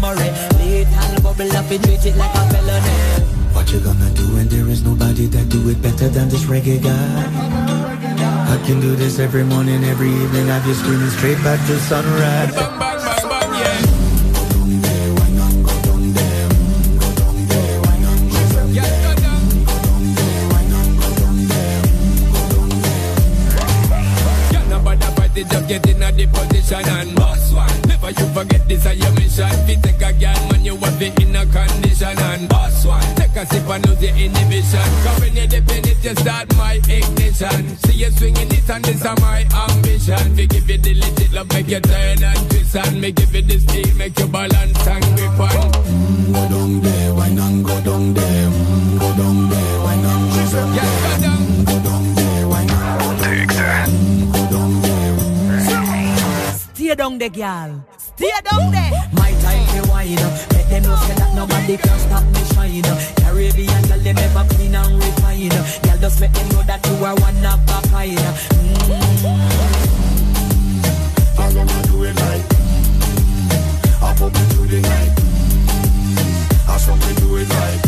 memory. Little bubble up, it treat it like a felony. What you gonna do when there is nobody that do it better than this reggae guy? I can do this every morning, every evening. I've you screaming straight back to sunrise. just get in a the position and boss one. Never you forget this is your mission. Fi take a girl man, you want the in a condition and boss one. Take a sip and lose your inhibition. Cause when you dip in it, you start my ignition. See you swinging it and this is my ambition. We give you the legit love, make you turn and twist and me give you the speed, make you balance and grip on. Mm, go down there, why not go down there? Mm, go down there, why not go down there? Yeah, go down. Mm, go down there, why not go down there? Mm, go down there. Stay down there, girl. Stay down there. My time to wine up. Let them know say that nobody can stop me shine up. Caribbean girl, they never clean and refine up. Girl, just make them know that you are one of a kind. Mm. All I'ma do it like mm, I pop it to the night I saw me do it like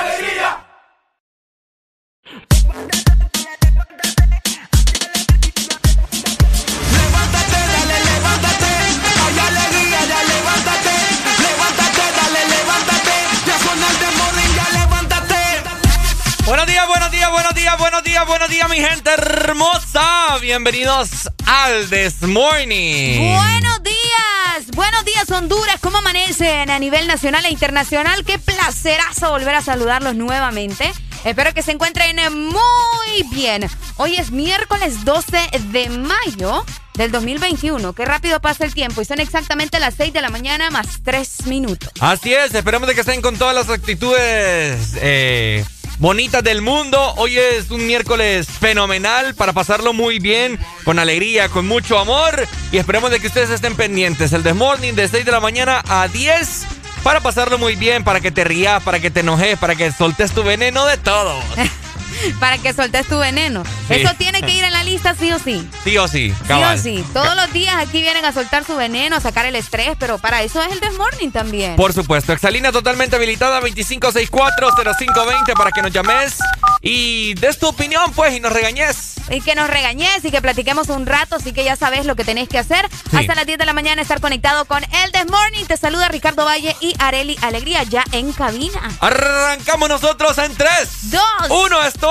Días, buenos días, mi gente hermosa. Bienvenidos al This Morning. Buenos días, buenos días Honduras, ¿cómo amanecen a nivel nacional e internacional? Qué placerazo volver a saludarlos nuevamente. Espero que se encuentren muy bien. Hoy es miércoles 12 de mayo del 2021. Qué rápido pasa el tiempo y son exactamente las 6 de la mañana más 3 minutos. Así es, esperemos de que estén con todas las actitudes eh, bonitas del mundo. Hoy es un miércoles fenomenal para pasarlo muy bien, con alegría, con mucho amor. Y esperemos de que ustedes estén pendientes. El Desmorning de 6 de la mañana a 10 para pasarlo muy bien, para que te rías, para que te enojes, para que soltes tu veneno de todo. Para que soltes tu veneno. Eso tiene que ir en la lista sí o sí. Sí o sí, cabal. Sí o sí. Todos los días aquí vienen a soltar su veneno, a sacar el estrés, pero para eso es el Desmorning también. Por supuesto. Exalina totalmente habilitada 25640520 para que nos llames y des tu opinión, pues, y nos regañes. Y que nos regañes y que platiquemos un rato, así que ya sabes lo que tenés que hacer. Hasta las 10 de la mañana estar conectado con El Desmorning. Te saluda Ricardo Valle y Areli Alegría ya en cabina. Arrancamos nosotros en 3, 2, 1. Esto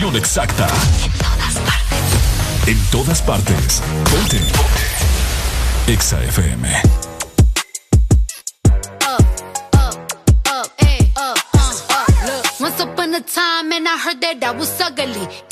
Exacta. En todas partes. En todas partes. Ponte. Exa FM. Once upon a time and I heard that I was ugly.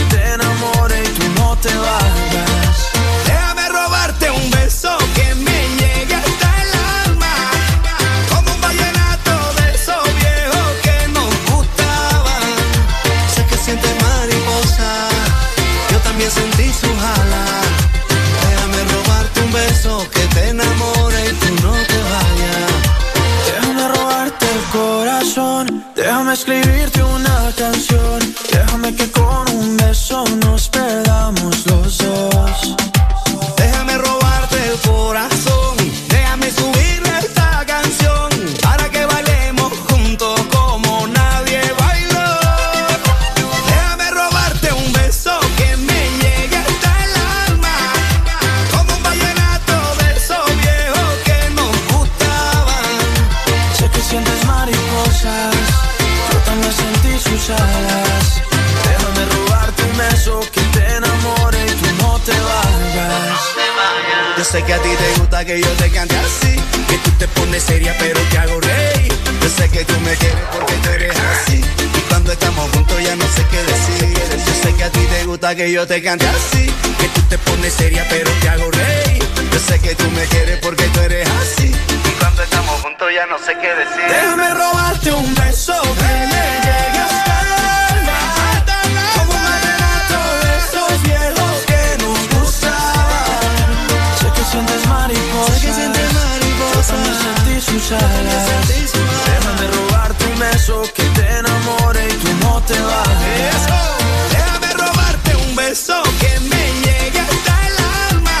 que yo te cante así. Que tú te pones seria, pero te hago rey. Yo sé que tú me quieres porque tú eres así. Y cuando estamos juntos ya no sé qué decir. Déjame robarte un beso que me llegue hasta el alma. Como un vallenato de esos viejos que nos gustan. Sé que sientes mariposas. Sé que sientes mariposas. Sentí sus alas. Déjame robarte un beso que te enamore y tú no te bajes beso que me llegue hasta el alma.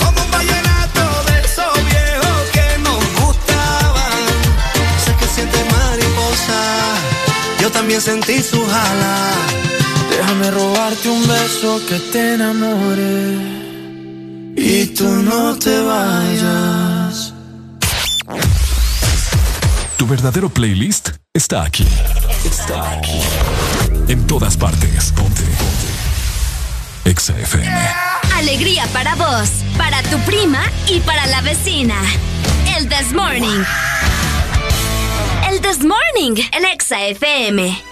Como un vallenato de esos viejos que nos gustaban. Sé que sientes mariposa, yo también sentí su jala. Déjame robarte un beso que te enamore y tú no te vayas. Tu verdadero playlist está aquí. Está aquí. En todas partes. Ponte. Ponte. Alegría para vos, para tu prima y para la vecina. El This Morning. El This Morning en Exa FM.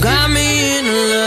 got me in love.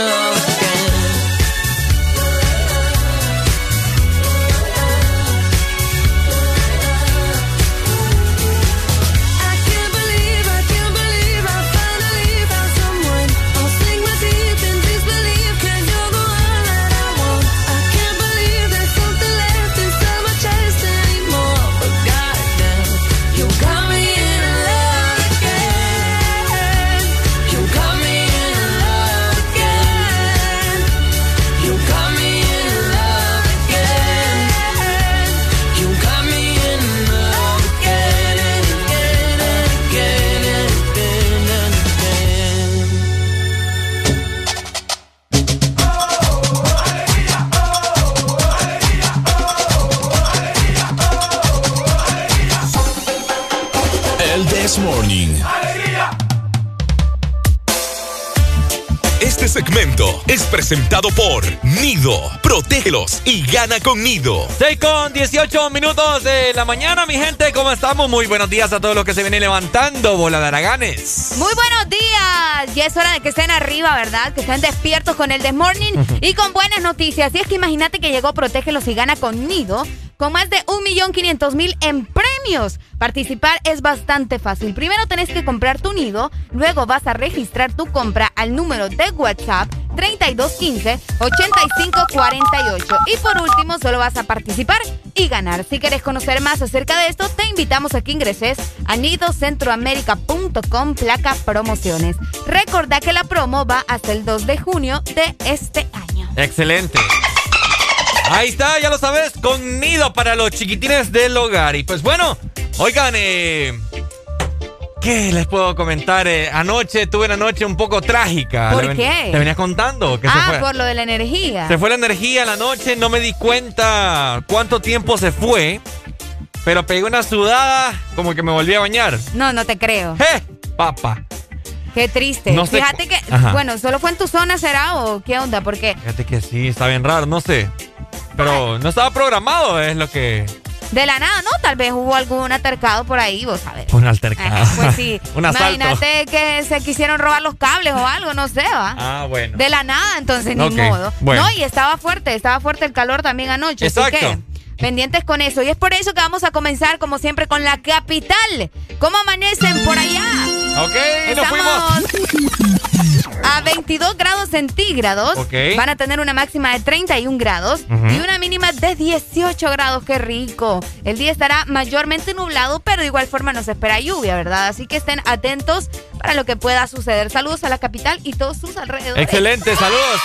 Presentado por Nido. Protégelos y gana con Nido. 6 con 18 minutos de la mañana, mi gente. ¿Cómo estamos? Muy buenos días a todos los que se vienen levantando. Bola de Araganes. Muy buenos días. Ya es hora de que estén arriba, ¿verdad? Que estén despiertos con el Desmorning y con buenas noticias. Y es que imagínate que llegó Protégelos y gana con Nido con más de 1.500.000 en premios. Participar es bastante fácil. Primero tenés que comprar tu nido, luego vas a registrar tu compra al número de WhatsApp 3215-8548. Y por último, solo vas a participar y ganar. Si quieres conocer más acerca de esto, te invitamos a que ingreses a nidocentroamerica.com placa promociones. Recordá que la promo va hasta el 2 de junio de este año. Excelente. Ahí está, ya lo sabes, con nido para los chiquitines del hogar. Y pues bueno, oigan, eh, ¿Qué les puedo comentar? Eh, anoche tuve una noche un poco trágica. ¿Por qué? Te venía contando que se ah, fue. por lo de la energía. Se fue la energía en la noche, no me di cuenta cuánto tiempo se fue, pero pegué una sudada como que me volví a bañar. No, no te creo. ¡Eh! Papa. Qué triste. No sé Fíjate que, Ajá. bueno, ¿solo fue en tu zona será o qué onda? Porque Fíjate que sí, está bien raro, no sé. Pero no estaba programado, es lo que... de la nada, ¿no? Tal vez hubo algún altercado por ahí, vos sabés. Un altercado. Ajá, pues sí. Un asalto. Imagínate que se quisieron robar los cables o algo, no sé, ¿va? Ah, bueno. De la nada, entonces, ni modo. bueno. No, y estaba fuerte, estaba fuerte el calor también anoche. Así Exacto. que, pendientes con eso. Y es por eso que vamos a comenzar, como siempre, con la capital. ¿Cómo amanecen por allá? Ok, nos Estamos a 22 grados centígrados. Ok. Van a tener una máxima de 31 grados y una mínima de 18 grados. ¡Qué rico! El día estará mayormente nublado, pero de igual forma no se espera lluvia, ¿verdad? Así que estén atentos para lo que pueda suceder. Saludos a la capital y todos sus alrededores. Excelente, saludos.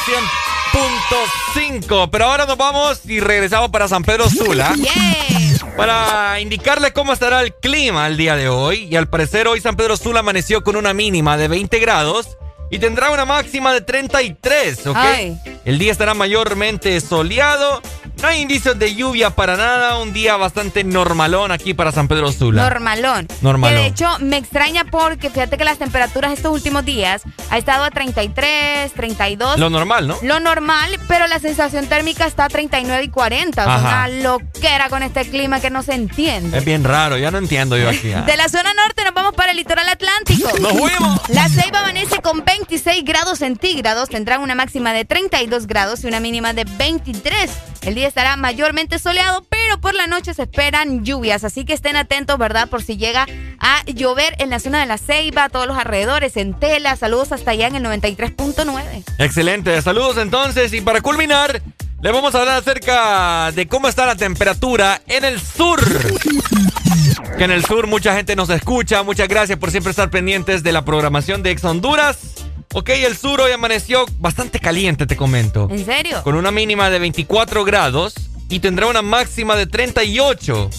100.5. Pero ahora nos vamos y regresamos para San Pedro Sula. Para indicarle cómo estará el clima el día de hoy. Y al parecer hoy San Pedro Sula amaneció con una mínima de 20 grados y tendrá una máxima de 33, ¿ok? Ay. El día estará mayormente soleado. No hay indicios de lluvia para nada. Un día bastante normalón aquí para San Pedro Sula. Normalón. Normalón. Que de hecho me extraña porque fíjate que las temperaturas estos últimos días ha estado a 33, 32. Lo normal, ¿no? Lo normal, pero la sensación térmica está a 39 y 40. O sea, Ajá. una loquera con este clima que no se entiende. Es bien raro, ya no entiendo yo aquí. ah. De la zona norte nos vamos para el litoral atlántico. ¡Nos fuimos! La Ceiba amanece con 26 grados centígrados, tendrán una máxima de 32 grados y una mínima de 23. El día estará mayormente soleado, pero por la noche se esperan lluvias, así que estén atentos, ¿verdad? Por si llega a llover en la zona de la Ceiba, todos los alrededores, en Tela. Saludos hasta allá en el 93.9. Excelente, saludos entonces y para culminar les vamos a hablar acerca de cómo está la temperatura en el sur. Que en el sur mucha gente nos escucha, muchas gracias por siempre estar pendientes de la programación de Ex Honduras. Ok, el sur hoy amaneció bastante caliente, te comento. ¿En serio? Con una mínima de 24 grados y tendrá una máxima de 38.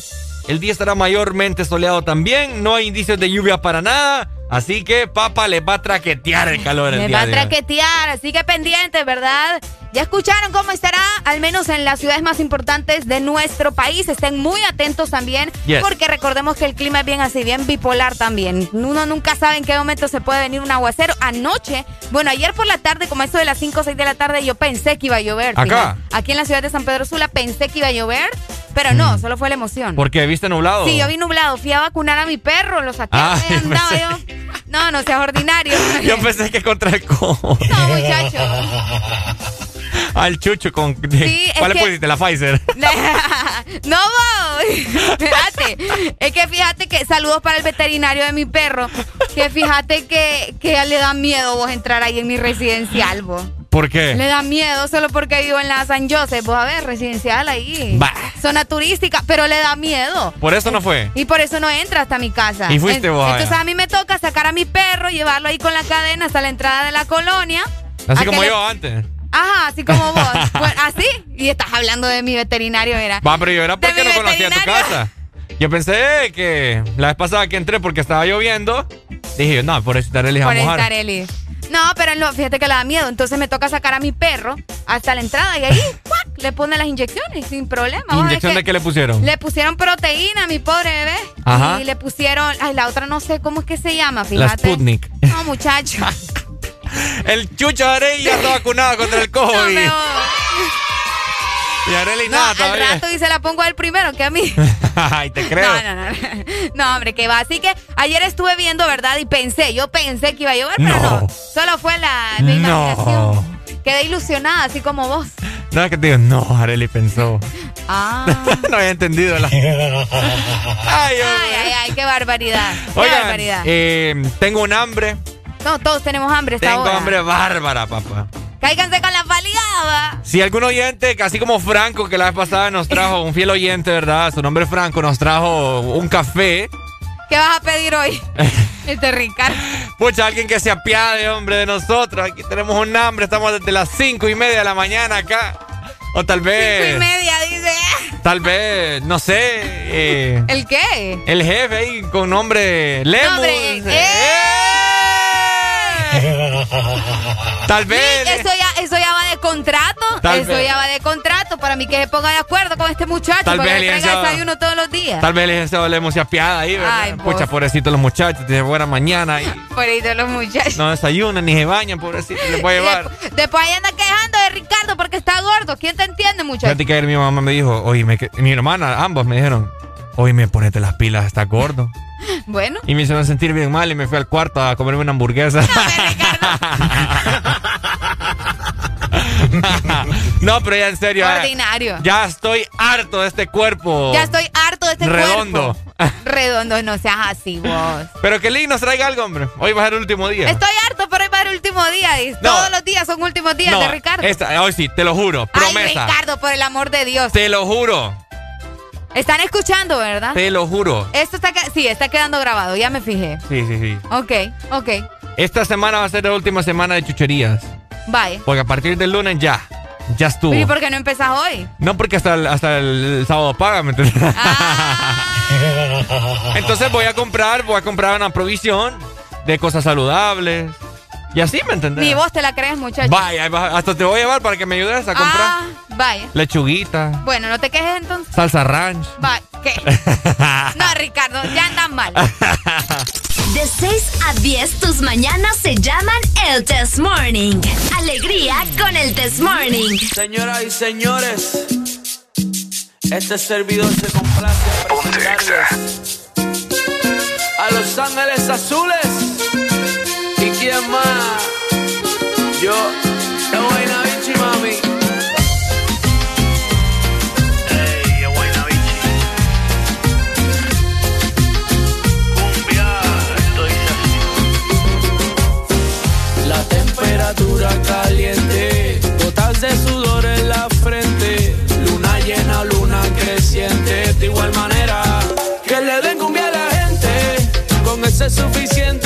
El día estará mayormente soleado también, no hay indicios de lluvia para nada. Así que, papá, les va a traquetear el calor el día va a traquetear, así que pendientes, ¿verdad? Ya escucharon cómo estará, al menos en las ciudades más importantes de nuestro país. Estén muy atentos también, Yes. porque recordemos que el clima es bien así, bien bipolar también. Uno nunca sabe en qué momento se puede venir un aguacero. Anoche, bueno, ayer por la tarde, como eso de las 5 o 6 de la tarde, yo pensé que iba a llover. Acá. fíjate. Aquí en la ciudad de San Pedro Sula pensé que iba a llover, pero no, solo fue la emoción. ¿Por qué? ¿Viste nublado? Sí, yo vi nublado, fui a vacunar a mi perro, lo saqué, Ah, ahí andaba pensé- yo. No, no seas ordinario. Yo pensé que contra el cojo. No, muchacho. Al chucho con. Sí, es ¿Cuál le que- pusiste? La Pfizer. no, vos. Fíjate. Es que fíjate que saludos para el veterinario de mi perro. Que fíjate que, que le da miedo vos entrar ahí en mi residencial, vos. ¿Por Le qué? da miedo solo porque vivo en la San Joseph. Vos a ver, residencial ahí. Bah. Zona turística, pero le da miedo. Por eso no fue. Y por eso no entra hasta mi casa. Y fuiste En- vos allá. Entonces a mí me toca sacar a mi perro, llevarlo ahí con la cadena hasta la entrada de la colonia. Así como le- yo antes. Ajá, así como vos. Bueno, así. Y estás hablando de mi veterinario, mira. Va, pero yo era porque no conocía tu casa. Yo pensé que la vez pasada que entré porque estaba lloviendo, dije, no, por eso estaré les a Por mojar. Eli. No, pero no, fíjate que le da miedo. Entonces me toca sacar a mi perro hasta la entrada y ahí ¡cuac! le pone las inyecciones sin problema. ¿Inyección de qué le pusieron? Le pusieron proteína a mi pobre bebé. Ajá. Y le pusieron, ay, la otra no sé cómo es que se llama, La fíjate. Sputnik. No, muchacho. El chucho Arey ya está vacunado contra el No, COVID. me- y Arely no, nada al todavía. rato y se la pongo a él primero que a mí. Ay, te creo. No, no, no. No, hombre, que va. Así que ayer estuve viendo, ¿verdad? Y pensé, yo pensé que iba a llover, pero no. No. Solo fue la mi imaginación. No. Quedé ilusionada, así como vos. No, es que te digo, no, Arely pensó. Ah. no había entendido la. Ay, Ay, ay, ay, qué barbaridad. Qué Oigan, barbaridad. eh, tengo un hambre. no, todos tenemos hambre esta Tengo hora. hambre bárbara, papá. Cáiganse con la paliada. Si algún oyente, así como Franco, que la vez pasada nos trajo, un fiel oyente, ¿verdad? Su nombre es Franco, nos trajo un café. ¿Qué vas a pedir hoy? Este Ricardo. Pucha, alguien que se apiade, hombre, de nosotros. Aquí tenemos un hambre, estamos desde las cinco y media de la mañana acá. O tal Cinco vez. y media, dice. Tal vez, no sé. Eh, ¿El qué? El jefe ahí con nombre Lemus. Nombre, eh. Tal vez. Eso ya, eso ya va de contrato. Tal eso vez. ya va de contrato. Para mí que se ponga de acuerdo con este muchacho. Tal para vez que le traiga desayuno todos los días. Tal vez licenciado Lemus se apiada ahí, ¿verdad? Ay, Pucha, pobrecitos los muchachos, tienen buena mañana y de los muchachos. no desayunan ni se bañan, pobrecitos, les voy a llevar. Después, después ahí anda quejando de Ricardo porque está gordo. ¿Quién te entiende, muchacho? Fíjate que ayer mi mamá me dijo, oye, mi hermana, ambos me dijeron, oye, me ponete las pilas, está gordo. Bueno. Y me hicieron sentir bien mal y me fui al cuarto a comerme una hamburguesa. No, pero ya en serio. Ordinario. Ya estoy harto de este cuerpo. Ya estoy harto de este Redondo. cuerpo. Redondo, no seas así vos. Pero que Lee nos traiga algo, hombre. Hoy va a ser el último día. Estoy harto, pero hoy va a ser el último día. No. Todos los días son últimos días No, de Ricardo. esta- hoy sí, te lo juro. Ay, Promesa. Ricardo, por el amor de Dios. Te lo juro. Están escuchando, ¿verdad? Te lo juro. Esto está, sí, está quedando grabado, ya me fijé. Sí, sí, sí. Ok, ok. Esta semana va a ser la última semana de chucherías. Vaya. Porque a partir del lunes ya. Ya estuvo. ¿Y por qué no empezás hoy? No, porque hasta el, hasta el sábado paga, ¿me entiendes? Entonces voy a comprar, voy a comprar una provisión de cosas saludables. Y así, ¿me entendés? Ni vos te la crees, muchacho. Vaya, va- hasta te voy a llevar para que me ayudes a comprar Ah, vaya. lechuguita, Bueno, no te quejes entonces. salsa ranch. Va, ¿qué? No, Ricardo, ya andan mal. De 6 a 10, tus mañanas se llaman el Test Morning. Alegría con el Test Morning. Señoras y señores, este servidor se complace en presentarles a Los Ángeles Azules. ¿Y quién más? Yo, la buena bichi, mami. Ey, la buena bichi. Cumbia, esto dice así. La temperatura caliente, gotas de sudor en la frente, luna llena, luna creciente, de igual manera que le den cumbia a la gente, con ese es suficiente,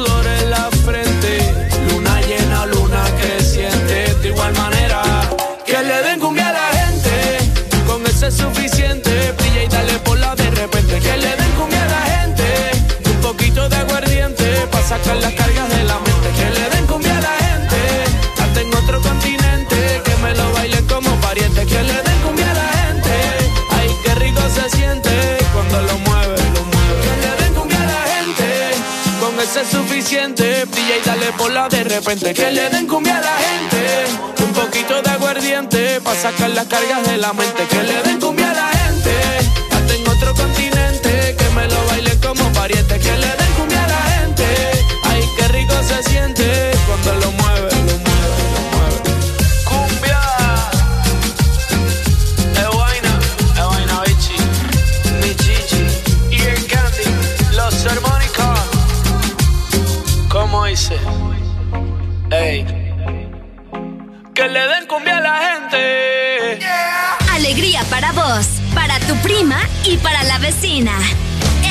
las cargas de la mente. Que le den cumbia a la gente, hasta en otro continente, que me lo bailen como pariente. Que le den cumbia a la gente, ay, qué rico se siente cuando lo mueve, lo mueve. Que le den cumbia a la gente, con ese es suficiente. Y dale por la de repente. Que le den cumbia a la gente, un poquito de aguardiente, para sacar las cargas de la mente. Que le den cumbia a la gente,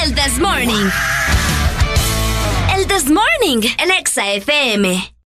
El This Morning. El This Morning, el Exa FM.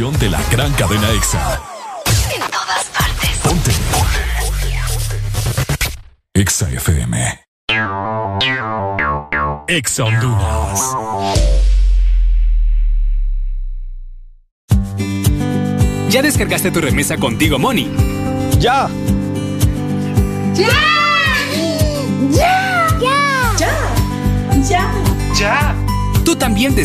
de la gran cadena EXA. En todas partes. Ponte. EXA FM. EXA Honduras. ¿Ya descargaste tu remesa contigo, Moni? ¡Ya!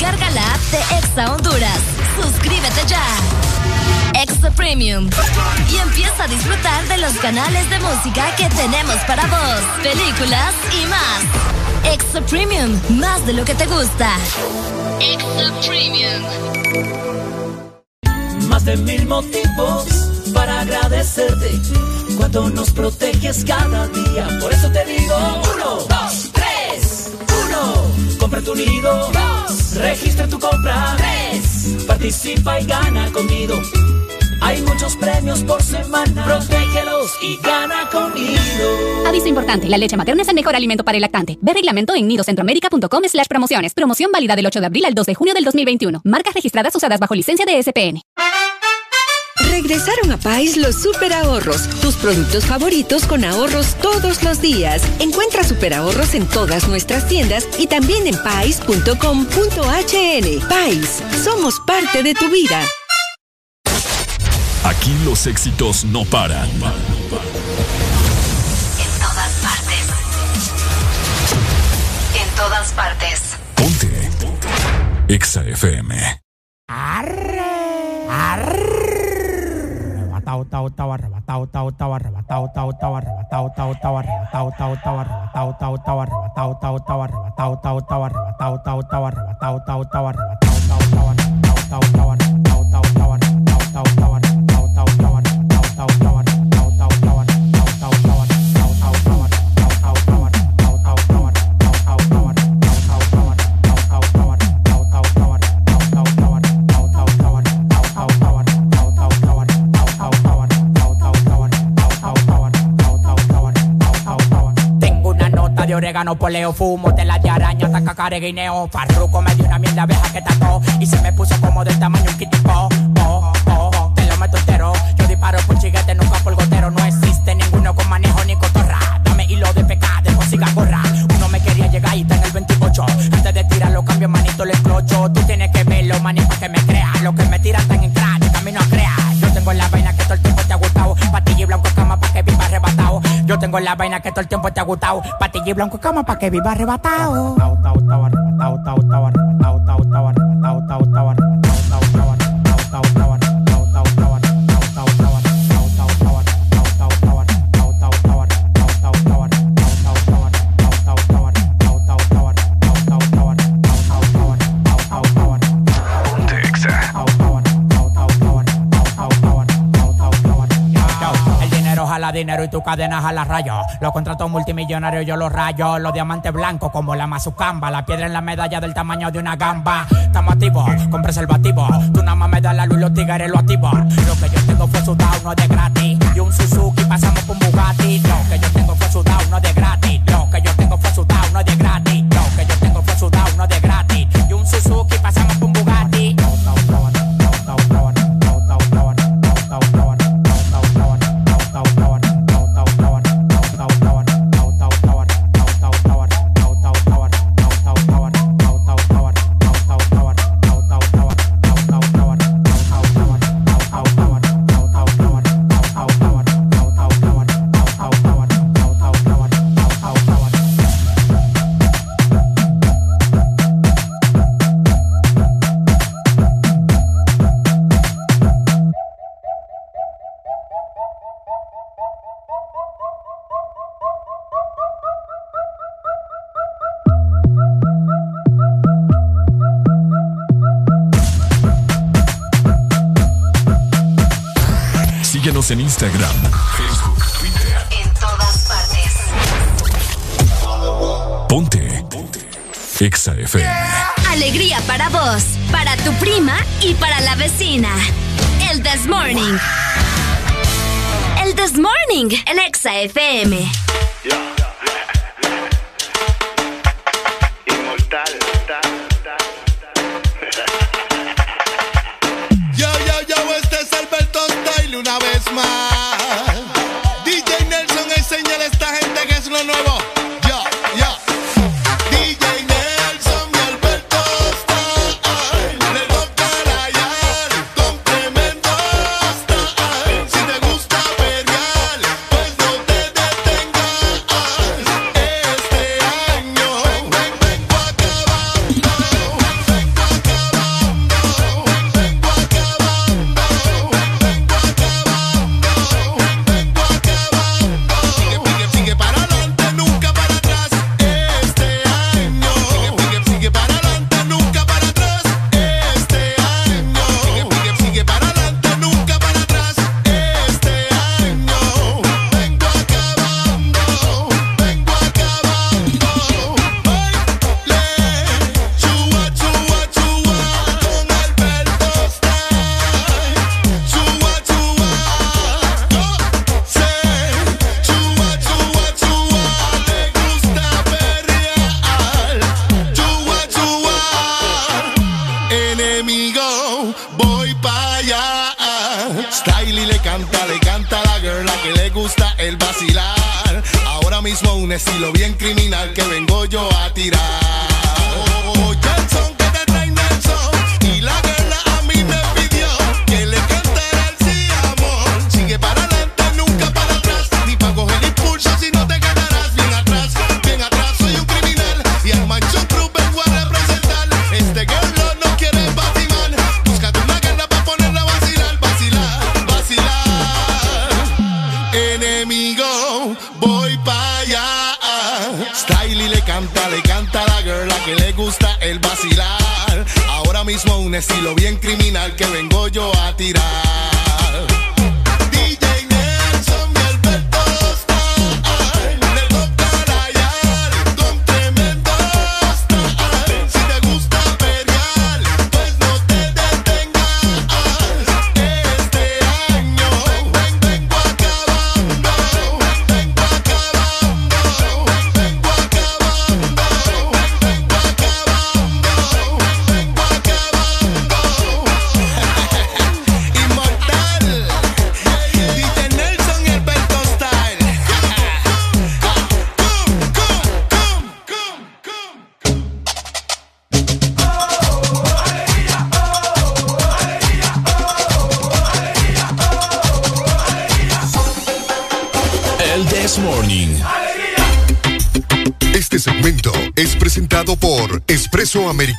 Descarga la app de Exa Honduras. Suscríbete ya. Exa Premium. Y empieza a disfrutar de los canales de música que tenemos para vos, películas y más. Exa Premium, más de lo que te gusta. Exa Premium. Más de mil motivos para agradecerte. Cuando nos proteges cada día. Por eso te digo: uno, dos, tres, uno. Compra tu nido. Dos registra tu compra, tres, participa y gana conmigo. Hay muchos premios por semana. Protégelos y gana con Nido. Aviso importante. La leche materna es el mejor alimento para el lactante. Ve reglamento en nidocentroamérica.com slash promociones. Promoción válida del 8 de abril al 2 de junio del 2021. Marcas registradas usadas bajo licencia de SPN. Regresaron a Pais los super ahorros, tus productos favoritos con ahorros todos los días. Encuentra super ahorros en todas nuestras tiendas y también en pais.com.hn. Pais, somos parte de tu vida. Aquí los éxitos no paran. En todas partes. En todas partes. Ponte. Exa FM. Arre, arrebatao, tao, tao, arrebatao, tao, tao, arrebatao, tao, tao, arrebatao, tao, tao, arrebatao, tao, tao, arrebatao, tao, tao, arrebatao, tao, tao, arrebatao, tao, tao, arrebatao, tao, tao, arrebatao, tao, tao, arrebatao, tao, tao, arrebatao, tao, tao, arrebatao, tao, tao, arrebatao, tao, tao, arrebatao, orégano, poleo, fumo, tela de araña, taca, care, guineo, farruco, me dio una mierda abeja que tató y se me puso como del tamaño un kitipo, oh, oh, oh, te lo meto entero, yo disparo por chiguete, nunca tengo la vaina que todo el tiempo te ha gustado, patilla y blanco cama pa' que viva arrebatado. Jala dinero y tu cadena jala rayo. Los contratos multimillonarios yo los rayo. Los diamantes blancos como la mazucamba. La piedra en la medalla del tamaño de una gamba. Estamos activos con preservativo. Tú nada más me das la luz los tigres lo activo. Lo que yo tengo fue sudado, no de gratis. Y un Suzuki pasamos por Bugatti. Instagram, Facebook, Twitter. En todas partes. Ponte. Ponte. Exa FM. Alegría para vos, para tu prima y para la vecina. El This Morning. El This Morning en Exa FM. Yo,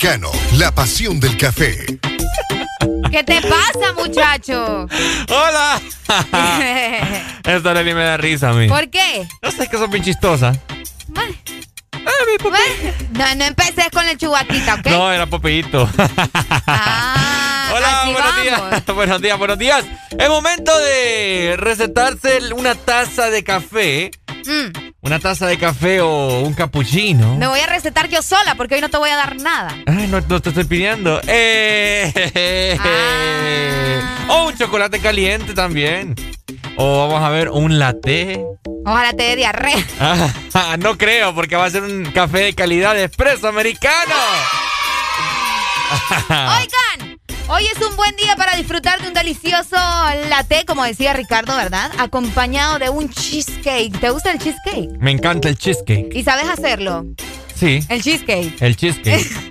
Americano, la pasión del café. ¿Qué te pasa, muchacho? ¡Hola! Esta Nelly me da risa a mí. ¿Por qué? No sé, es que son bien chistosas. Bueno, no, no empecé con el chubatita, ¿ok? No, era Popeyito. Hola, así buenos días. buenos días, buenos días. Es momento de recetarse una taza de café. Mm, Una taza de café o un cappuccino. me voy a recetar yo sola porque hoy no te voy a dar nada. No, no te estoy pidiendo. Eh, Ah. O un chocolate caliente también. O vamos a ver, un latte. Ojalá te dé diarrea. Ah, no creo, porque va a ser un café de calidad de espresso americano. Oigan, hoy es un buen día para disfrutar de un delicioso latte, como decía Ricardo, ¿verdad? Acompañado de un cheesecake. ¿Te gusta el cheesecake? Me encanta el cheesecake. ¿Y sabes hacerlo? Sí, El cheesecake. el cheesecake.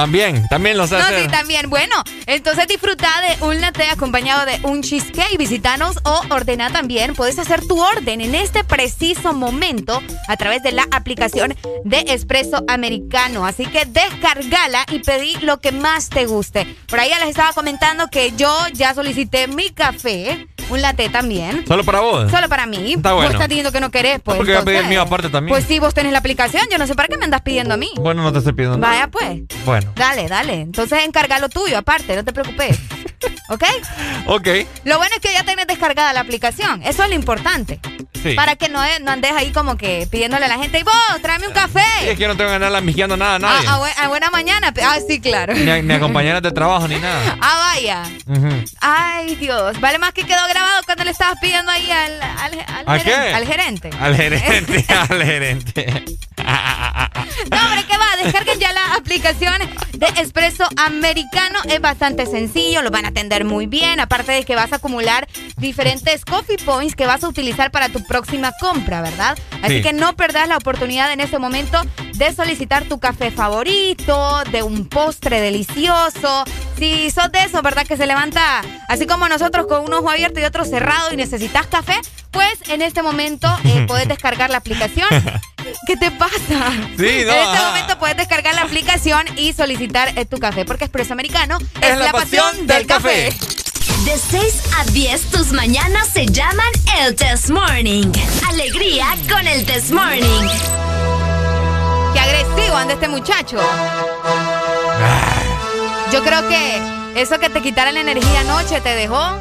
también, también lo sé No, hacer. sí, también. Bueno, entonces disfruta de un latte acompañado de un cheesecake. Visítanos o ordena también. Puedes hacer tu orden en este preciso momento a través de la aplicación de Espresso Americano. Así que descargala y pedí lo que más te guste. Por ahí ya les estaba comentando que yo ya solicité mi café, un latte también. ¿Solo para vos? Solo para mí. Está Vos bueno. estás diciendo que no querés, pues. porque voy a pedir el mío aparte también. Pues sí, vos tenés la aplicación. Yo no sé para qué me andas pidiendo a mí. Bueno, no te estoy pidiendo nada. Vaya, pues. Bueno, Dale, dale. Entonces encarga lo tuyo aparte, no te preocupes. ¿Ok? ok. Lo bueno es que ya tenés descargada la aplicación. Eso es lo importante. Sí. Para que no, no andes ahí como que pidiéndole a la gente, y vos, tráeme un café. Sí, es que yo no tengo que andar lambiqueando nada a nadie. A, a bue- a buena mañana. Ah, sí, claro. Ni, a, ni a compañeras de trabajo ni nada. Ah, vaya. Ay, Dios. Vale más que quedó grabado cuando le estabas pidiendo ahí al, al, al ¿A gerente. qué? Al gerente. Al gerente, al gerente. No, hombre, ¿qué va? Descarguen ya la aplicación de Espresso Americano. Es bastante sencillo, lo van a atender muy bien. Aparte de que vas a acumular diferentes coffee points que vas a utilizar para tu próxima compra, ¿verdad? Así Sí. que no perdás la oportunidad en este momento de solicitar tu café favorito, de un postre delicioso. Si sos de esos, ¿verdad? Que se levanta así como nosotros con un ojo abierto y otro cerrado y necesitas café, pues en este momento eh, puedes descargar la aplicación. ¿Qué te pasa? Sí, no, En este ajá. momento puedes descargar la aplicación y solicitar eh, tu café, porque Expreso Americano es, Es la pasión del café. De 6 a 10, tus mañanas se llaman el Test Morning. Alegría con el Test Morning. Agresivo anda este muchacho. Yo creo que eso que te quitara la energía anoche te dejó.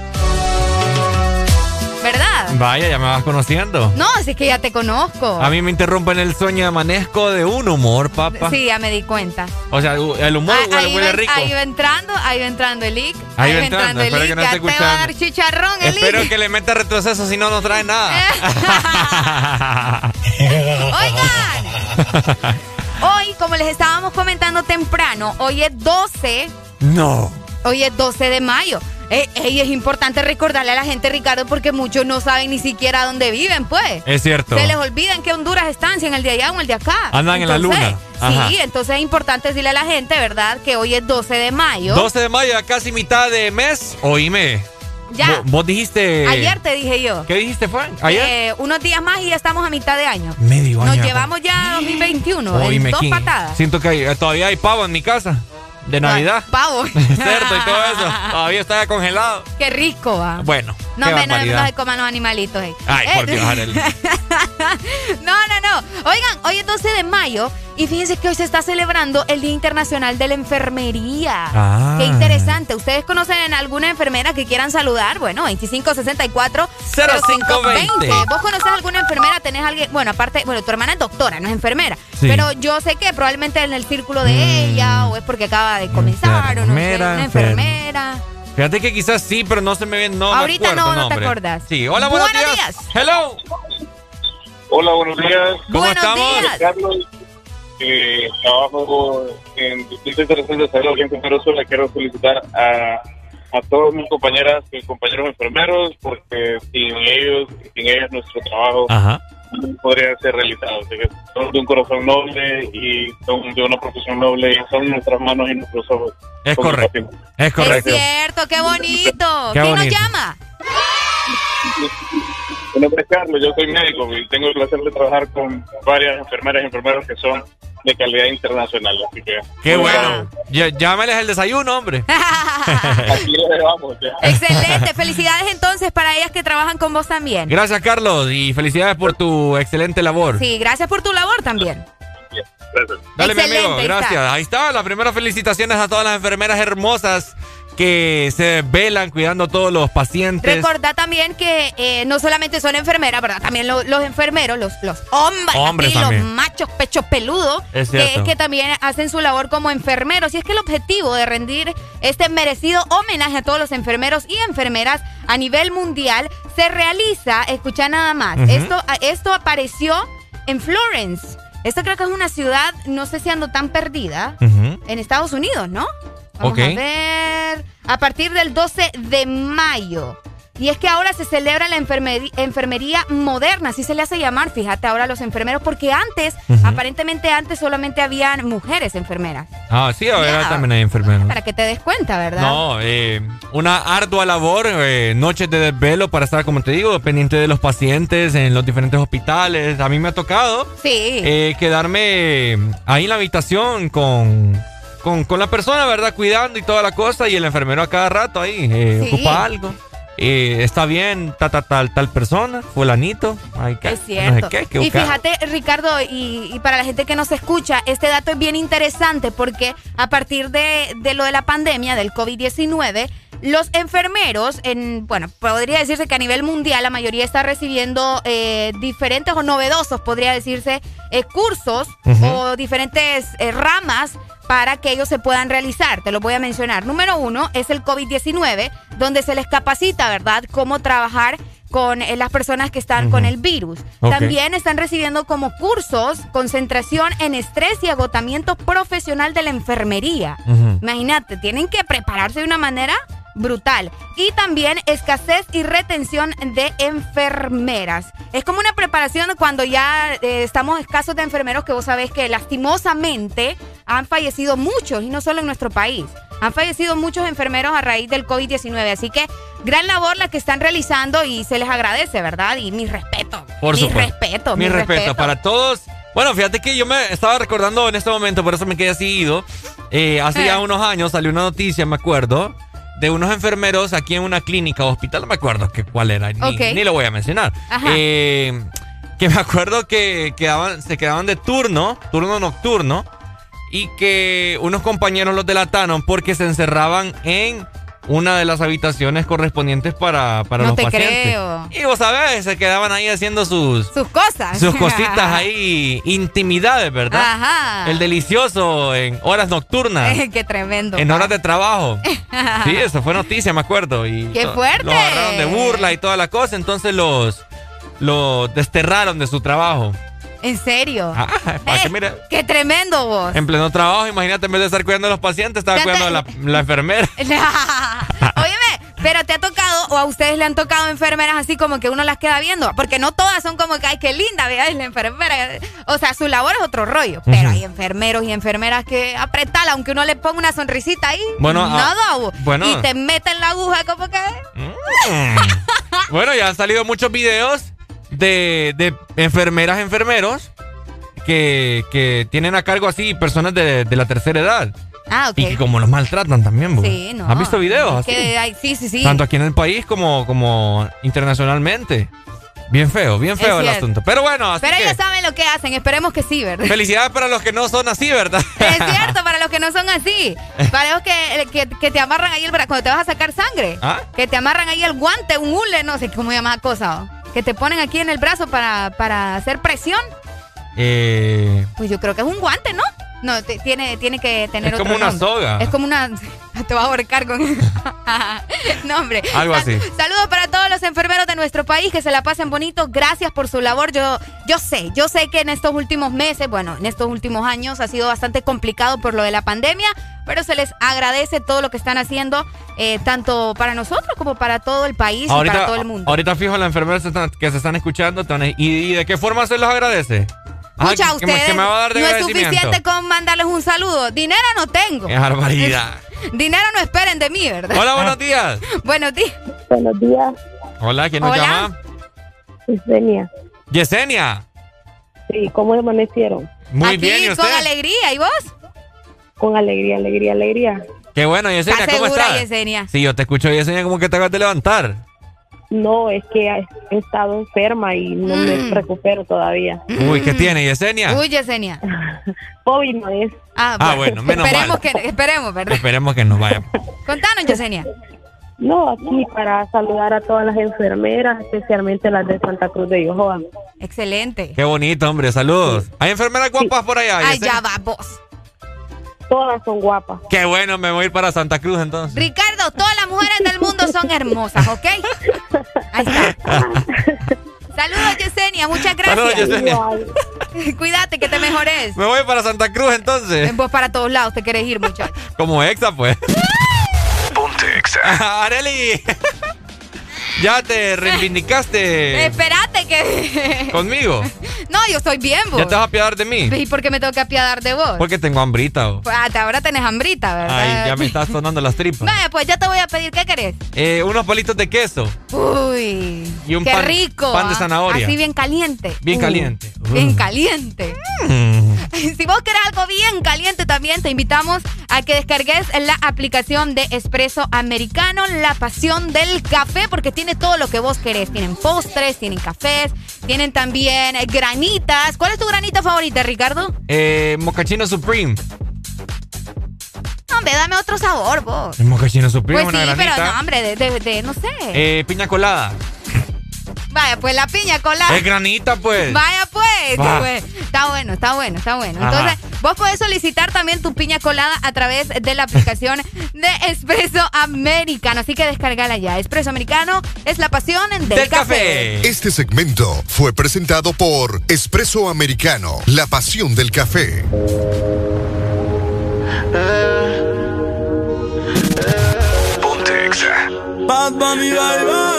¿Verdad? Vaya, ya me vas conociendo. No, si es que ya te conozco. A mí me interrumpen el sueño y amanezco de un humor, papá. Sí, ya me di cuenta. O sea, el humor Ah, huele, rico. ahí va entrando, ahí va entrando el lick. Ahí va entrando, el que no Ya te va a dar chicharrón el Espero que le meta retroceso, si no, no trae nada. Oigan, hoy, como les estábamos comentando temprano, hoy es 12, no. hoy es 12 de mayo. Eh, ey, es importante recordarle a la gente, Ricardo, porque muchos no saben ni siquiera dónde viven, pues. Es cierto. Se les olvida en qué Honduras están, si en el de allá o en el de acá. Andan en la luna. Ajá. Sí, entonces es importante decirle a la gente, ¿verdad? Que hoy es 12 de mayo. 12 de mayo, ya casi mitad de mes. Oíme. Ya. Vo- Vos dijiste. Ayer te dije yo. ¿Qué dijiste, fue? ¿Ayer? Eh, unos días más y ya estamos a mitad de año. Medio año. Nos llevamos ya a 2021. en Oíme, dos King. patadas. Siento que hay- todavía hay pavo en mi casa. De Navidad. Pavo. Cerdo y todo eso. Todavía está congelado. Qué rico, va. Bueno. No, qué me, no, se coman los animalitos. eh. Ay, Eh, por Dios. No, no, no. Oigan, hoy es 12 de mayo y fíjense que hoy se está celebrando el Día Internacional de la Enfermería. Ah. Qué interesante. ¿Ustedes conocen alguna enfermera que quieran saludar? Bueno, 2564 0520. ¿Vos conoces alguna enfermera? ¿Tenés alguien? Bueno, aparte, bueno, tu hermana es doctora, no es enfermera. Sí. Pero yo sé que probablemente en el círculo de ella o es porque acaba de comenzar o no sé, Enfermera, una enfer- enfermera. Fíjate que quizás sí, pero no se me viene. No Ahorita me acuerdo no, no te nombre. acordás. Sí, hola, buenos, Buenos días. Hello. Hola, buenos días. ¿Cómo Buenos estamos? días. Carlos, eh, trabajo en Distrito Internacional de Salud aquí en Sur. Le quiero felicitar a, a todos mis compañeras y compañeros enfermeros porque sin ellos, sin ellas nuestro trabajo Ajá. no podría ser realizado. Así que son de un corazón noble y son de una profesión noble y son nuestras manos y nuestros ojos. Es correcto. Es Es correcto. cierto, qué bonito. Qué ¿Quién bonito. nos llama? Mi nombre es Carlos, yo soy médico y tengo el placer de trabajar con varias enfermeras y enfermeros que son de calidad internacional. Así que Qué bueno. Ya- Llámales el desayuno, hombre. aquí lo dejamos. ya. Excelente. Felicidades entonces para ellas que trabajan con vos también. Gracias, Carlos, y felicidades por tu excelente labor. Sí, gracias por tu labor también. Gracias. Dale, mi Excelente, amigo, ahí está. gracias. Ahí está, las primeras felicitaciones a todas las enfermeras hermosas que se velan cuidando a todos los pacientes. Recordá también que eh, no solamente son enfermeras, ¿verdad? También lo- los enfermeros, los, los hombres, Hombres los machos pechos peludos, Es que, que también hacen su labor como enfermeros. Y es que el objetivo de rendir este merecido homenaje a todos los enfermeros y enfermeras a nivel mundial se realiza, escucha nada más, esto, esto apareció en Florence. Esto creo que es una ciudad, no sé si ando tan perdida, en Estados Unidos, ¿no? Vamos a ver. A partir del 12 de mayo. Y es que ahora se celebra la enfermería moderna, así se le hace llamar, fíjate, ahora los enfermeros, porque antes, aparentemente antes solamente habían mujeres enfermeras. Ah, sí, ahora también hay enfermeros. Para que te des cuenta, ¿verdad? No, eh, una ardua labor, eh, noches de desvelo para estar, como te digo, pendiente de los pacientes en los diferentes hospitales. A mí me ha tocado Sí. eh, quedarme ahí en la habitación con, con, con la persona, ¿verdad? Cuidando y toda la cosa y el enfermero a cada rato ahí eh, Sí. ocupa algo. Eh, está bien, ta, ta, tal, tal persona, fulanito. Ay, qué, Es cierto. No sé qué, qué y fíjate, Ricardo, y, y para la gente que nos escucha, este dato es bien interesante porque a partir de, de lo de la pandemia, del COVID-19, los enfermeros, en, bueno, podría decirse que a nivel mundial la mayoría está recibiendo eh, diferentes o novedosos, podría decirse, eh, cursos o diferentes eh, ramas para que ellos se puedan realizar. Te lo voy a mencionar. Número uno es el COVID-19, donde se les capacita, ¿verdad?, cómo trabajar con las personas que están con el virus. También están recibiendo como cursos concentración en estrés y agotamiento profesional de la enfermería. Imagínate, tienen que prepararse de una manera brutal. Y también escasez y retención de enfermeras. Es como una preparación cuando ya eh, estamos escasos de enfermeros que vos sabés que lastimosamente han fallecido muchos y no solo en nuestro país. Han fallecido muchos enfermeros a raíz del COVID-19. Así que gran labor la que están realizando y se les agradece, ¿verdad? Y mi respeto. Por mi supuesto. respeto. Mi respeto, para todos. Bueno, fíjate que yo me estaba recordando en este momento, por eso me quedé así ido. Eh, hace ya Eh. unos años salió una noticia, me acuerdo, de unos enfermeros aquí en una clínica o hospital, no me acuerdo que, cuál era, ni, ni lo voy a mencionar. Ajá. Eh, que me acuerdo que quedaban, se quedaban de turno, turno nocturno, y que unos compañeros los delataron porque se encerraban en una de las habitaciones correspondientes para, para No los te pacientes. creo. Y vos sabés, se quedaban ahí haciendo sus, Sus cosas. sus cositas ahí, intimidades, ¿verdad? Ajá. El delicioso en horas nocturnas, Qué tremendo. en horas de trabajo. Sí, eso fue noticia, me acuerdo. Y ¡Qué fuerte! Los agarraron de burla y toda la cosa, entonces los, los desterraron de su trabajo. ¿En serio? Ah, para que mire, ¡Qué tremendo vos! en pleno trabajo, imagínate, en vez de estar cuidando a los pacientes, estaba cuidando a la, la enfermera. Óyeme, Pero te ha tocado, o a ustedes le han tocado enfermeras así como que uno las queda viendo. Porque no todas son como que, ay, qué linda, vea, la enfermera. O sea, su labor es otro rollo. Pero hay enfermeros y enfermeras que apretan, aunque uno le ponga una sonrisita ahí. Bueno, ah, nada. bo. bueno. Y te meten la aguja como que. Mm. bueno, ya han salido muchos videos de, de enfermeras, enfermeros que, que tienen a cargo así personas de, de la tercera edad. Ah, ok. Y que como los maltratan también, bo. Sí, no. ¿Has visto videos? Que hay- sí, sí, sí. Tanto aquí en el país como, como internacionalmente. Bien feo, bien feo el asunto. Pero bueno, así Pero que ellos saben lo que hacen. Esperemos que sí, ¿verdad? felicidades para los que no son así, ¿verdad? Es cierto, para los que no son así. Para los que, que, que te amarran ahí el brazo, cuando te vas a sacar sangre. ¿Ah? Que te amarran ahí el guante, un hule, no sé cómo llama la cosa. Que te ponen aquí en el brazo para, para hacer presión. Eh, Pues yo creo que es un guante, ¿no? No, tiene, tiene que tener Es otro como una nombre. soga. Es como una... Te vas a ahorcar con... no, hombre. Algo así. Saludos para todos los enfermeros de nuestro país, que se la pasen bonito. Gracias por su labor. Yo, yo sé, yo sé que en estos últimos meses, bueno, en estos últimos años ha sido bastante complicado por lo de la pandemia, pero se les agradece todo lo que están haciendo, eh, tanto para nosotros como para todo el país y para todo el mundo. ahorita fijo las enfermeras que se están escuchando. te van a- ¿Y, y de qué forma se los agradece? Ah, que me- ustedes que me va a dar de no es suficiente con mandarles un saludo. Dinero no tengo. Qué barbaridad. Dinero no esperen de mí, ¿verdad? Hola, buenos días. Buenos días. Buenos días, Hola, ¿quién nos Hola. llama? Yesenia. Yesenia. Sí, ¿cómo amanecieron? Muy Aquí bien, ¿y con usted? alegría. ¿Y vos? Con alegría, alegría, alegría. Qué bueno, Yesenia, ¿Estás ¿cómo segura, estás? Yesenia? Sí, yo te escucho, Yesenia, como que te acabas de levantar. No, es que he estado enferma y no Mm. me recupero todavía. Uy, ¿qué tiene, Yesenia? Uy, Yesenia. COVID no es. Ah, Ah, bueno, menos esperemos mal. que esperemos, ¿verdad? Esperemos que nos vaya. Contanos, Yesenia. No, aquí para saludar a todas las enfermeras, especialmente las de Santa Cruz de Yohoa. Excelente. Qué bonito, hombre, saludos. ¿Hay enfermeras guapas por allá? Ay, ya va, vos. Todas son guapas. Qué bueno, me voy a ir para Santa Cruz entonces. Ricardo, todas las mujeres del mundo son hermosas, ¿ok? Ahí está. Saludos, Yesenia. Muchas Saludos, gracias. Yesenia. Cuídate, que te mejores. Me voy para Santa Cruz entonces. Vos para todos lados te querés ir, muchacho. Como exa, pues. Ponte Exa. Areli. Ya te reivindicaste Espérate que... conmigo. No, yo estoy bien, vos. ¿Ya te vas a apiadar de mí? ¿Y por qué me tengo que apiadar de vos? Porque tengo hambrita. Pues hasta ahora tenés hambrita, ¿verdad? Ay, ya me estás sonando las tripas. Vaya, pues ya te voy a pedir, ¿qué querés? Eh, unos palitos de queso. Uy, Y un qué pan- rico. pan de ah. zanahoria. Así bien caliente. Bien Uh, caliente. Bien Uh. caliente. Mm. Si vos querés algo bien caliente también, te invitamos a que descargues la aplicación de Espresso Americano, la pasión del café, porque tiene todo lo que vos querés. Tienen postres, tienen cafés, tienen también eh, granitas. ¿Cuál es tu granita favorita, Ricardo? Eh, mocachino Supreme. No, hombre, dame otro sabor, vos. El mocachino Supreme, Pues una sí, granita. pero no, hombre, de, de- de- no sé. Eh, piña colada. Vaya, pues la piña colada. Es granita, pues. Vaya pues, Va. pues. Está bueno, está bueno, está bueno. Ajá. Entonces, vos podés solicitar también tu piña colada a través de la aplicación de Espresso Americano. Así que descargala ya. Espresso Americano es la pasión del, café. Este segmento fue presentado por Espresso Americano, la pasión del café. Ponte Exa. Bad Bunny, baby.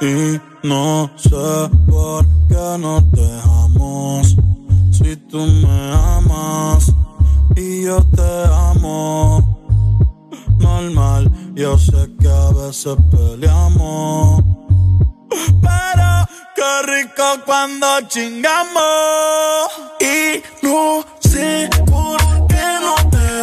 Y no sé por qué no te dejamos. Si tú me amas y yo te amo. Normal, yo sé que a veces peleamos. Pero qué rico cuando chingamos. Y no sé por qué no te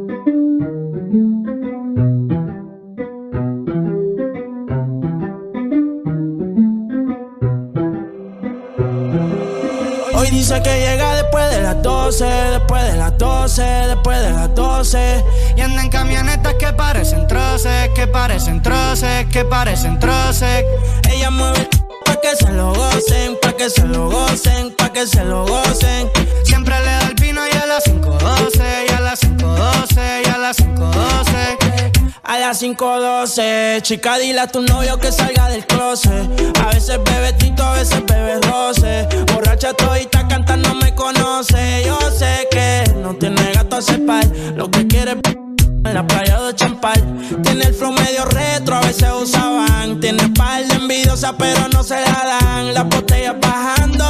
Dice que llega después de las 12, después de las 12, después de las 12. Y anda en camionetas que parecen troces, que parecen troces, que parecen troces. Ella mueve pa' que se lo gocen, pa' que se lo gocen, pa' que se lo gocen. Siempre le da el vino y a las 5.12, y a las 5.12, y a las 5.12. A las 5.12, chica, dile a tu novio que salga del closet. A veces bebe tito, a veces bebe roce. Borracha todita cantando me conoce. Yo sé que no tiene gato a cepar. Lo que quiere en la playa de Champal. Tiene el flow medio retro, a veces usaban. Tiene par de envidiosa, pero no se la dan. Las botellas bajando,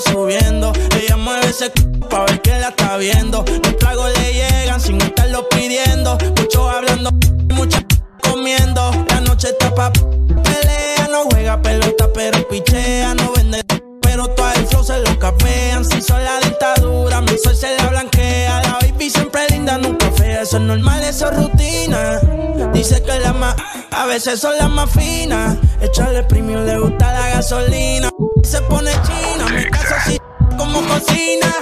subiendo. Ella mueve ese c pa' ver que la está viendo. Los tragos le llegan sin estarlo pidiendo. Muchos hablando, muchas comiendo. La noche está pa' pelea, no juega pelota, pero pichea, no vende. Pero todo el flow se lo capean. Si son la dictadura, mi sol se la blanquea. La baby siempre linda, nunca fea. Eso es normal, eso es rutina. Dice que la más, a veces son las más finas. Echarle premium, le gusta la gasolina. Se pone china, mi caso así como cocina.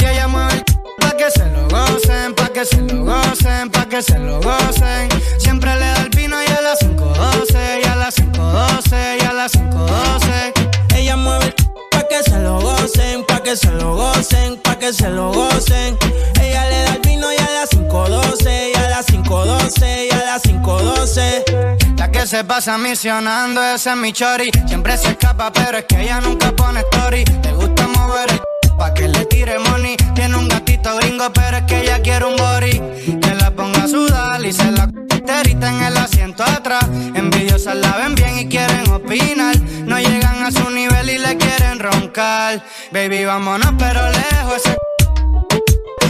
Y ella mueve el pa' que se lo gocen, pa' que se lo gocen, pa' que se lo gocen. Siempre le da el vino y a las 5.12, y a las 5.12, y a las 5.12. Ella mueve el pa' que se lo gocen, pa' que se lo gocen, que se lo gocen. Ella le da el vino y a las 5.12, y a las 5.12, y a las 5.12. La que se pasa misionando, ese es mi chori. Siempre se escapa, pero es que ella nunca pone story. Le gusta mover el pa' que le tire money. Tiene un gatito gringo, pero es que ella quiere un body. Que la ponga a sudar y se la enterita en el asiento atrás. Envidiosas la ven bien y quieren opinar. No llegan a su nivel y le quieren roncar. Baby, vámonos, pero lejos. Ese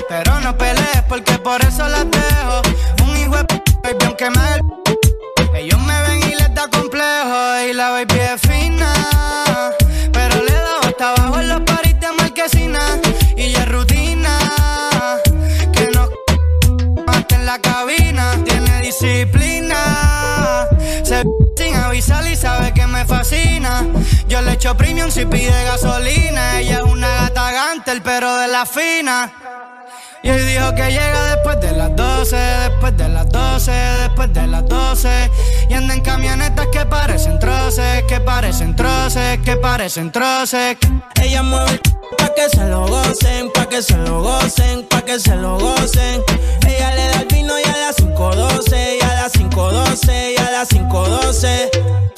pero no pelees porque por eso las dejo. Un hijo de p- baby, aunque me ellos me ven y les da complejo y la baby es fina. Pero le da hasta abajo en los paris de marquesina y ya es rutina. Que no mate en la cabina, tiene disciplina. me fascina. Yo le echo premium si pide gasolina. Ella es una gata gante, el pero de la fina. Y él dijo que llega después de las 12, después de las 12, después de las 12. Y anda en camionetas que parecen troces, que parecen troces, que parecen troces. Ella mueve pa' que se lo gocen, pa' que se lo gocen, pa' que se lo gocen. Ella le da el vino y a las 5.12, y a las 5.12, y a las 5.12.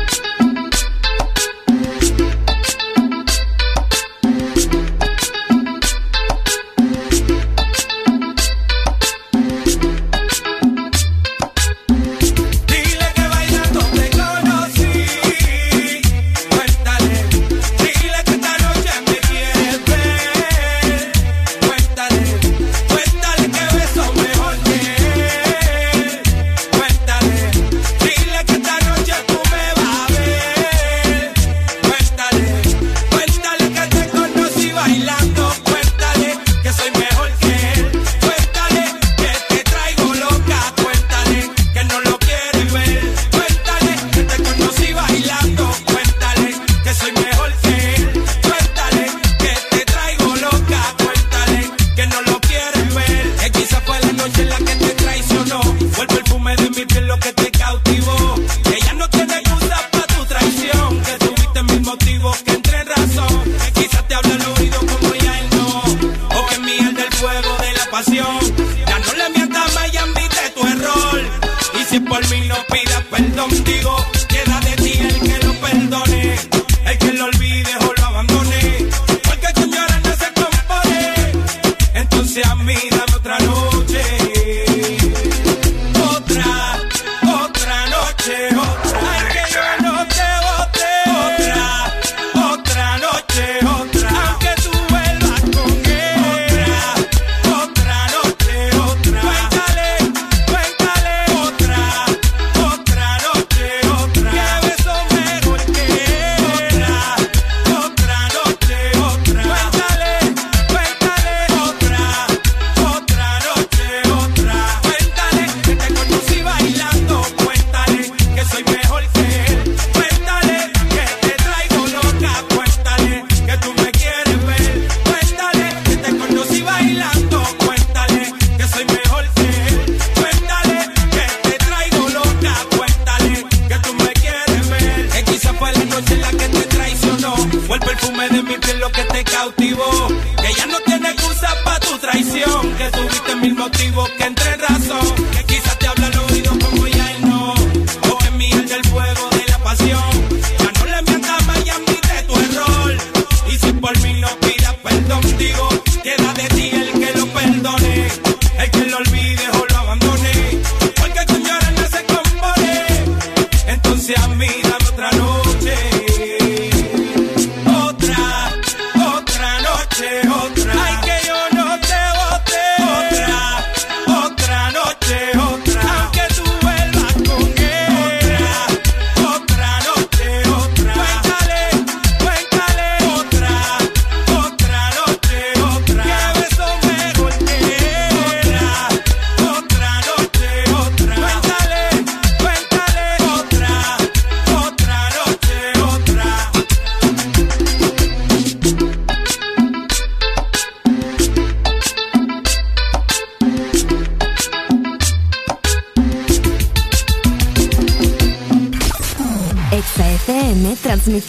no pidas perdón, digo, queda de ti el que lo perdone, el que lo olvide o lo abandone, porque tu llorar no se compone, entonces a mí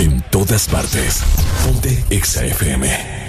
en todas partes. Ponte Exa FM.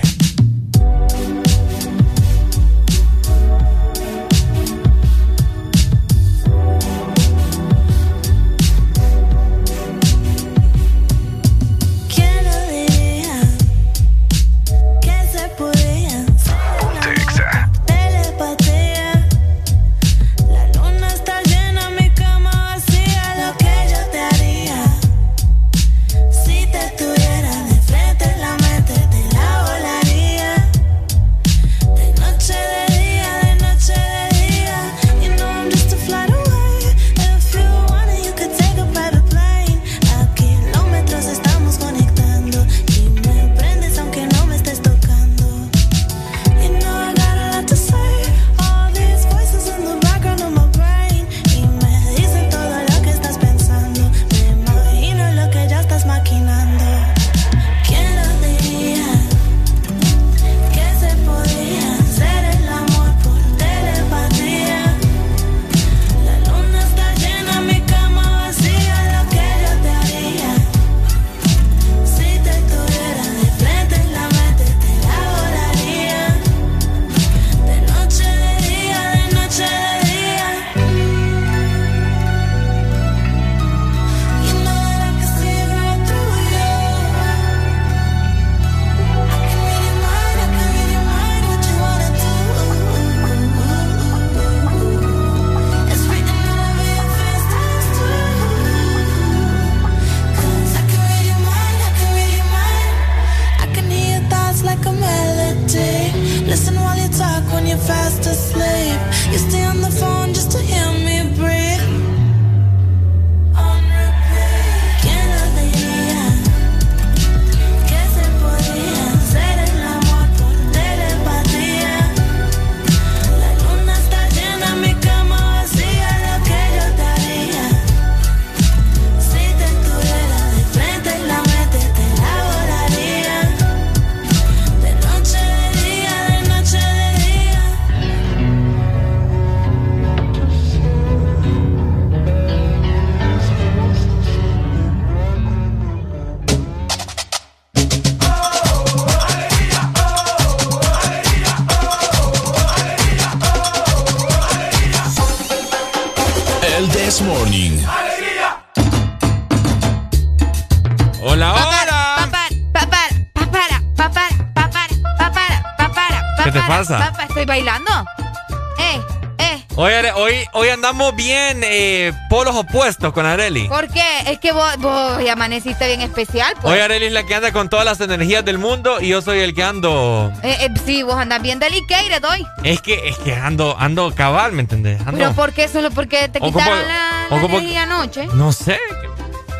Opuestos con Areli. ¿Por qué? Es que vos, vos amaneciste bien especial, pues. Hoy Areli es la que anda con todas las energías del mundo y yo soy el que ando... Eh, eh, sí, vos andas bien delicated hoy. Es que, es que ando, ando cabal, ¿me entendés? Ando, Pero ¿por qué? Solo porque te Ocupo- quitaron la, la ocupo- energía anoche. No sé.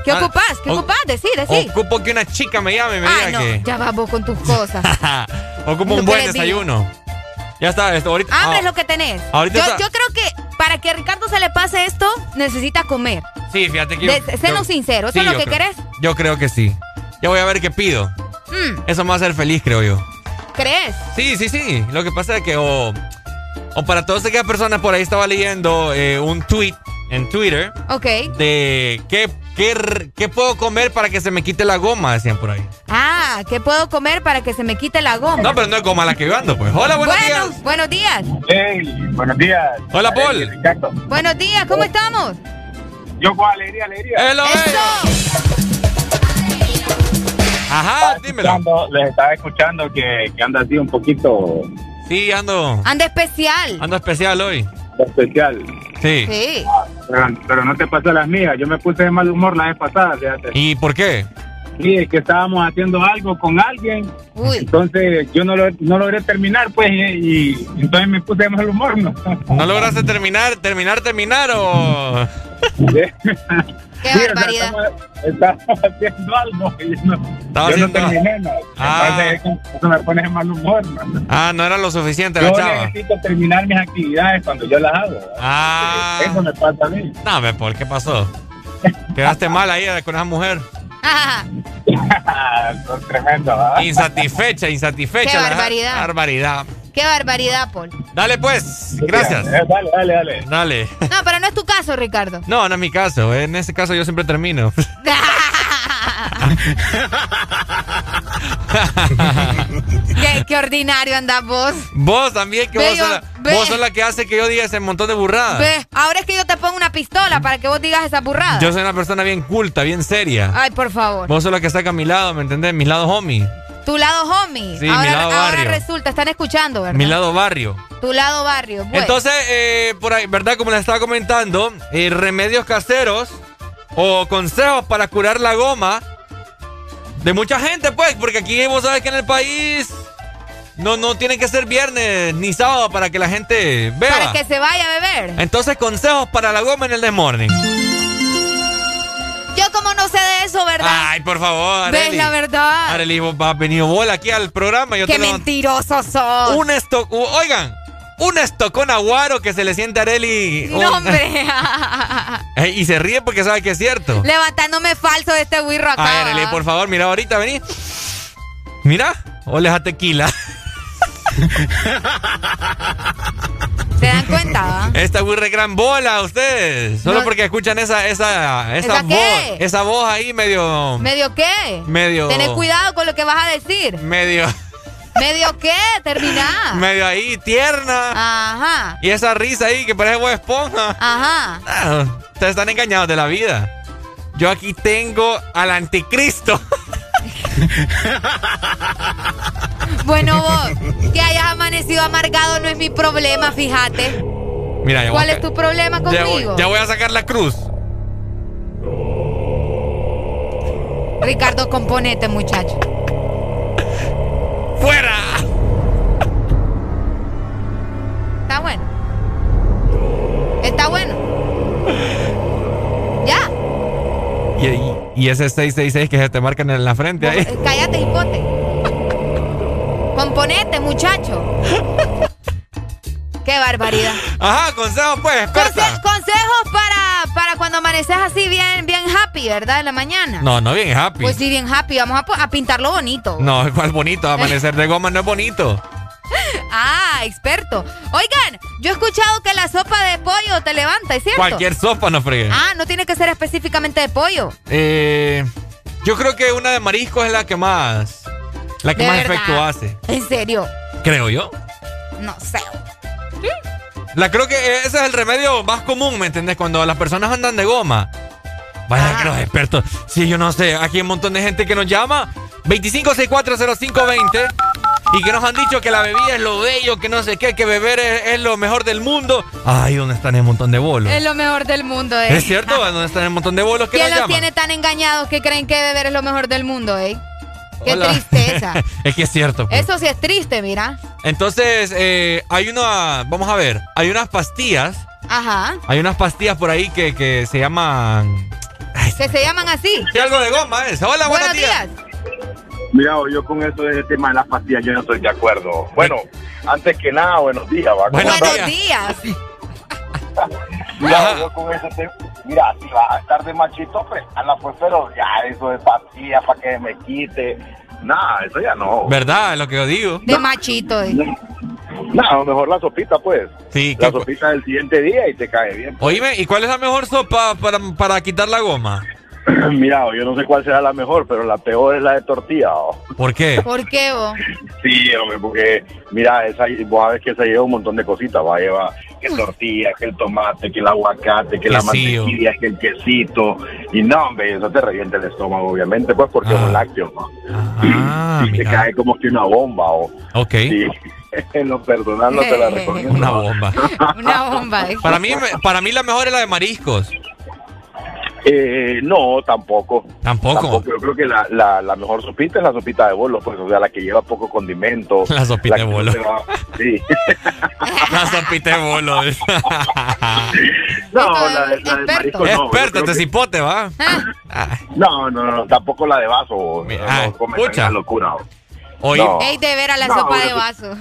¿Qué Ah, ocupás? ¿Qué o- ocupás? Decí, decí. Ocupo que una chica me llame y me Ah, diga no, que... ya vas vos con tus cosas. Ocupo un buen desayuno. Ya está, esto ahorita... Hambre ah, es lo que tenés. ahorita yo, está- yo creo que para que a Se le pase esto, necesita comer. Sí, fíjate que... De- yo- sénos yo- sinceros, ¿eso sí, es lo que creo- querés? Yo creo que sí. Ya voy a ver qué pido. Mm, Eso me va a hacer feliz, creo yo. ¿Crees? Sí, sí, sí. Lo que pasa es que o, o para todas aquellas personas por ahí estaba leyendo eh, un tweet en Twitter Ok. de qué, qué, qué puedo comer para que se me quite la goma, decían por ahí. Ah, ¿qué puedo comer para que se me quite la goma? No, pero no es goma la que yo ando, pues. Hola, buenos bueno, días. buenos días. Hey, buenos días. Hola, Paul. Buenos días, ¿cómo estamos? Yo con alegría, alegría. Hello, Ajá, dímelo. Les estaba escuchando que, que anda así un poquito Sí, ando, Anda especial. ando especial hoy. especial. Sí. Sí. Pero, pero no te pasó las mías. Yo me puse de mal humor la vez pasada, fíjate. ¿Y por qué? Sí, es que estábamos haciendo algo con alguien. Uy. Entonces yo no, lo, no logré terminar, pues, y, y entonces me puse de mal humor, ¿no? ¿No lograste terminar, terminar, terminar o...? Qué Sí, o sea, barbaridad. estamos, estamos haciendo algo y yo no, Estaba yo no haciendo- terminé, ¿no? Ah. Entonces eso me pone de mal humor, ¿no? Ah, no era lo suficiente la Yo chava. necesito terminar mis actividades cuando yo las hago. Ah. Eso me pasa a mí. No, me, ¿por qué pasó? Quedaste mal ahí con esa mujer. Tremendo, ¿verdad? Insatisfecha, insatisfecha. Qué la- barbaridad. barbaridad. Qué barbaridad, Paul. Dale pues, gracias. Eh, Dale, dale, dale. Dale. No, pero no es tu caso, Ricardo. No, no es mi caso. En ese caso yo siempre termino. qué, qué ordinario andas vos. Vos también, que Ve, vos yo- sos, la, vos sos la que hace que yo diga ese montón de burradas. Ve, ahora es que yo te pongo una pistola para que vos digas esa burrada. Yo soy una persona bien culta, bien seria. Ay, por favor. Vos sos la que acá a mi lado, ¿me entendés? Mi lado homie. Tu lado homie. Sí, mi ahora, lado ahora barrio. resulta, están escuchando, ¿verdad? Mi lado barrio. Tu lado barrio. Bueno. Entonces, eh, por ahí, ¿verdad? Como les estaba comentando, eh, remedios caseros o consejos para curar la goma de mucha gente, pues, porque aquí vos sabes que en el país no, no tiene que ser viernes ni sábado para que la gente vea. Para que se vaya a beber. Entonces, consejos para la goma en el The Morning. Yo como no sé de eso, ¿verdad? Ay, por favor, ¿Ves Arely. la verdad? Arely, vos has venido bola aquí al programa. Yo Qué te lo- mentiroso sos. Un esto, oigan, un estocón aguaro que se le siente a Arely. No, un- hombre. Eh, y se ríe porque sabe que es cierto. Levantándome falso de este wirro acá. Ay, Arely, por favor, mira ahorita, vení. Mira, oles a tequila. ¿Se dan cuenta? va? Esta wirre gran bola, ustedes. Solo No. porque escuchan esa, esa, esa, ¿Esa voz. qué? Esa voz ahí medio. ¿Medio qué? Medio. Tenés cuidado con lo que vas a decir. Medio. ¿Medio qué? Terminá. Medio ahí, tierna. Ajá. Y esa risa ahí que parece Bob esponja. Ajá. Ah, ustedes están engañados de la vida. Yo aquí tengo al anticristo. Bueno, vos, que hayas amanecido amargado no es mi problema, fíjate. Mira, ¿Cuál es tu problema ya voy- conmigo? ya voy a sacar la cruz. Ricardo, componete, muchacho fuera. Está bueno. Está bueno. Ya. Y, y ese 666 que se te marcan en la frente ahí. Cállate, hipote. Componete, muchacho. Qué barbaridad. Ajá, consejos pues, experta. Conse consejos para para cuando amaneces así bien, bien happy, ¿verdad? En la mañana. No, no bien happy. Pues sí, bien happy. Vamos a, pintarlo bonito. No, cuál bonito, amanecer de goma no es bonito. Ah, experto. Oigan, yo he escuchado que la sopa de pollo te levanta, ¿es cierto? Cualquier sopa no fregue. Ah, no tiene que ser específicamente de pollo. Eh, yo creo que una de mariscos es la que más, la que De más verdad. efecto hace. ¿En serio? Creo yo. No sé. La creo que ese es el remedio más común, ¿me entendés? Cuando las personas andan de goma. Vaya que los expertos. Sí, yo no sé. Aquí hay un montón de gente que nos llama. 25640520 y que nos han dicho que la bebida es lo bello, que no sé qué, que beber es, es lo mejor del mundo. Ay, ¿dónde están el montón de bolos? Es lo mejor del mundo, ¿eh? ¿Es cierto? ¿Dónde están el montón de bolos que ¿Quién nos los llaman? tiene tan engañados que creen que beber es lo mejor del mundo, eh? Qué Hola. tristeza. es que es cierto. pues. Eso sí es triste, mira. Entonces, eh, hay una. Vamos a ver. Hay unas pastillas. Ajá. Hay unas pastillas por ahí que, que se llaman. Que se llaman así. Sí, algo de goma, es. Hola, buenos, días. Mira, yo con eso de ese tema de las pastillas yo no estoy de acuerdo. Bueno, antes que nada, buenos días. ¿va? ¿Cómo Buenos días. Mira, yo con ese tema, mira, si vas a estar de machito, pues, ala, pues, pero ya eso de pastillas para que me quite. Nada, eso ya no. ¿Verdad? Es lo que yo digo. De machito, eh. Nada, mejor la sopita, pues. Sí, La sopita del siguiente día y te cae bien. Oíme, ¿y cuál es la mejor sopa para, para quitar la goma? Mira, yo no sé cuál será la mejor, pero la peor es la de tortilla. ¿o? ¿Por qué? ¿Por qué vos? Sí, hombre, porque mira, esa, vos sabés que esa lleva un montón de cositas, va a llevar que tortilla, que el tomate, que el aguacate, que la Quesillo. mantequilla, que el quesito, y no, hombre, eso te revienta el estómago, obviamente, pues porque es un lácteo, ¿no? Ah, y te cae como que una bomba, o Ok. sí, en lo personal no te la recomiendo. Una bomba. Una bomba. Para mí, me- para mí la mejor es la de mariscos. Eh, no, tampoco. Tampoco. Yo creo que la, la, la mejor sopita es la sopita de bolo, pues, o sea, la que lleva poco condimento. La sopita de no bolo. te va- Sí. La sopita de bolo. No, la, de- la de marisco no. Experto, este que- cipote, ¿va? No, no, no, tampoco la de vaso. ah, no, esa locura. Oye. No. Ey, de ver a la No, sopa una de so- vaso.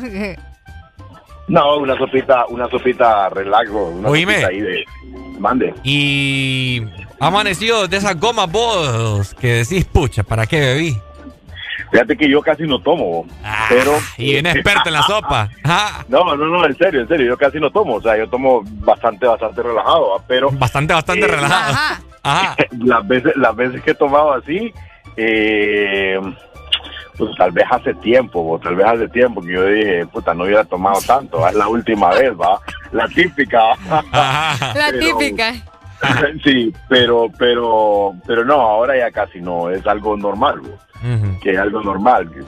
No, una sopita, una sopita relax, bro, una Oíme. sopita ahí de mande. Y amanecido de esas gomas vos que decís, pucha, ¿para qué bebí? Fíjate que yo casi no tomo, pero Ah, Y bien experto en la sopa. Ah, No, no, no, en serio, en serio, yo casi no tomo, o sea, yo tomo bastante, bastante relajado, ¿va? pero bastante, bastante Eh, relajado. Ajá. las veces, las veces que he tomado así, eh, pues tal vez hace tiempo, o tal vez hace tiempo que yo dije, puta, no hubiera tomado tanto, ¿va? es la última vez, va, la típica. La Pero- típica. sí, pero, pero, pero no, ahora ya casi no, es algo normal, bro, que es algo normal, que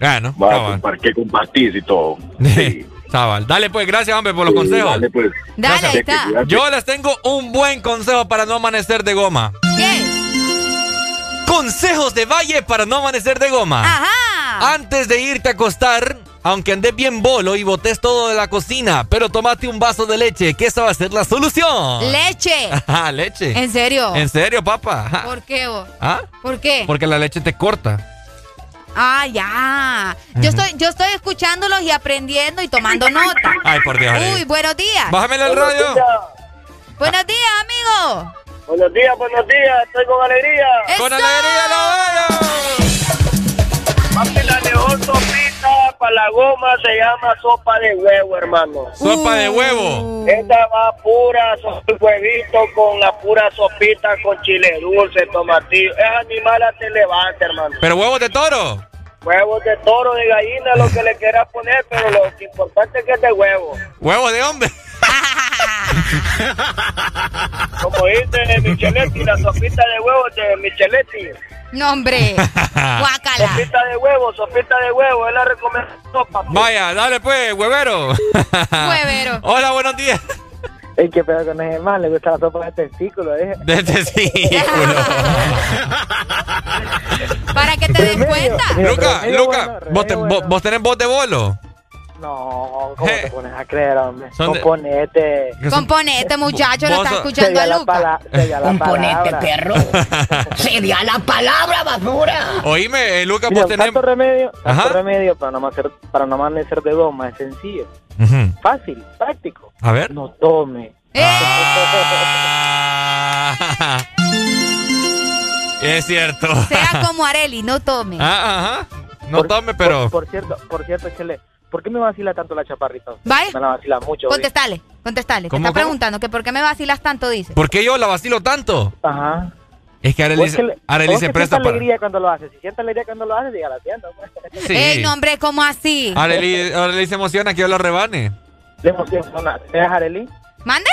Bueno, va a cabal. compar- que compartís y todo. Chaval, dale pues, gracias hombre por los Sí, consejos. dale, pues. Dale, ahí está. Yo les tengo un buen consejo para no amanecer de goma. ¿Qué? Consejos de Valle para no amanecer de goma. Ajá. Antes de irte a acostar, aunque andes bien bolo y botes todo de la cocina, pero tomate un vaso de leche, que esa va a ser la solución. Leche. Ajá, leche. ¿En serio? ¿En serio, papá? ¿Por qué vos? ¿Ah? ¿Por qué? Porque la leche te corta. Ah, ya. Yo estoy, yo estoy escuchándolos y aprendiendo y tomando nota. Ay, por Dios. Uy, buenos días. Bájamele el radio. Buenos días, amigo. Buenos días, buenos días, estoy con alegría. Con alegría lo Papi, la mejor sopita para la goma se llama sopa de huevo, hermano. Sopa Uh. de huevo. Esta va pura, huevito con la pura sopita con chile dulce, tomatillo. Es animal a te levanta, hermano. Pero huevos de toro. Huevos de toro, de gallina, lo que le quieras poner, pero lo que importante es que es de huevo. Huevos de hombre. Como dice Micheletti, la sopita de huevo de Micheletti. No, hombre. Guácala. Sopita de huevo, sopita de huevo, es la recomendación. papi. Vaya, dale pues, huevero. Huevero. Hola, buenos días. Ey, qué pedo con ese man, le gusta la sopa de testículo, eh. De testículo. Para que te des cuenta. Luca, Luca, ¿vos, te- vos- vos tenés voz de bolo. No, ¿cómo te pones a creer, hombre? Son de- Componete. Componete, muchacho, lo está escuchando a Luca. palabra. perro. Sería la palabra, basura. Oíme, eh, Lucas, Mira, vos tenés... tanto remedio, tanto Ajá. remedio para no, hacer, para no amanecer de goma, es sencillo, fácil, práctico. A ver. No tome. Ah. es cierto. Sea como Areli, no tome. Ah, ajá. No tome, pero... Por, por cierto, por cierto, Chele, ¿por qué me vacila tanto la chaparrita? ¿Vale? Me la vacila mucho. Contestale, contestale. Te ¿Cómo, está cómo? preguntando que por qué me vacilas tanto, dice. ¿Por qué yo la vacilo tanto? Ajá. Es que Arely, Vos que le- Arely vos se presta sienta para... alegría cuando lo haces. Si siente alegría cuando lo haces, diga la tienda. pues. Sí. Ey, no, hombre, ¿cómo así? Arely, Arely se emociona que yo la rebane. Le emociona. ¿Es Arely? ¿Mande?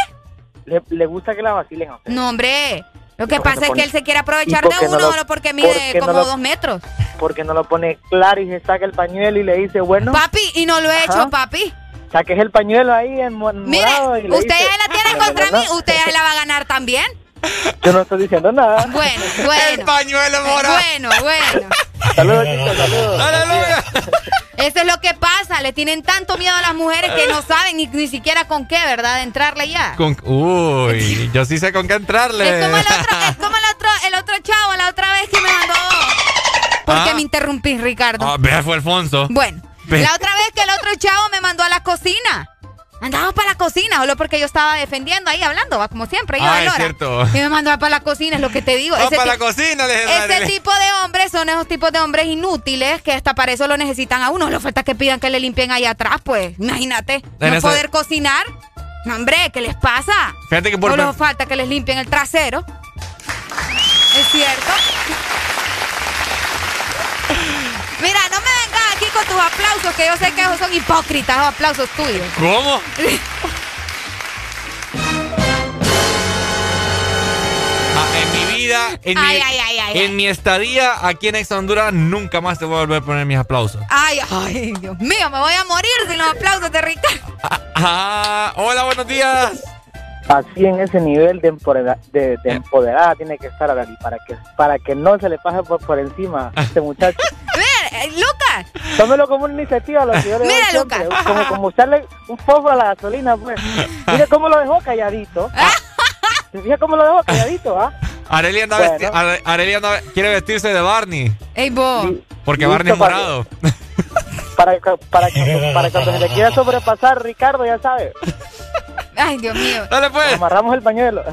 Le, le gusta que la vacilen a usted. No, hombre. Lo que ¿Por qué pasa es pone- que él se quiere aprovechar ¿Y por de no uno lo- solo porque por mide no como lo- dos metros. Porque no lo pone claro y se saca el pañuelo y le dice, bueno. Papi, y no lo he hecho, papi. Saques el pañuelo ahí en Mire, y le usted dice, ya la tiene "No, no, contra no, mí, no". usted ya la va a ganar también. Yo no estoy diciendo nada. Bueno, bueno. El pañuelo morado. Bueno, bueno. Saludos, chicos, saludos. ¡Aleluya! Eso es lo que pasa. Le tienen tanto miedo a las mujeres que no saben ni, ni siquiera con qué, ¿verdad? De entrarle ya. Con... Uy, yo sí sé con qué entrarle. Es como el otro, es como el otro, el otro chavo la otra vez que me mandó. ¿Por qué Ah. me interrumpís, Ricardo? Ah, vea, fue Alfonso. Bueno, Ve. la otra vez que el otro chavo me mandó a la cocina. Andaba para la cocina, solo porque yo estaba defendiendo ahí, hablando, va como siempre, yo Ah, es cierto. Y me mandó para la cocina, es lo que te digo. Vamos Ese para la cocina, le dije, Ese tipo de hombres son esos tipos de hombres inútiles que hasta para eso lo necesitan a uno. Le falta que pidan que le limpien ahí atrás, pues. Imagínate. En No poder cocinar. No, hombre, ¿qué les pasa? Fíjate que por... Solo falta que les limpien el trasero. ¿Es cierto? con tus aplausos, que yo sé que esos son hipócritas, los aplausos tuyos. ¿Cómo? Ah, en mi vida, en, Ay, mi, ay, ay, ay, en ay. mi estadía aquí en Ex Honduras, nunca más te voy a volver a poner mis aplausos. Ay, ay, Dios mío, me voy a morir sin los aplausos de Ricardo. Ah, hola, buenos días. Así en ese nivel de, empodera- de, Eh. de empoderada tiene que estar Arely para que, para que no se le pase por, por encima a este muchacho. Mira, eh, Lucas, Tómelo como una iniciativa, lo que yo le doy Mira, siempre. Lucas. Como, como echarle un fósforo a la gasolina, pues. Mire cómo lo dejó calladito. ¿Se fija cómo lo dejó calladito, ah? Arely anda, Bueno. vesti- Are- Arely anda- quiere vestirse de Barney. ey, vos. Porque Listo, Barney es morado. Para, para, que- para cuando se le quiera sobrepasar, Ricardo, ya sabe. Ay, Dios mío. Dale pues. Amarramos el pañuelo.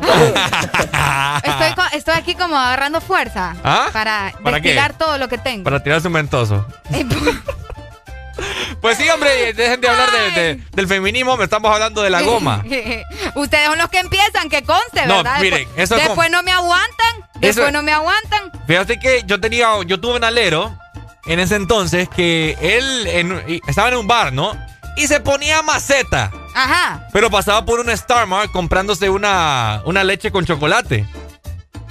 Estoy, estoy aquí como agarrando fuerza ¿Ah? para ¿Para qué? destilar todo lo que tengo. Para tirarse un ventoso. Ey, vos. Pues sí, hombre, dejen de hablar de- de- del feminismo, me estamos hablando de la goma. Ustedes son los que empiezan, que conste, No, ¿verdad? miren, después, eso es después no me aguantan, después Eso- no me aguantan. Fíjate que yo tenía, yo tuve un alero en ese entonces que él en- estaba en un bar, ¿no? Y se ponía maceta. Ajá, Pero pasaba por un Starmart comprándose una, una leche con chocolate.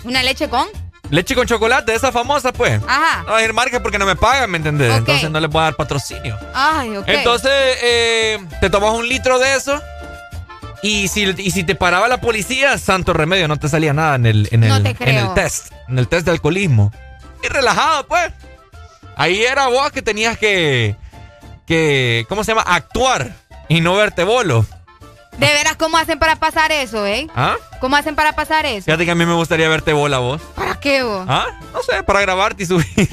una leche con. Leche con chocolate, esa famosa, pues. Ajá. No, el marca porque no me pagan, ¿me entendés? Entonces no les voy a dar patrocinio. Ay, ok. Entonces, eh, te tomas un litro de eso. Y si, y si te paraba la policía, santo remedio, no te salía nada en el, en No el, te en el test. En el test de alcoholismo. Y relajado, pues. Ahí era vos que tenías que. que ¿Cómo se llama? Actuar. Y no verte bolo. De veras, ¿cómo hacen para pasar eso, eh? ¿Ah? ¿Cómo hacen para pasar eso? Fíjate que a mí me gustaría verte bola vos. ¿Para qué vos? ¿Ah? No sé, para grabarte y subir.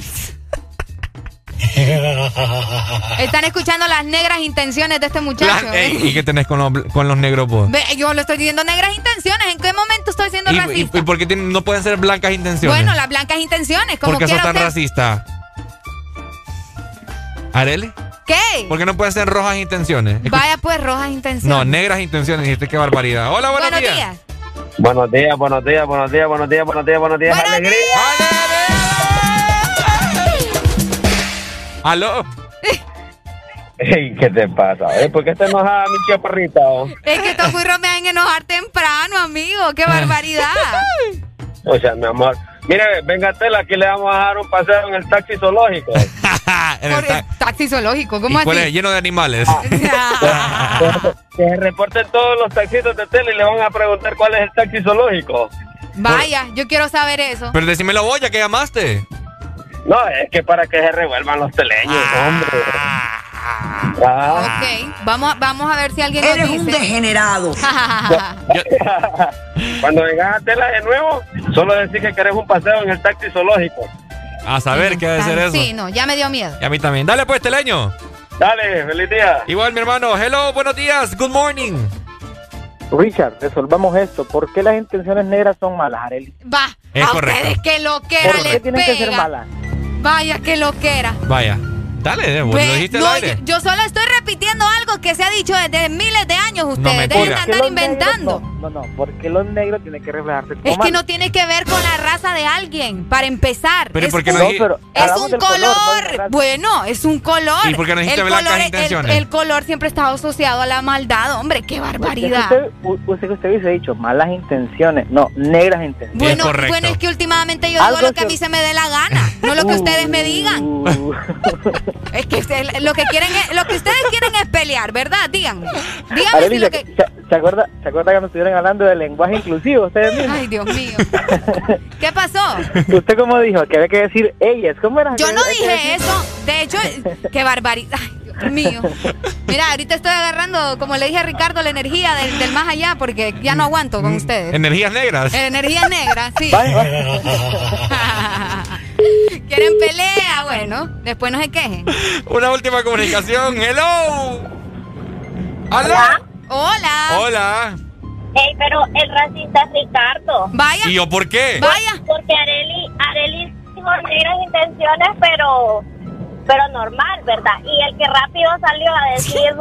Están escuchando las negras intenciones de este muchacho. ¿eh? Ey, ¿Y qué tenés con los, con los negros vos? Ve, yo le estoy diciendo negras intenciones. ¿En qué momento estoy siendo ¿Y, y, racista? y por qué no pueden ser blancas intenciones? Bueno, las blancas intenciones, como ¿Por qué sos tan usted. racista? ¿Arele? ¿Qué? ¿Por qué no pueden ser rojas intenciones? Vaya pues, rojas intenciones. No, negras intenciones. Dijiste qué barbaridad. Hola, buenos, Buenos días. días. Buenos días, buenos días, buenos días, buenos días, buenos días, buenos días. Buenos alegría. ¿Aló? Ey, ¿Qué te pasa? eh? ¿Por qué te enojas, mi chaparrita? oh? Es que estos burros me hacen enojar temprano, amigo. ¡Qué barbaridad! O sea, mi amor. Mire, venga, Tela, aquí le vamos a dar un paseo en el taxi zoológico. En el Por ta- el taxi zoológico, ¿Y ¿cómo es? Lleno de animales. que se reporten todos los taxitos de Tela y le van a preguntar cuál es el taxi zoológico. Vaya, yo quiero saber eso. Pero decímelo vos, ya que llamaste. No, es que para que se revuelvan los teleños, hombre. Ah. Ok, vamos, a- vamos a ver si alguien Eres nos un degenerado. Cuando vengas a Tela de nuevo, solo decir que querés un paseo en el taxi zoológico. A saber qué debe ser eso. Sí, no, ya me dio miedo. Y a mí también. Dale pues, teleño. Dale, feliz día. Igual, mi hermano. Hello, buenos días. Good morning. Richard, resolvamos esto. ¿Por qué las intenciones negras son malas, Arely? Va, Es a correcto. ustedes que lo que era ¿Por qué les tienen que ser malas? Vaya, que lo que era. Vaya. Dale, vos lo dijiste no, al aire. yo, yo solo estoy repitiendo algo que se ha dicho desde miles de años No ustedes. me Dejen de andar inventando. negros- no, no, no. ¿Por qué los negros tienen que reflejarse Es que no tiene que ver con la raza de alguien, para empezar. Pero ¿y es por qué no un, dije- No, pero es un color. no bueno, es un color. ¿Y por qué no dijiste el color, el- intenciones? El, color siempre está asociado a la maldad, hombre, qué barbaridad. Usted, usted, usted, hubiese dicho malas intenciones, no, negras intenciones. Bueno, bueno, es que últimamente yo digo lo que a mí se me dé la gana, no lo que ustedes me digan. Es que usted- lo que quieren es- lo que ustedes quieren es pelear, ¿verdad? Díganme. Díganme Arely, si lo ¿se, que se- se acuerda, ¿se acuerda cuando estuvieron hablando del lenguaje inclusivo ustedes mismos? Ay, Dios mío. ¿Qué pasó? ¿Usted cómo dijo? Que había que decir ellas. ¿Cómo era? Yo que no que dije eso. De hecho, qué barbaridad. Ay, Dios mío. Mira, ahorita estoy agarrando, como le dije a Ricardo, la energía del, del más allá porque ya no aguanto con ustedes. Energías negras. Energía negra, sí. Vaya, Quieren pelea, bueno, después no se quejen. Una última comunicación. Hello. ¿Aló? Hola. Hola. Ey, pero el racista es Ricardo. Vaya. ¿Y yo por qué? Vaya. Porque Areli, Areli dijo negras intenciones, pero, pero normal, ¿verdad? Y el que rápido salió a decir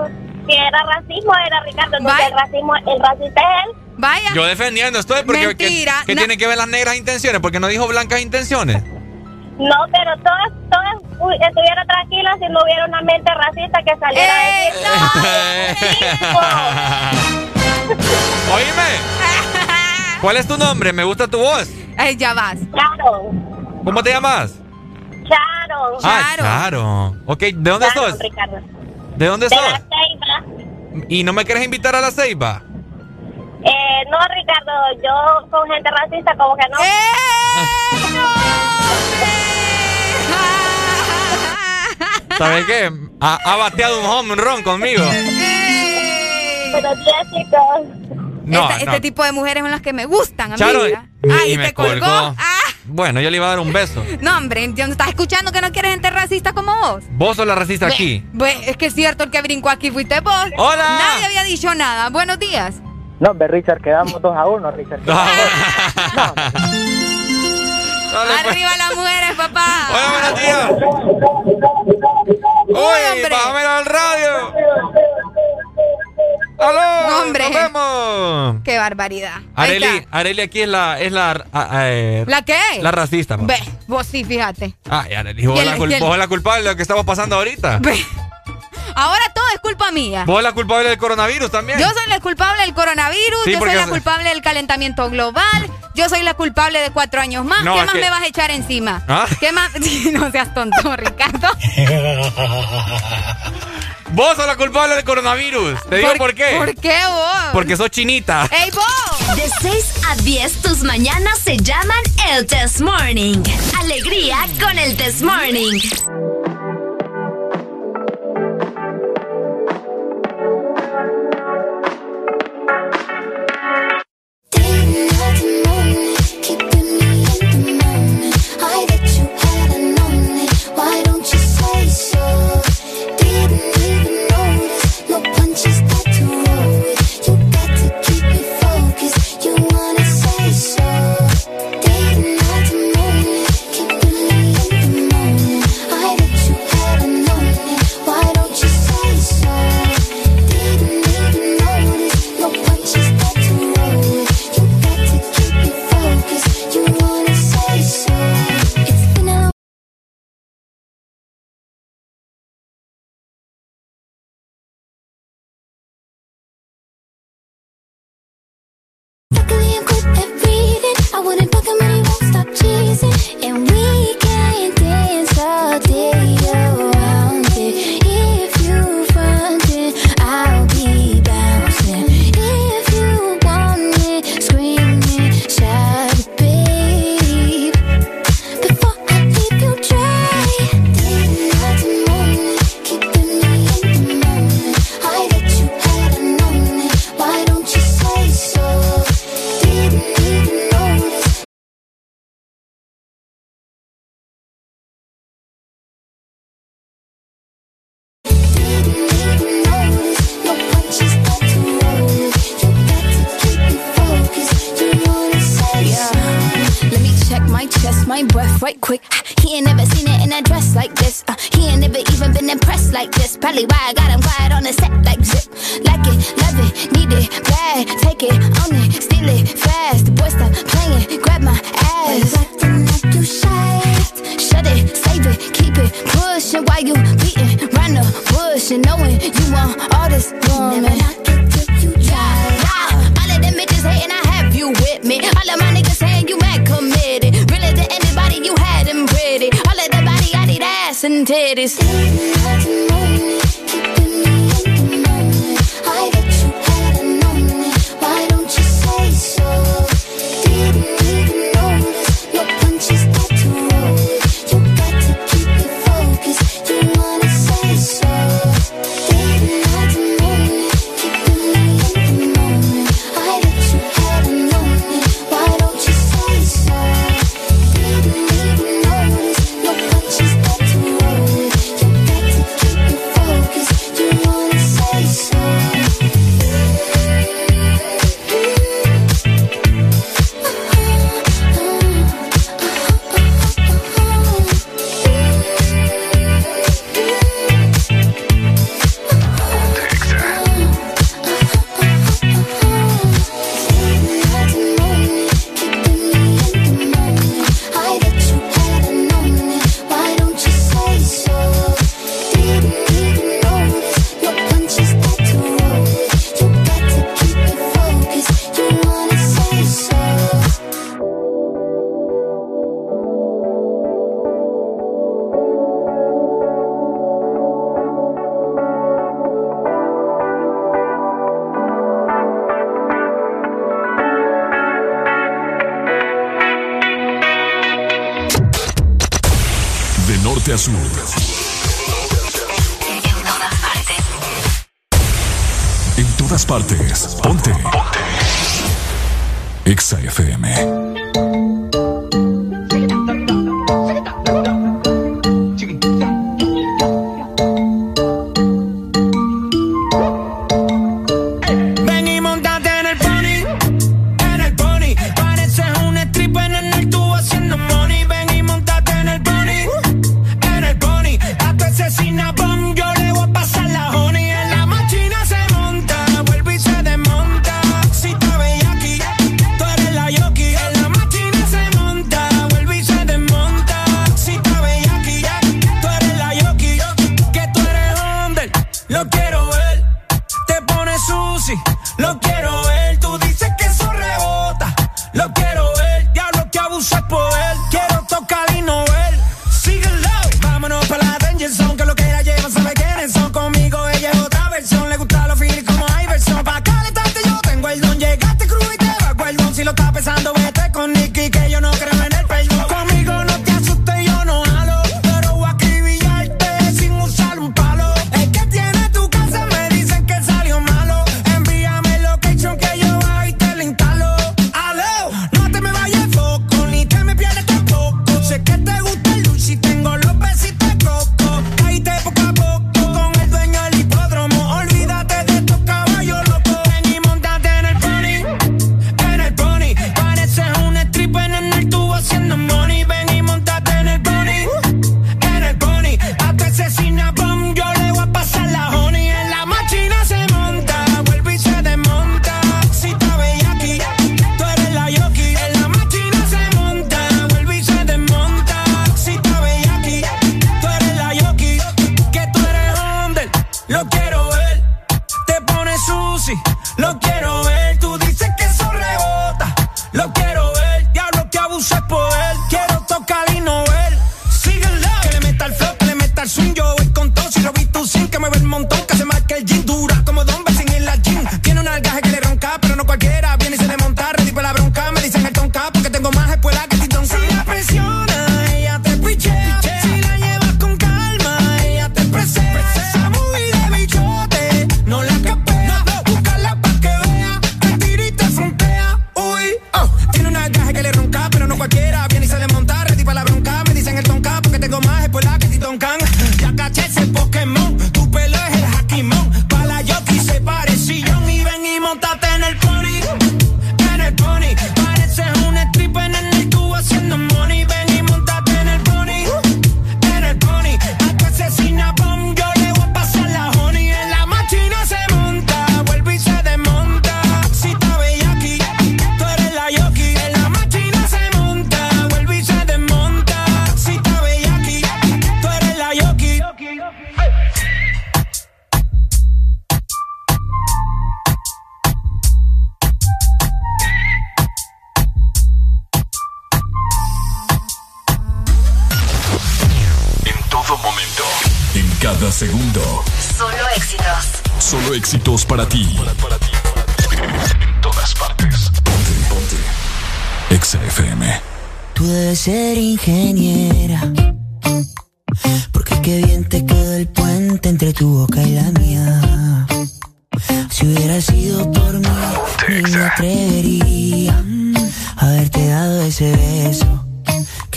que era racismo era Ricardo. Entonces el racismo, el racista es él. Vaya. Yo defendiendo estoy porque ¿qué- Mentira, ¿qué, no. tiene que ver las negras intenciones? Porque no dijo blancas intenciones. No, pero todas, todas estuvieran tranquilas si no hubiera una mente racista que saliera decir. Oíme. ¿Cuál es tu nombre? Me gusta tu voz. Ay, ya vas. Charo. ¿Cómo te llamas? Charo. Ah, claro. Ok, ¿de dónde Charo, sos? Ricardo. ¿De dónde De sos? la Ceiba. ¿Y no me quieres invitar a la ceiba? Eh, no, Ricardo, yo con gente racista como que no. ¿Sabes qué? Ha, ha bateado un home run conmigo. Pero chicos. No, Esta- no. Este tipo de mujeres son las que me gustan, Charo, amiga. y- Ay, y te me colgó. colgó. Ah, Bueno, yo le iba a dar un beso. no, hombre, ¿no estás escuchando que no quieres gente racista como vos? Vos sos la racista aquí. ve, es que es cierto, el que brincó aquí fuiste vos. Hola. Nadie había dicho nada. Buenos días. No, ve, Richard, quedamos dos a uno, Richard. Arriba las mujeres, papá. Hola, buenos días. Uy, bájame al radio. ¡Aló! No, hombre. ¡Nos vemos! Qué barbaridad. Areli. Areli aquí es la, es la, eh, ¿La qué? la racista. Ve, vos sí, fíjate. Ay, Areli, vos el- la, el- vos la culpable de lo que estamos pasando ahorita. Ve. Ahora todo es culpa mía. Vos la culpable del coronavirus también. Yo soy la culpable del coronavirus, Sí, yo soy la se- culpable del calentamiento global, yo soy la culpable de cuatro años más. No, ¿Qué más que- me vas a echar encima? ¿Ah? ¿Qué más? no seas tonto, Ricardo. Vos sos la culpable del coronavirus. Te digo por, qué. ¿Por qué vos? Porque sos chinita. ¡Ey, vos! De 6 a 10, tus mañanas se llaman el Test Morning. Alegría con el Test Morning.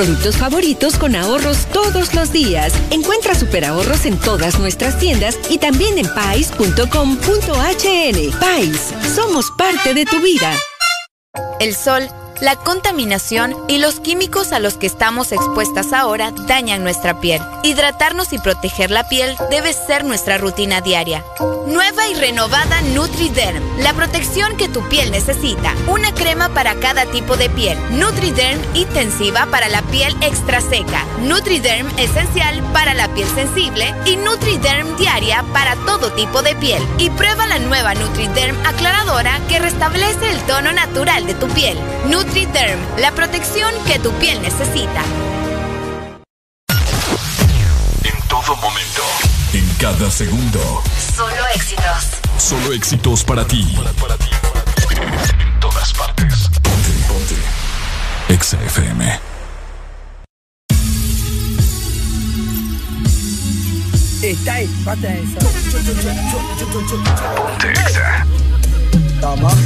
productos favoritos con ahorros todos los días. Encuentra super ahorros en todas nuestras tiendas y también en pais.com.hn. Pais, somos parte de tu vida. El sol, la contaminación y los químicos a los que estamos expuestas ahora dañan nuestra piel. Hidratarnos y proteger la piel debe ser nuestra rutina diaria. Nueva y renovada NutriDerm, la protección que tu piel necesita. Una crema para cada tipo de piel. NutriDerm intensiva para la piel extra seca. NutriDerm esencial para la piel sensible y NutriDerm diaria para todo tipo de piel. Y prueba la nueva NutriDerm aclaradora que restablece el tono natural de tu piel. NutriDerm, la protección que tu piel necesita. Cada segundo. Solo éxitos. Solo éxitos para ti. Para, para ti, para ti. En todas partes. Ponte, ponte. Exa FM. Está ahí, pata esa. Ponte Exa. Tamam,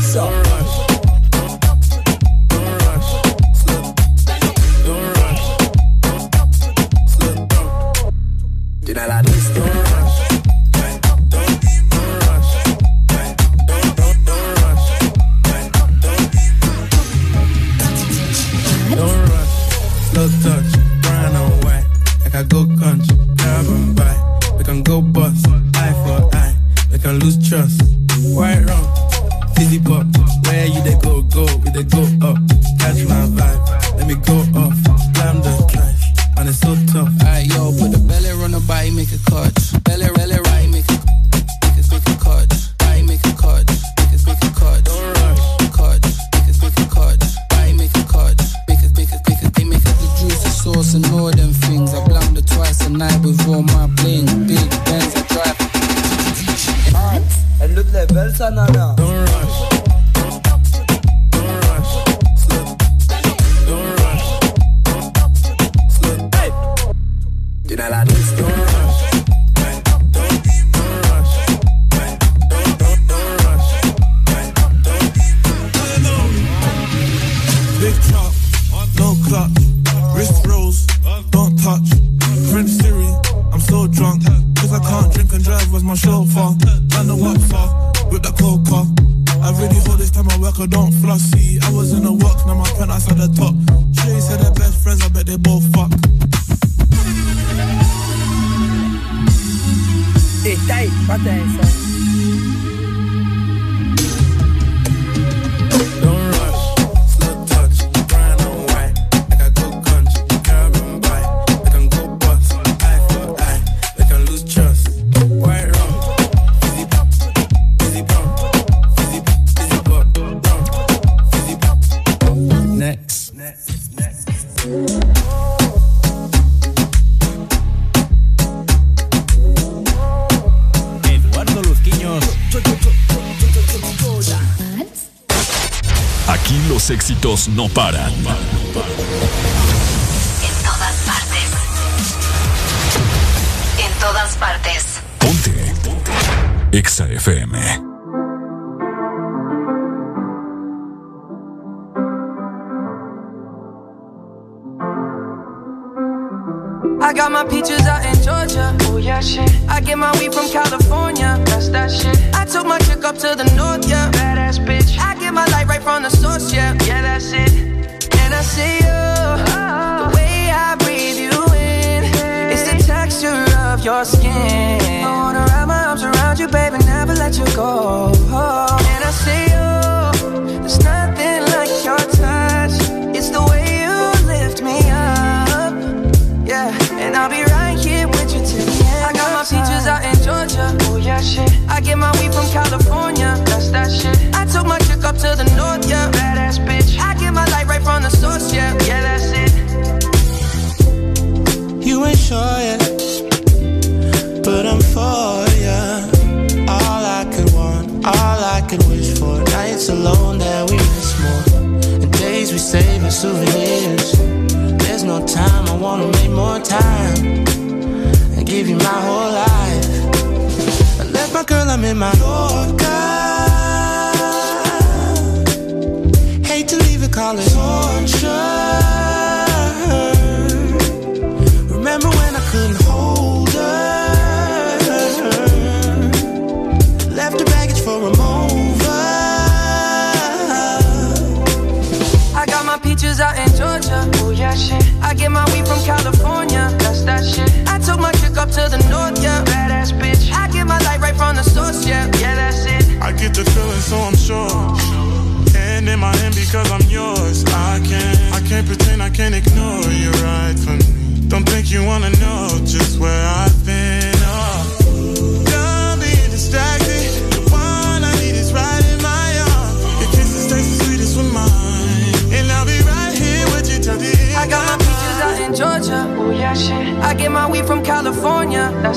no paran.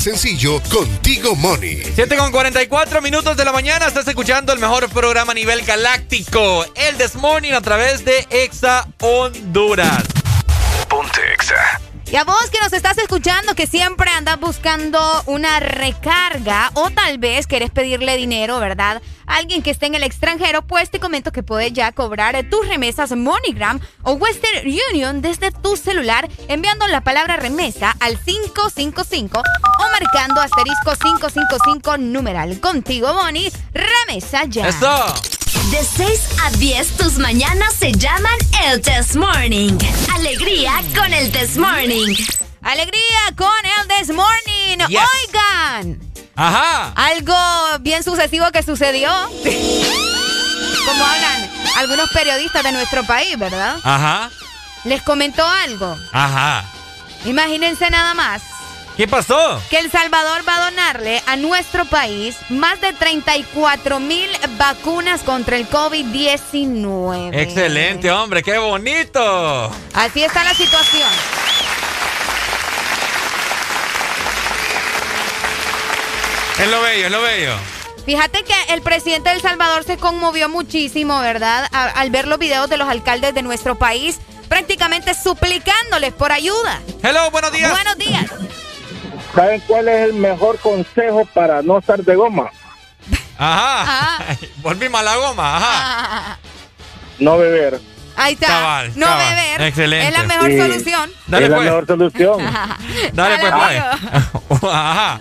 Sencillo con Tigo Money. 7 con 44 minutos de la mañana. Estás escuchando el mejor programa a nivel galáctico. El This Morning a través de Exa Honduras. Y a vos que nos estás escuchando, que siempre andas buscando una recarga o tal vez querés pedirle dinero, ¿verdad? A alguien que esté en el extranjero, pues te comento que puedes ya cobrar tus remesas MoneyGram o Western Union desde tu celular enviando la palabra remesa al 555 o marcando asterisco 555 numeral. Contigo, Money, remesa ya. ¡Eso! De 6 a 10, tus mañanas se llaman el Test Morning. Alegría con el Test Morning. Alegría con el This Morning. Yes. Oigan. Ajá. Algo bien sucesivo que sucedió. Como hablan algunos periodistas de nuestro país, ¿verdad? Ajá. Les comentó algo. Ajá. Imagínense nada más ¿Qué pasó? que El Salvador va a donarle a nuestro país más de 34 mil vacunas contra el COVID-19. Excelente, hombre, qué bonito. Así está la situación. Es lo bello, es lo bello. Fíjate que el presidente de El Salvador se conmovió muchísimo, ¿verdad? A- al ver los videos de los alcaldes de nuestro país prácticamente suplicándoles por ayuda. Hello, buenos días. Buenos días. ¿Saben cuál es el mejor consejo para no estar de goma? Ajá. Volvimos a la goma, ajá. Ah, No beber. ahí está. Cabal, no cabal. beber. Excelente. Es la mejor Sí. solución. Dale, es la pues. mejor solución. Dale, pues, Dale, pues. Ajá.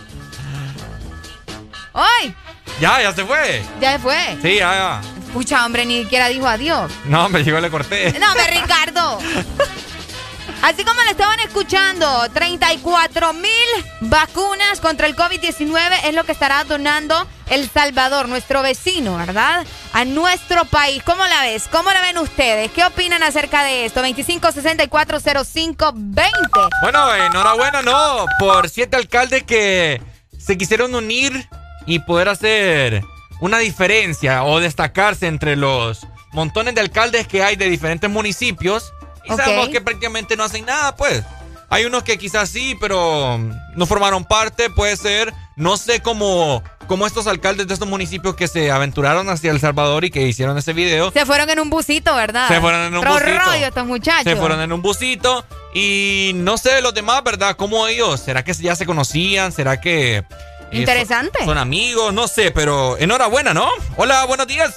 ¡Ay! Ya, ya se fue. Ya fue. Sí, ya, ya. Pucha, hombre, ni siquiera dijo adiós. No, me llegó, le corté. No, hombre, Ricardo. Así como lo estaban escuchando, 34 mil vacunas contra el COVID-19 es lo que estará donando El Salvador, nuestro vecino, ¿verdad? A nuestro país. ¿Cómo la ves? ¿Cómo la ven ustedes? ¿Qué opinan acerca de esto? 25640520. Bueno, enhorabuena, ¿no? Por siete alcaldes que se quisieron unir y poder hacer una diferencia o destacarse entre los montones de alcaldes que hay de diferentes municipios. Y Ok. sabemos que prácticamente no hacen nada, pues. Hay unos que quizás sí, pero no formaron parte, puede ser. No sé cómo, cómo estos alcaldes de estos municipios que se aventuraron hacia El Salvador y que hicieron ese video. Se fueron en un busito, ¿verdad? Se fueron en un busito. rollo estos muchachos. Se fueron en un busito y no sé los demás, ¿verdad? ¿Cómo ellos? ¿Será que ya se conocían? ¿Será que... eh, Interesante. son, son amigos? No sé, pero enhorabuena, ¿no? Hola, buenos días.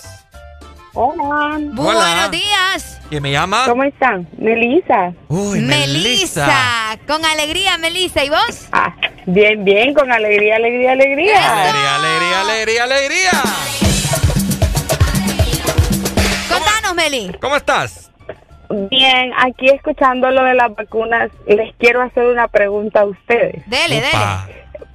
Hola. Buenos días. ¿Quién me llama? ¿Cómo están? Melissa. Uy, Melissa. Con alegría, Melissa. ¿Y vos? Ah, bien, bien, con alegría, alegría, alegría. Alegría, alegría, alegría, alegría. Contanos, Meli. ¿Cómo estás? Bien, aquí escuchando lo de las vacunas, les quiero hacer una pregunta a ustedes. Dele, Opa.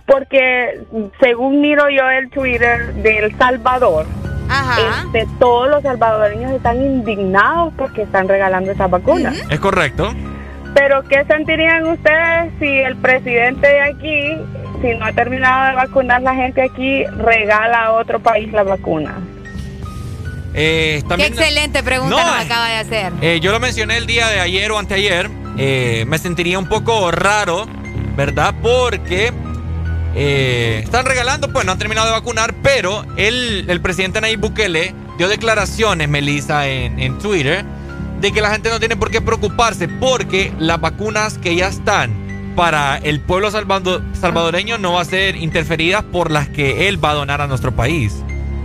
Porque según miro yo el Twitter de El Salvador, Ajá. este, todos los salvadoreños están indignados porque están regalando esas vacunas. Es correcto. Pero ¿qué sentirían ustedes si el presidente de aquí si no ha terminado de vacunar la gente aquí, regala a otro país la vacuna. Eh, Qué excelente pregunta No, nos eh. acaba de hacer. eh, yo lo mencioné el día de ayer o anteayer. eh, me sentiría un poco raro, ¿verdad? Porque eh, están regalando, pues no han terminado de vacunar, pero el, el presidente Nayib Bukele dio declaraciones, Melissa, en, en Twitter, de que la gente no tiene por qué preocuparse porque las vacunas que ya están para el pueblo salvando- salvadoreño no va a ser interferidas por las que él va a donar a nuestro país.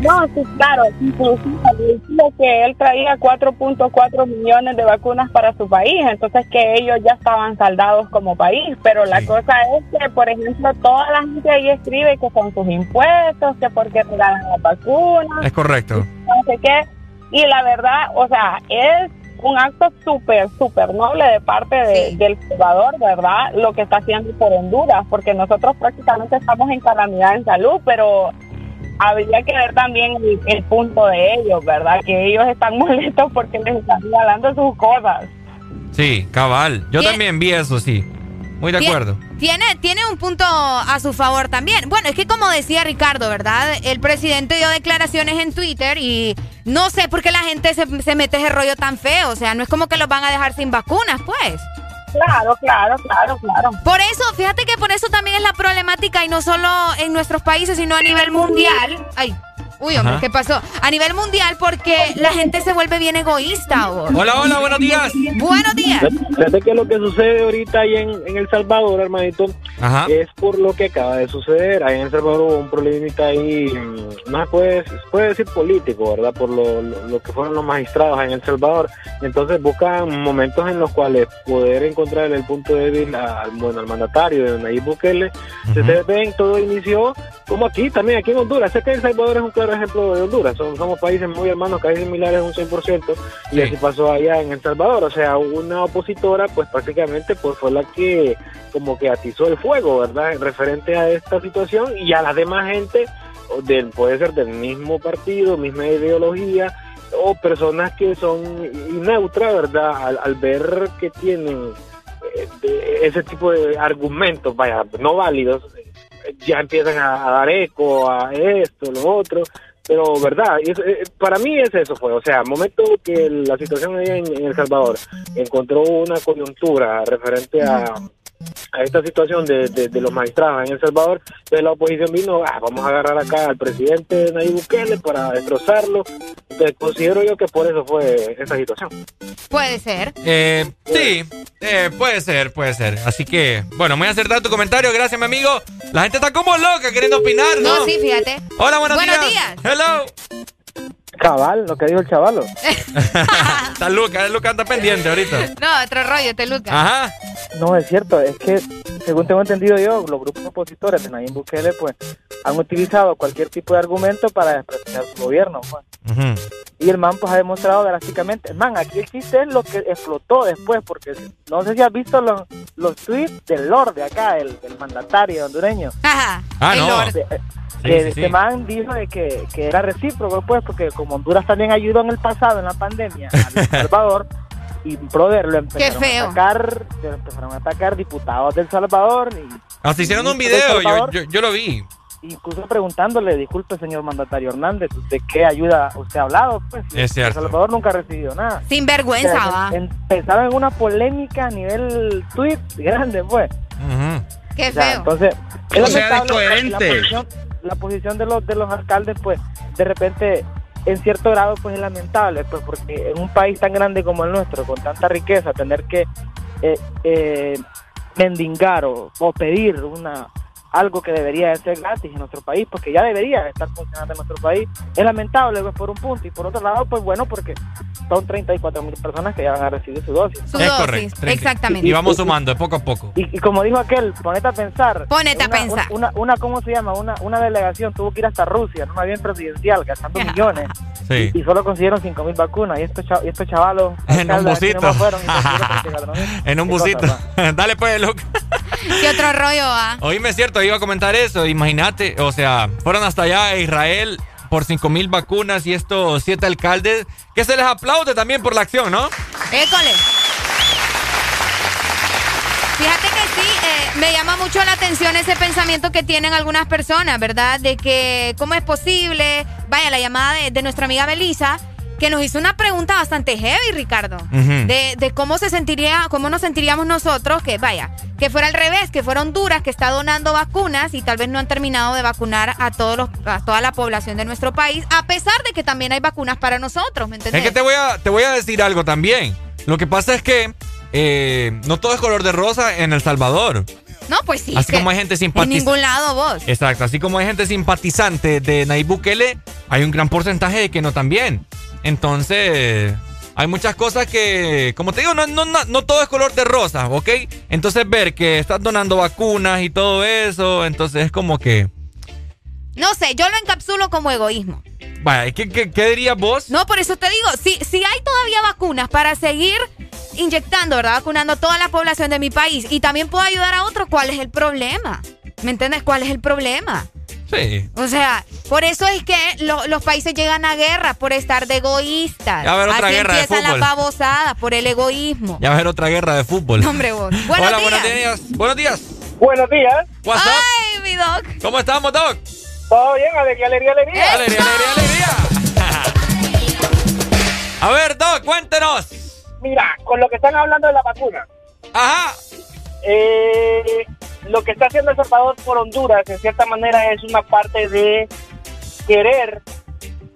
No, sí, claro, inclusive que él traía 4.4 millones de vacunas para su país, entonces que ellos ya estaban saldados como país, pero la cosa es que, por ejemplo, toda la gente ahí escribe que son sus impuestos, que porque regalan las vacunas, Es correcto. no sé qué, y la verdad, o sea, es un acto súper, súper noble de parte de- del Salvador, ¿verdad? Lo que está haciendo por Honduras, porque nosotros prácticamente estamos en calamidad en salud, pero habría que ver también el, el punto de ellos, ¿verdad? Que ellos están molestos porque les están regalando sus cosas. Sí, cabal. Yo también vi eso, sí. Muy de acuerdo. Tiene, tiene un punto a su favor también. Bueno, es que como decía Ricardo, ¿verdad? El presidente dio declaraciones en Twitter y no sé por qué la gente se, se mete ese rollo tan feo. O sea, no es como que los van a dejar sin vacunas, pues. Claro, claro, claro, claro. Por eso, fíjate que por eso también es la problemática y no solo en nuestros países, sino a nivel mundial. Ay, uy, hombre, Ajá. ¿qué pasó? A nivel mundial porque la gente se vuelve bien egoísta. vos. Hola, hola, buenos días. Buenos días. Fíjate que lo que sucede ahorita ahí en, en El Salvador, hermanito, Ajá. es por lo que acaba de suceder. Ahí en El Salvador hubo un problemita ahí, mm, no se puede, puede decir político, ¿verdad? Por lo, lo- lo que fueron los magistrados ahí en El Salvador. Entonces buscan momentos en los cuales poder encontrar el punto débil al, bueno, al mandatario de Nayib Bukele. Si ustedes ven, todo inició como aquí, también aquí en Honduras. Sé que El Salvador es un claro ejemplo de Honduras. Son- somos países muy hermanos, casi similares un 100%. Y Sí. así pasó allá en El Salvador. O sea, una opositora, pues prácticamente pues fue la que como que atizó el fuego, ¿verdad? Referente a esta situación y a la demás gente, o del, puede ser del mismo partido, misma ideología, o personas que son neutras, ¿verdad? Al, al ver que tienen eh, ese tipo de argumentos, vaya, no válidos, ya empiezan a, dar eco a esto, lo otro. Pero, ¿verdad? Eh, para mí es eso fue. O sea, momento que la situación en, en El Salvador encontró una coyuntura referente a, a esta situación de, de, de los magistrados en El Salvador, entonces la oposición vino, ah, vamos a agarrar acá al presidente Nayib Bukele para destrozarlo. Entonces considero yo que por eso fue esa situación. Puede ser. Eh, sí, eh, puede ser, puede ser. Así que, bueno, muy acertado tu comentario. Gracias, mi amigo. La gente está como loca queriendo opinar, ¿no? No, sí, fíjate. Hola, buenos, Buenos días. días. Hello. Cabal, lo que dijo el chavalo. Está Luca, Luca anda pendiente ahorita. No, otro rollo, este Lucas. Ajá. No, es cierto, es que según tengo entendido yo, los grupos opositores de Nayib Bukele pues han utilizado cualquier tipo de argumento para desprestigiar su gobierno. pues. Y el man pues ha demostrado drásticamente, man, aquí el chiste es lo que explotó después, porque no sé si has visto los, los tweets del Lord de acá, el, el mandatario hondureño. Ajá. Ah, el no. Lord. Que Sí, sí, este sí. man dijo de que, que era recíproco, pues, porque como Honduras también ayudó en el pasado, en la pandemia, a El Salvador, y brother, lo empezaron a atacar, lo empezaron a atacar diputados del Salvador, y Hasta hicieron un video, yo, Salvador, yo, yo lo vi. incluso preguntándole, disculpe señor mandatario Hernández, ¿de qué ayuda usted ha hablado? Pues, Es cierto. El Salvador nunca ha recibido nada. Sin vergüenza, O sea, va. em- Empezaron en una polémica a nivel tweet grande, pues. Ujú. Qué O sea, feo. entonces, es O sea, lamentable la- incoherente. La, posición, la posición de los de los alcaldes, pues, de repente, en cierto grado, pues es lamentable, pues, porque en un país tan grande como el nuestro, con tanta riqueza, tener que eh, eh, mendigar o, o pedir una algo que debería de ser gratis en nuestro país, porque ya debería estar funcionando en nuestro país, es lamentable pues, por un punto, y por otro lado, pues bueno, porque son 34 mil personas que ya van a recibir su dosis. Su es dosis, correcto. exactamente. Y vamos sumando de poco a poco. Y, y como dijo aquel, ponete a pensar. Ponete a una, pensar. Una, una, ¿cómo se llama? Una, una delegación tuvo que ir hasta Rusia, en un avión presidencial, gastando millones. Sí. Y solo consiguieron 5 mil vacunas. Y estos, y estos chavalos. En un busito. nomás fueron y consiguieron 34 mil. En un busito. Dale pues, Luca. ¿Qué otro rollo va? Oíme, es cierto, iba a comentar eso. Imagínate, o sea, fueron hasta allá a Israel por 5 mil vacunas y estos siete alcaldes que se les aplaude también por la acción, ¿no? École. Fíjate que sí, eh, me llama mucho la atención ese pensamiento que tienen algunas personas, ¿verdad? De que, ¿cómo es posible? Vaya, la llamada de, de nuestra amiga Belisa, que nos hizo una pregunta bastante heavy, Ricardo. De, de cómo se sentiría, cómo nos sentiríamos nosotros, que vaya, que fuera al revés, que fuera Honduras, que está donando vacunas y tal vez no han terminado de vacunar a todos los, a toda la población de nuestro país, a pesar de que también hay vacunas para nosotros, ¿me entendés? Es que te voy a, te voy a decir algo también. Lo que pasa es que eh, no todo es color de rosa en El Salvador. No, pues sí. Así como hay gente En simpatizante. ningún lado vos. Exacto, así como hay gente simpatizante de Nayib Bukele, hay un gran porcentaje de que no también. Entonces, hay muchas cosas que, como te digo, no, no, no, no todo es color de rosa, ¿ok? Entonces, ver que estás donando vacunas y todo eso, entonces es como que, No sé, yo lo encapsulo como egoísmo. vaya, ¿qué, qué, qué dirías vos? No, por eso te digo, si, si hay todavía vacunas para seguir inyectando, ¿verdad? Vacunando a toda la población de mi país y también puedo ayudar a otros, ¿cuál es el problema? ¿Me entiendes? ¿Cuál es el problema? Sí. O sea, por eso es que lo- los países llegan a guerra, por estar de egoístas. Ya va a haber otra Así guerra de empiezan fútbol. las babosadas, por el egoísmo. Ya va a haber otra guerra de fútbol. No, hombre, vos. Buenos Hola, días. buenos días. Buenos días. Buenos días. What's up? Ay, mi doc. ¿Cómo estamos, Doc? Todo bien, alegría, alegría, alegría. Alegría, alegría, alegría. A ver, Doc, cuéntenos. Mira, con lo que están hablando de la vacuna. Ajá. Eh, lo que está haciendo El Salvador por Honduras, en cierta manera, es una parte de querer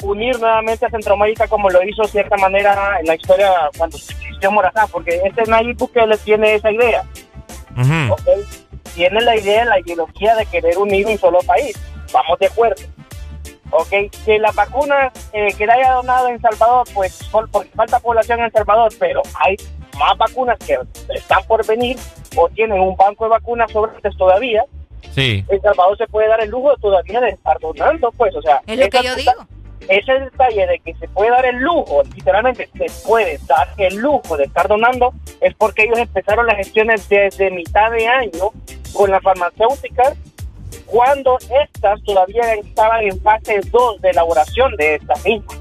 unir nuevamente a Centroamérica como lo hizo, de cierta manera, en la historia cuando existió Morazán, porque este Nayib Bukele tiene esa idea. ¿ok? Tiene la idea, la ideología de querer unir un solo país. Vamos de acuerdo. ¿Ok? Que las vacunas eh, que le haya donado en Salvador, pues porque falta población en Salvador, pero hay más vacunas que están por venir o tienen un banco de vacunas sobrantes todavía. Sí. El Salvador se puede dar el lujo todavía de estar donando, pues, o sea. Es lo que esa- yo digo. Ese detalle de que se puede dar el lujo, literalmente se puede dar el lujo de estar donando, es porque ellos empezaron las gestiones desde mitad de año con las farmacéuticas, cuando estas todavía estaban en fase 2 de elaboración de estas mismas.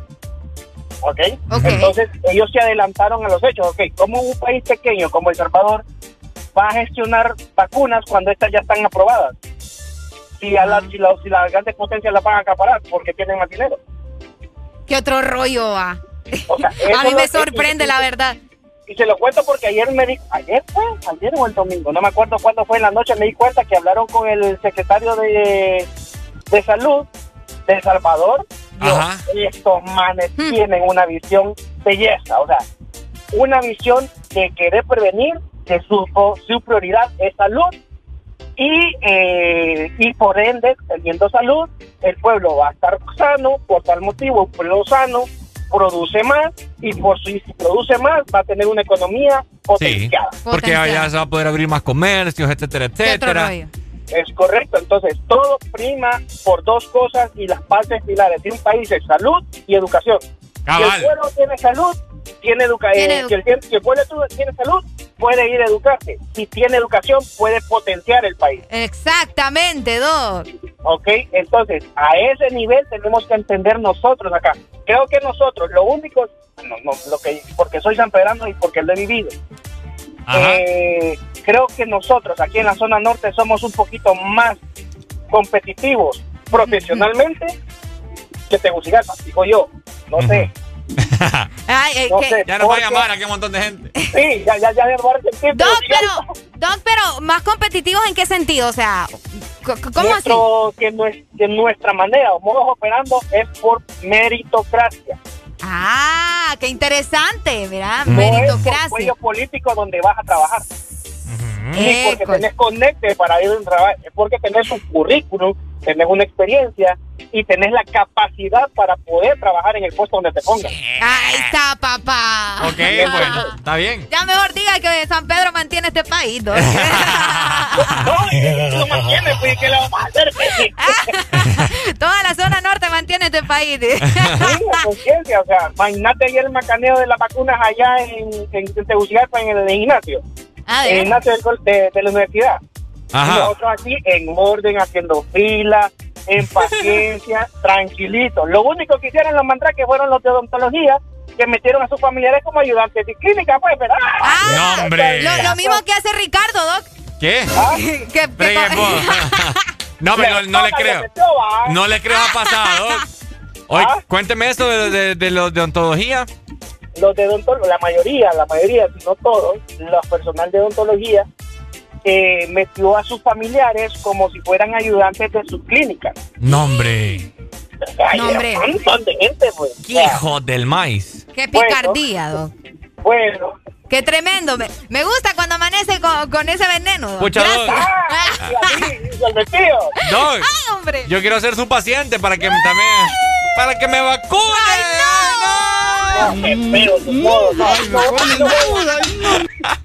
¿Ok? Entonces ellos se adelantaron a los hechos. ¿Ok? Como un país pequeño como El Salvador va a gestionar vacunas cuando estas ya están aprobadas? Si, a la, si, la- si las grandes potencias las van a acaparar porque tienen más dinero. ¿Qué otro rollo va? O sea, eso a mí me sorprende, la verdad. Y se lo cuento porque ayer me di, ayer fue, ayer o el domingo, no me acuerdo cuándo fue en la noche, me di cuenta que hablaron con el secretario de, de salud de El Salvador. Estos manes tienen una visión belleza, o sea, una visión de querer prevenir, que su, su prioridad es salud y, eh, y por ende, teniendo salud, el pueblo va a estar sano, por tal motivo, un pueblo sano produce más y por si produce más va a tener una economía Sí. potenciada. Porque allá se va a poder abrir más comercios, etcétera, etcétera. Es correcto, entonces todo prima por dos cosas y las partes pilares de un país es salud y educación. Si el pueblo tiene salud, tiene educación. Si, el, tien- si el pueblo tiene salud, puede ir a educarse. Si tiene educación, puede potenciar el país. Exactamente, Doc. ¿Ok? Entonces, a ese nivel tenemos que entender nosotros acá. Creo que nosotros, lo único, no, no, lo que, porque soy sanpedrano y porque lo he vivido, eh, creo que nosotros aquí en la zona norte somos un poquito más competitivos profesionalmente que Tegucigalpa, digo yo, no sé. Ay, eh, No que- sé, Ya nos va a llamar aquí un montón de gente. Sí, ya, ya, ya me va a sentir Doc, pero, Doc, pero más competitivos en qué sentido, o sea, ¿cómo así? Nuestro- Que, nues- que nuestra manera o modos operando es por meritocracia. Ah, qué interesante, mira, No es meritocracia. cuello político donde vas a trabajar. Ni porque tenés conecte para ir a un trabajo, es porque tenés un currículum, tenés una experiencia y tenés la capacidad para poder trabajar en el puesto donde te pongan. Ahí está, papá. Ok, bueno, está bien. Ya mejor diga que San Pedro mantiene este país, Doc. No, lo mantiene, pues, ¿qué le vamos a hacer? Toda la zona norte mantiene este país. Sí, la conciencia, o sea, imagínate ayer el macaneo de las vacunas allá en, en, en Tegucigalpa, en el de Ah. Ignacio del col- de, de la universidad. Ajá. Y nosotros aquí en orden, haciendo fila, en paciencia, tranquilito. Lo único que hicieron los mandraques fueron los de odontología, que metieron a sus familiares como ayudantes de clínica, pues, ¿verdad? No, hombre. Lo, lo mismo que hace Ricardo, Doc. ¿Qué? ¿Qué, Fregues vos. no, pero no, no le creo. No le creo a pasado. Oye, cuénteme eso de, de, de los de ontología. Los de odontología, la mayoría, la mayoría, si no todos, los personal de odontología eh, metió a sus familiares como si fueran ayudantes de sus clínicas. No, hombre. Ay, No, hombre. Un montón de gente, pues. ¿Qué hijo del maíz? Qué picardía, Doc. Bueno. Qué tremendo. Me, me gusta cuando amanece con, con ese veneno. Doc. Pucha, Doc. Ay, hombre. yo quiero ser su paciente para que también. Para que me vacune. Qué tu modo. No.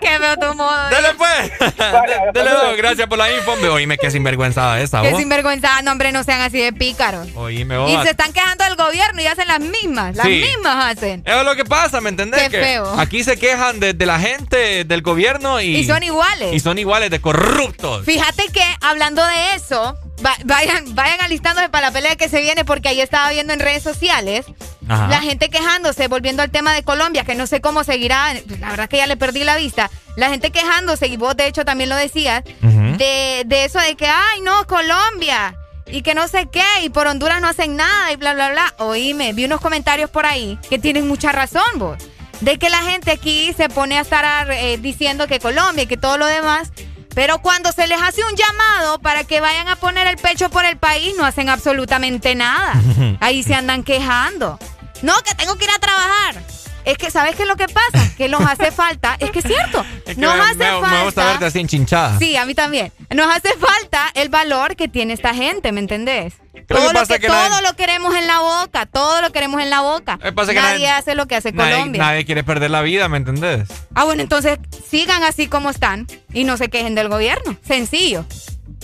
Qué feo tu modo. Dale pues. Doc, gracias por la info. Oíme qué sinvergüenzada esa, Qué vos. sinvergüenza, no, hombre, no sean así de pícaros. Oíme vos. Y se están quejando del gobierno y hacen las mismas. Las Sí. mismas hacen. Eso es lo que pasa, ¿me entendés? Qué Que feo. Aquí se quejan de, de la gente, del gobierno y... Y son iguales. Y son iguales de corruptos. Fíjate que hablando de eso, va- vayan, vayan alistándose para la pelea que se viene porque ahí estaba viendo en redes sociales Ajá. la gente quejándose, volviendo al tema de Colombia, que no sé cómo seguirá, la verdad que ya le perdí la vista. La gente quejándose, y vos de hecho también lo decías, de, de eso de que, ay, no, Colombia. Y que no sé qué, y por Honduras no hacen nada, y bla, bla, bla. Oíme, vi unos comentarios por ahí que tienen mucha razón, vos. De que la gente aquí se pone a estar eh, diciendo que Colombia y que todo lo demás. Pero cuando se les hace un llamado para que vayan a poner el pecho por el país, no hacen absolutamente nada. Ahí se andan quejando. No, que tengo que ir a trabajar. Es que, ¿sabes qué es lo que pasa? Que nos hace falta, es que es cierto, Es que nos me, hace me- falta... me gusta verte así enchinchada. Sí, a mí también. Nos hace falta el valor que tiene esta gente, ¿me entendés? que Todo, lo, que, que todo nadie- lo queremos en la boca, todo lo queremos en la boca. que pasa que nadie, nadie- hace lo que hace Nadie, Colombia. nadie quiere perder la vida, ¿me entendés? Ah, bueno, entonces sigan así como están y no se quejen del gobierno. Sencillo.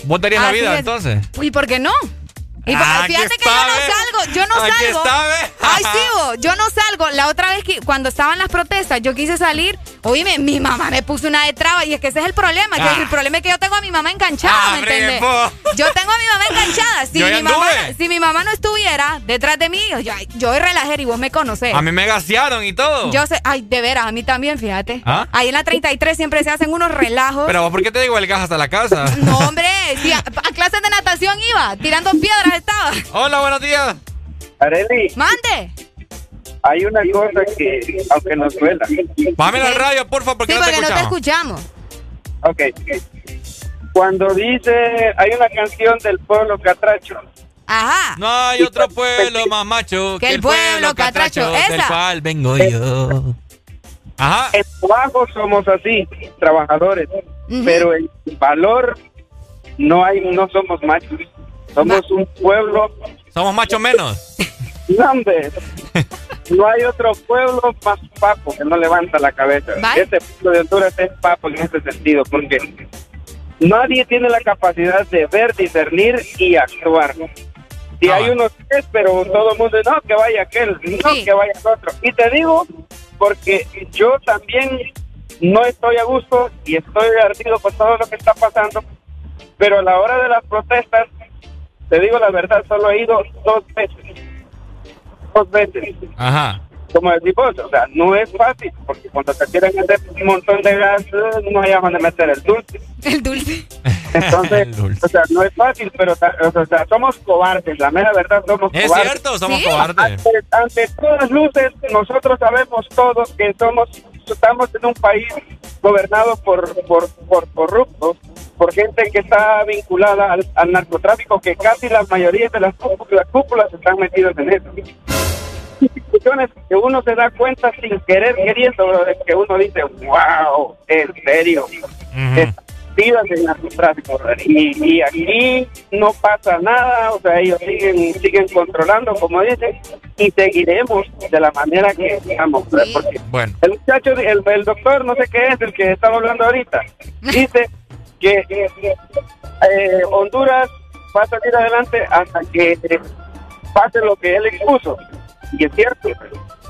¿Vos darías la vida es. entonces? ¿Y por qué no? Y Ah, fíjate que está, yo no salgo, yo no Aquí salgo. está. Ay, sí, vos, yo no salgo. La otra vez que cuando estaban las protestas, yo quise salir. Oíme, mi mamá me puso una de traba y es que ese es el problema. que Ah. el problema es que yo tengo a mi mamá enganchada, Ah, ¿me entiendes? bravo. Yo tengo a mi mamá enganchada. Si mi, mamá, anduve. si mi mamá no estuviera detrás de mí, yo, yo relajera y vos me conocés. A mí me gasearon y todo. Yo sé, ay, de veras, a mí también, fíjate. ¿Ah? Ahí en la 33 siempre se hacen unos relajos. Pero vos, ¿por qué te digo el gas hasta la casa? No, hombre, a, a clases de natación iba, tirando piedras estaba. Hola, buenos días. Areli, Mande. hay una cosa que, aunque nos duela. Bájame al radio, por favor, porque Sí, no te porque no te escuchamos. Ok. Cuando dice, hay una canción del pueblo catracho. Ajá. No hay otro pueblo más macho Que el pueblo catracho. del Esa. cual vengo yo. Ajá. En trabajo somos así, trabajadores. Pero en valor no hay, no somos machos. Somos un pueblo. Somos machos menos. No, hay otro pueblo más papo que no levanta la cabeza. Vale. Este pueblo de Honduras es papo en este sentido, porque nadie tiene la capacidad de ver, discernir y actuar. Si hay unos tres, pero todo el mundo, no, que vaya aquel, no, que vaya el otro. Y te digo, porque yo también no estoy a gusto y estoy ardido con todo lo que está pasando, pero a la hora de las protestas, te digo la verdad, solo he ido dos veces. Dos veces. Ajá. Como decís vos, o sea, no es fácil, porque cuando te quieren meter un montón de gas, eh, no hay dónde meter el dulce. El dulce. Entonces, o sea, no es fácil, pero o sea, somos cobardes, la mera verdad somos Es cobardes. cierto, somos Sí. cobardes. Ante, ante todas luces, nosotros sabemos todos que somos, estamos en un país gobernado por, por, por corruptos, por gente que está vinculada al, al narcotráfico, que casi la mayoría de las cúpulas, cúpulas están metidos en eso. Discusiones que uno se da cuenta sin querer queriendo, que uno dice, wow, en serio, vidas en narcotráfico. Y, y aquí no pasa nada, o sea, ellos siguen siguen controlando, como dicen, y seguiremos de la manera que Porque Bueno. el muchacho, el, el doctor, no sé qué es, el que estaba hablando ahorita, dice que eh, Honduras va a salir adelante hasta que eh, pase lo que él expuso. Y es cierto,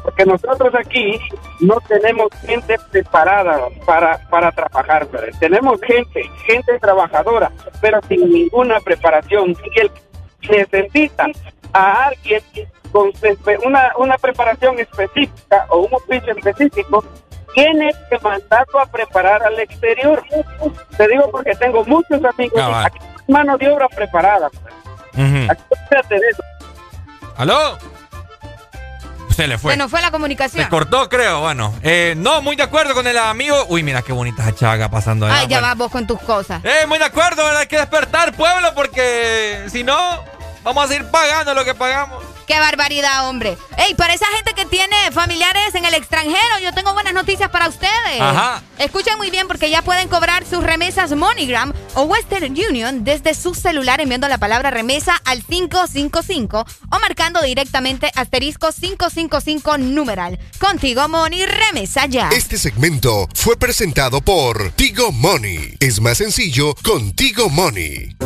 porque nosotros aquí no tenemos gente preparada para, para trabajar. Tenemos gente, gente trabajadora, pero sin ninguna preparación. Y él necesita a alguien con una, una preparación específica o un oficio específico tiene que mandarlo a preparar al exterior. Te digo porque tengo muchos amigos. Cabal. Aquí hay mano de obra preparada. pues. Ujú. Acuérdate de eso. ¿Aló? Se le fue. Se nos fue la comunicación. Se cortó, creo. Bueno, eh, no, muy de acuerdo con el amigo. Uy, mira qué bonita esa chaga pasando allá. Ay, ya Bueno. vas vos con tus cosas. Eh, muy de acuerdo, hay que despertar, pueblo, porque si no, vamos a seguir pagando lo que pagamos. Qué barbaridad, hombre. Ey, para esa gente que tiene familiares en el extranjero, yo tengo buenas noticias para ustedes. Ajá. Escuchen muy bien porque ya pueden cobrar sus remesas MoneyGram o Western Union desde su celular enviando la palabra remesa al 555 o marcando directamente asterisco 555 numeral. Contigo, Money, remesa ya. Este segmento fue presentado por Tigo Money. Es más sencillo con Tigo Money.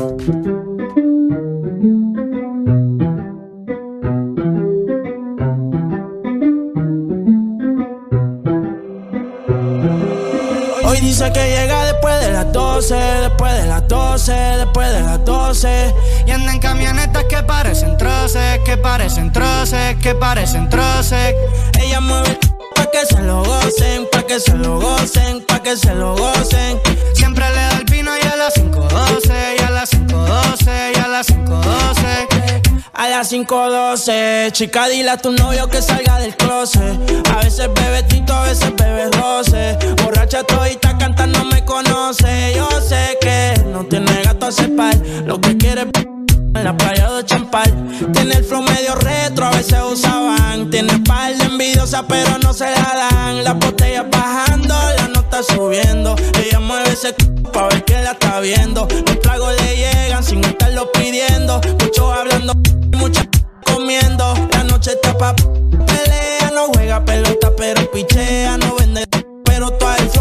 Dice que llega después de las 12, después de las 12, después de las 12. Y anda en camionetas que parecen troces, que parecen troces, que parecen troces. Ella mueve pa' que se lo gocen, pa' que se lo gocen, pa' que se lo gocen. Siempre le da el vino y a las 5.12, y a las 5.12, y a las 5.12. A las 5.12, chica, dile a tu novio que salga del closet. A veces bebe tito, a veces bebe roce. Borracha todita cantando me conoce. Yo sé que no tiene gato a cepar. Lo que quiere en la playa de Champal. Tiene el flow medio retro, a veces usaban. Tiene par de envidiosa, pero no se la dan. Las botellas bajando, la nota subiendo. Ella mueve ese c pa' ver que la está viendo. Los tragos le llegan sin estarlo pidiendo. Muchos hablando, mucha comiendo. La noche está pa' pelea, no juega pelota, pero pichea, no vende.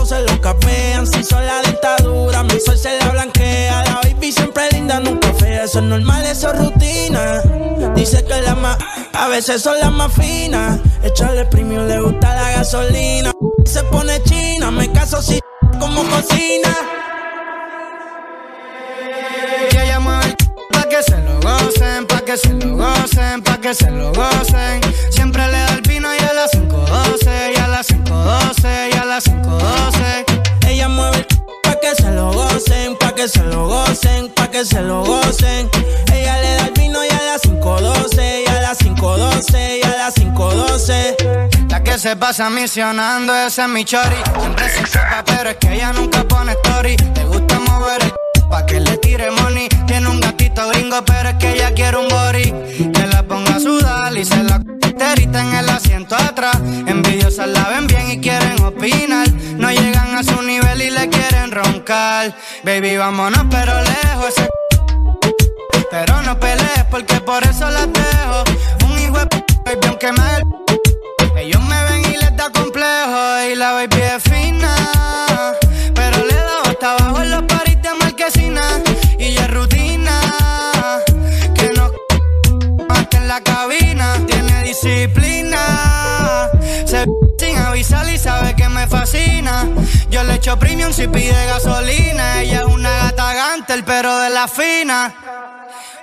Se lo capean. Si son la dictadura, mi sol se la blanquea. La baby siempre linda, nunca fea. Eso es normal, eso es rutina. Dice que la más, a veces son las más finas. Echarle premium, le gusta la gasolina. Se pone china, me caso si como cocina. Mueve el pa' que se lo gocen, pa' que se lo gocen, pa' que se lo gocen. Siempre le da el vino y a las 5.12, y a las 5.12, y a las 5.12. que se lo gocen, pa' que se lo gocen, pa' que se lo gocen. Ella le da el vino y a las 5.12, y a las 5.12, y a las 5.12. La que se pasa misionando, ese es mi chori. Siempre se sepa, pero es que ella nunca pone story. Le gusta mover el pa' que le tire money. Tiene un gatito gringo, pero es que ella quiere un body. Que la ponga a sudar y se la terita en el asiento atrás. Envidiosas la ven bien y quieren opinar. No llegan a su nivel y le quieren roncar. Baby, vámonos, pero lejos. Ese pero no pelees porque por eso las dejo. Un hijo de p, baby, aunque me ellos me ven y les da complejo y la baby es fina. Pero le da hasta abajo disciplina. Se sin avisar y sabe que me fascina. Yo le echo premium si pide gasolina. Ella es una gata gantel, pero de la fina.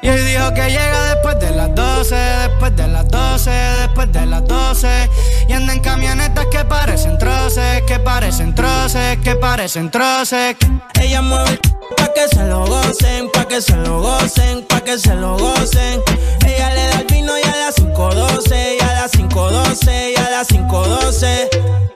Y hoy dijo que llega después de las 12, después de las 12, después de las 12. Y anda en camionetas que parecen troces, que parecen troces, que parecen troces. Ella mueve el pa' que se lo gocen, pa' que se lo gocen, pa' que se lo gocen. Ella le da el vino y a las 5.12, y a las 5.12, y a las 5.12.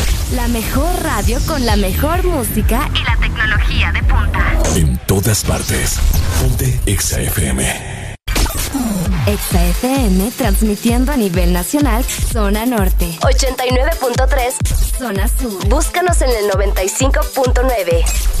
La mejor radio con la mejor música Y la tecnología de punta. En todas partes. Ponte Exa FM. Exa FM transmitiendo a nivel nacional, zona norte. 89.3. Zona sur. Búscanos en el 95.9.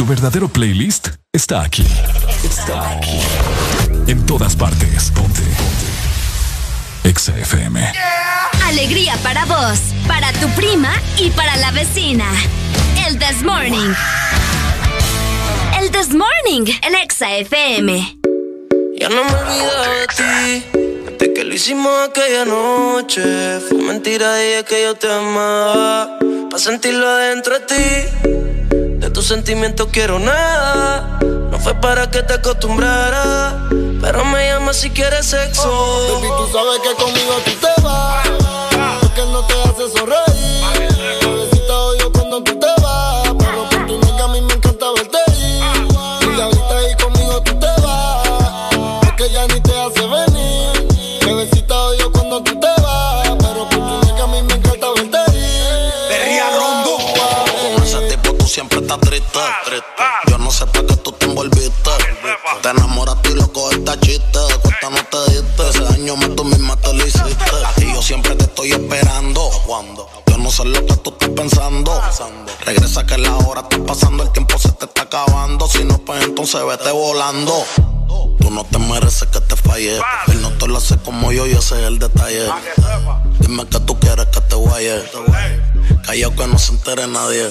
Tu verdadero playlist está aquí. Está aquí. En todas partes. Ponte. Ponte. Exa FM. Alegría para vos, para tu prima y para la vecina. El This Morning. El This Morning, el Exa FM. Ya no me olvido de ti. Desde que lo hicimos aquella noche. Fue mentira, dije que yo te amaba. Pa' sentirlo adentro de ti. Tus sentimientos quiero nada. No fue para que te acostumbrara. Pero me llama si quieres sexo. Tú sabes que conmigo tú te vas. Yo no sé para qué tú te envolviste. Te enamoraste y loco esta chiste. De cuenta no te diste. Ese daño más tú misma te lo hiciste. Y yo siempre te estoy esperando. Cuando yo no sé lo que tú estás pensando. Regresa que la hora está pasando, el tiempo se te está acabando. Si no, pues entonces vete volando. Tú no te mereces que te falle. Él no te lo hace como yo y ese es el detalle. Dime que tú quieres que te guaye. Callao que no se entere nadie.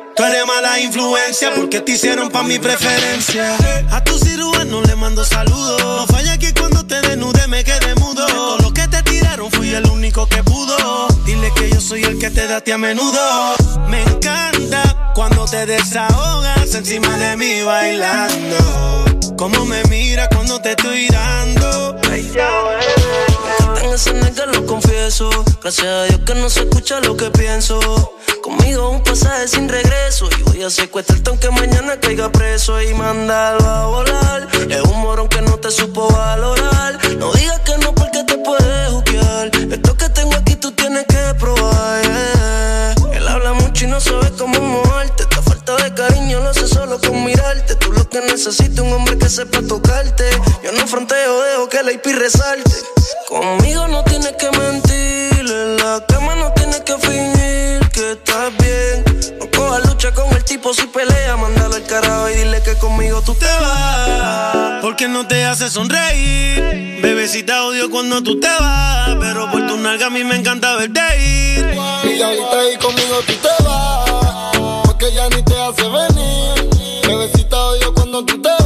Tú eres mala influencia porque te hicieron pa' mi preferencia. A tu cirujano le mando saludos. No falla que cuando te desnude me quede mudo. De todo lo que te tiraron fui el único que pudo. Dile que yo soy el que te da a menudo. Me encanta cuando te desahogas encima de mí bailando. Como me mira cuando te estoy dando. En ese nega lo confieso. Gracias a Dios que no se escucha lo que pienso. Conmigo un pasaje sin regreso. Y voy a secuestrarte aunque mañana caiga preso y mandarlo a volar. Es un morón que no te supo valorar. No digas que no porque te puedes juquear. Esto que tengo aquí tú tienes que probar. Él habla mucho y no sabe cómo moverte. Esta falta de cariño lo hace solo con mirarte. Tú lo que necesitas un hombre que sepa tocarte. Yo no fronteo, dejo que la IP resalte. Conmigo no tienes que mentir. En la cama no tienes tipo si pelea. Mándalo al carajo y dile que conmigo tú te vas. Porque no te hace sonreír. Bebecita odio cuando tú te vas. Pero por tu nalga a mí me encanta verte ir. Y ahorita ahí conmigo tú te vas, porque ya ni te hace venir. Bebecita odio cuando tú te vas,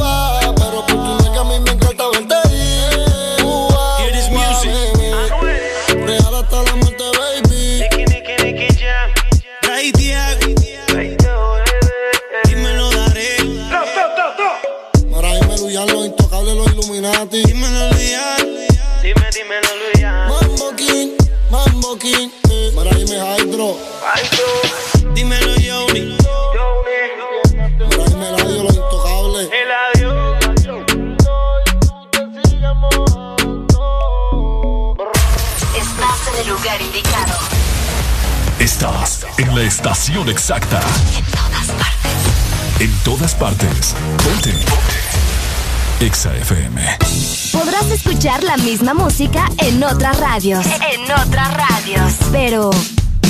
la estación exacta. En todas partes. En todas partes. Ponte. Exa FM. Podrás escuchar la misma música en otras radios. En otras radios. Pero,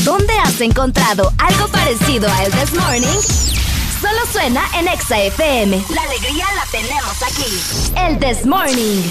¿dónde has encontrado algo parecido a El This Morning? Solo suena en Exa FM. La alegría la tenemos aquí. El This Morning.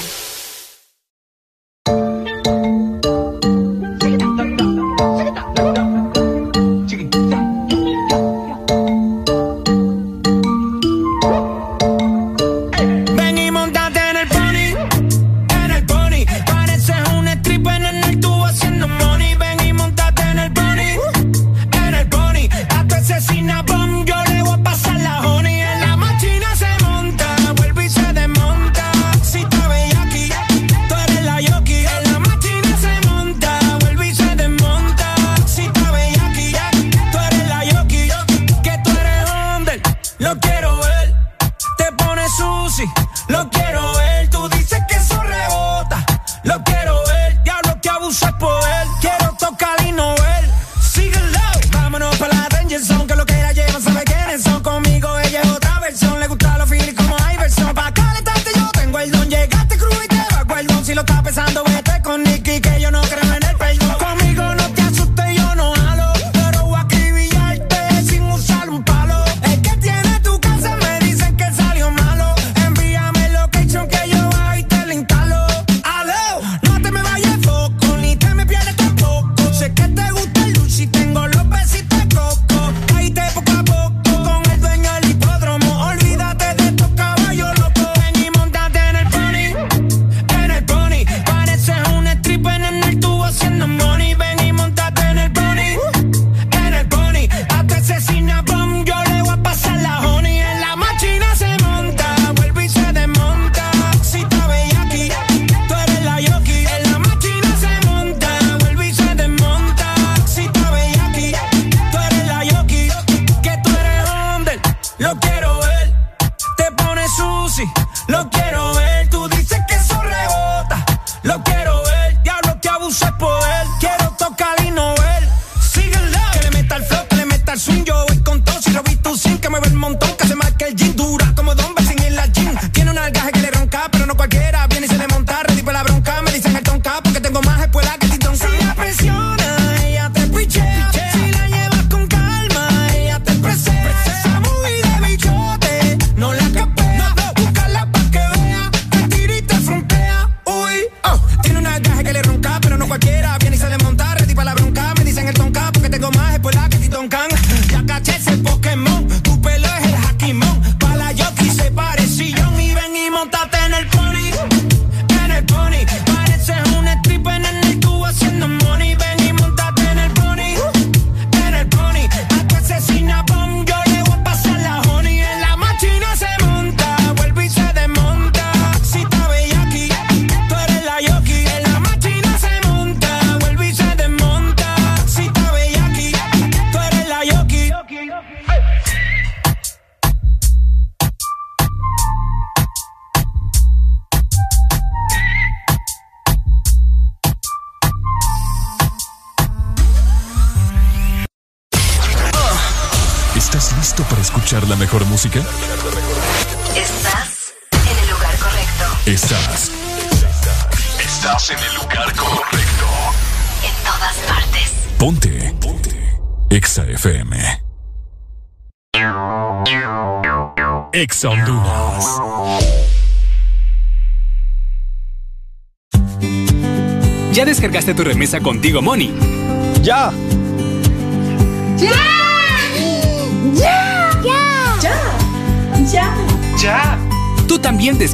Ex Honduras. ¿Ya descargaste tu remesa contigo, Money? ¡Ya!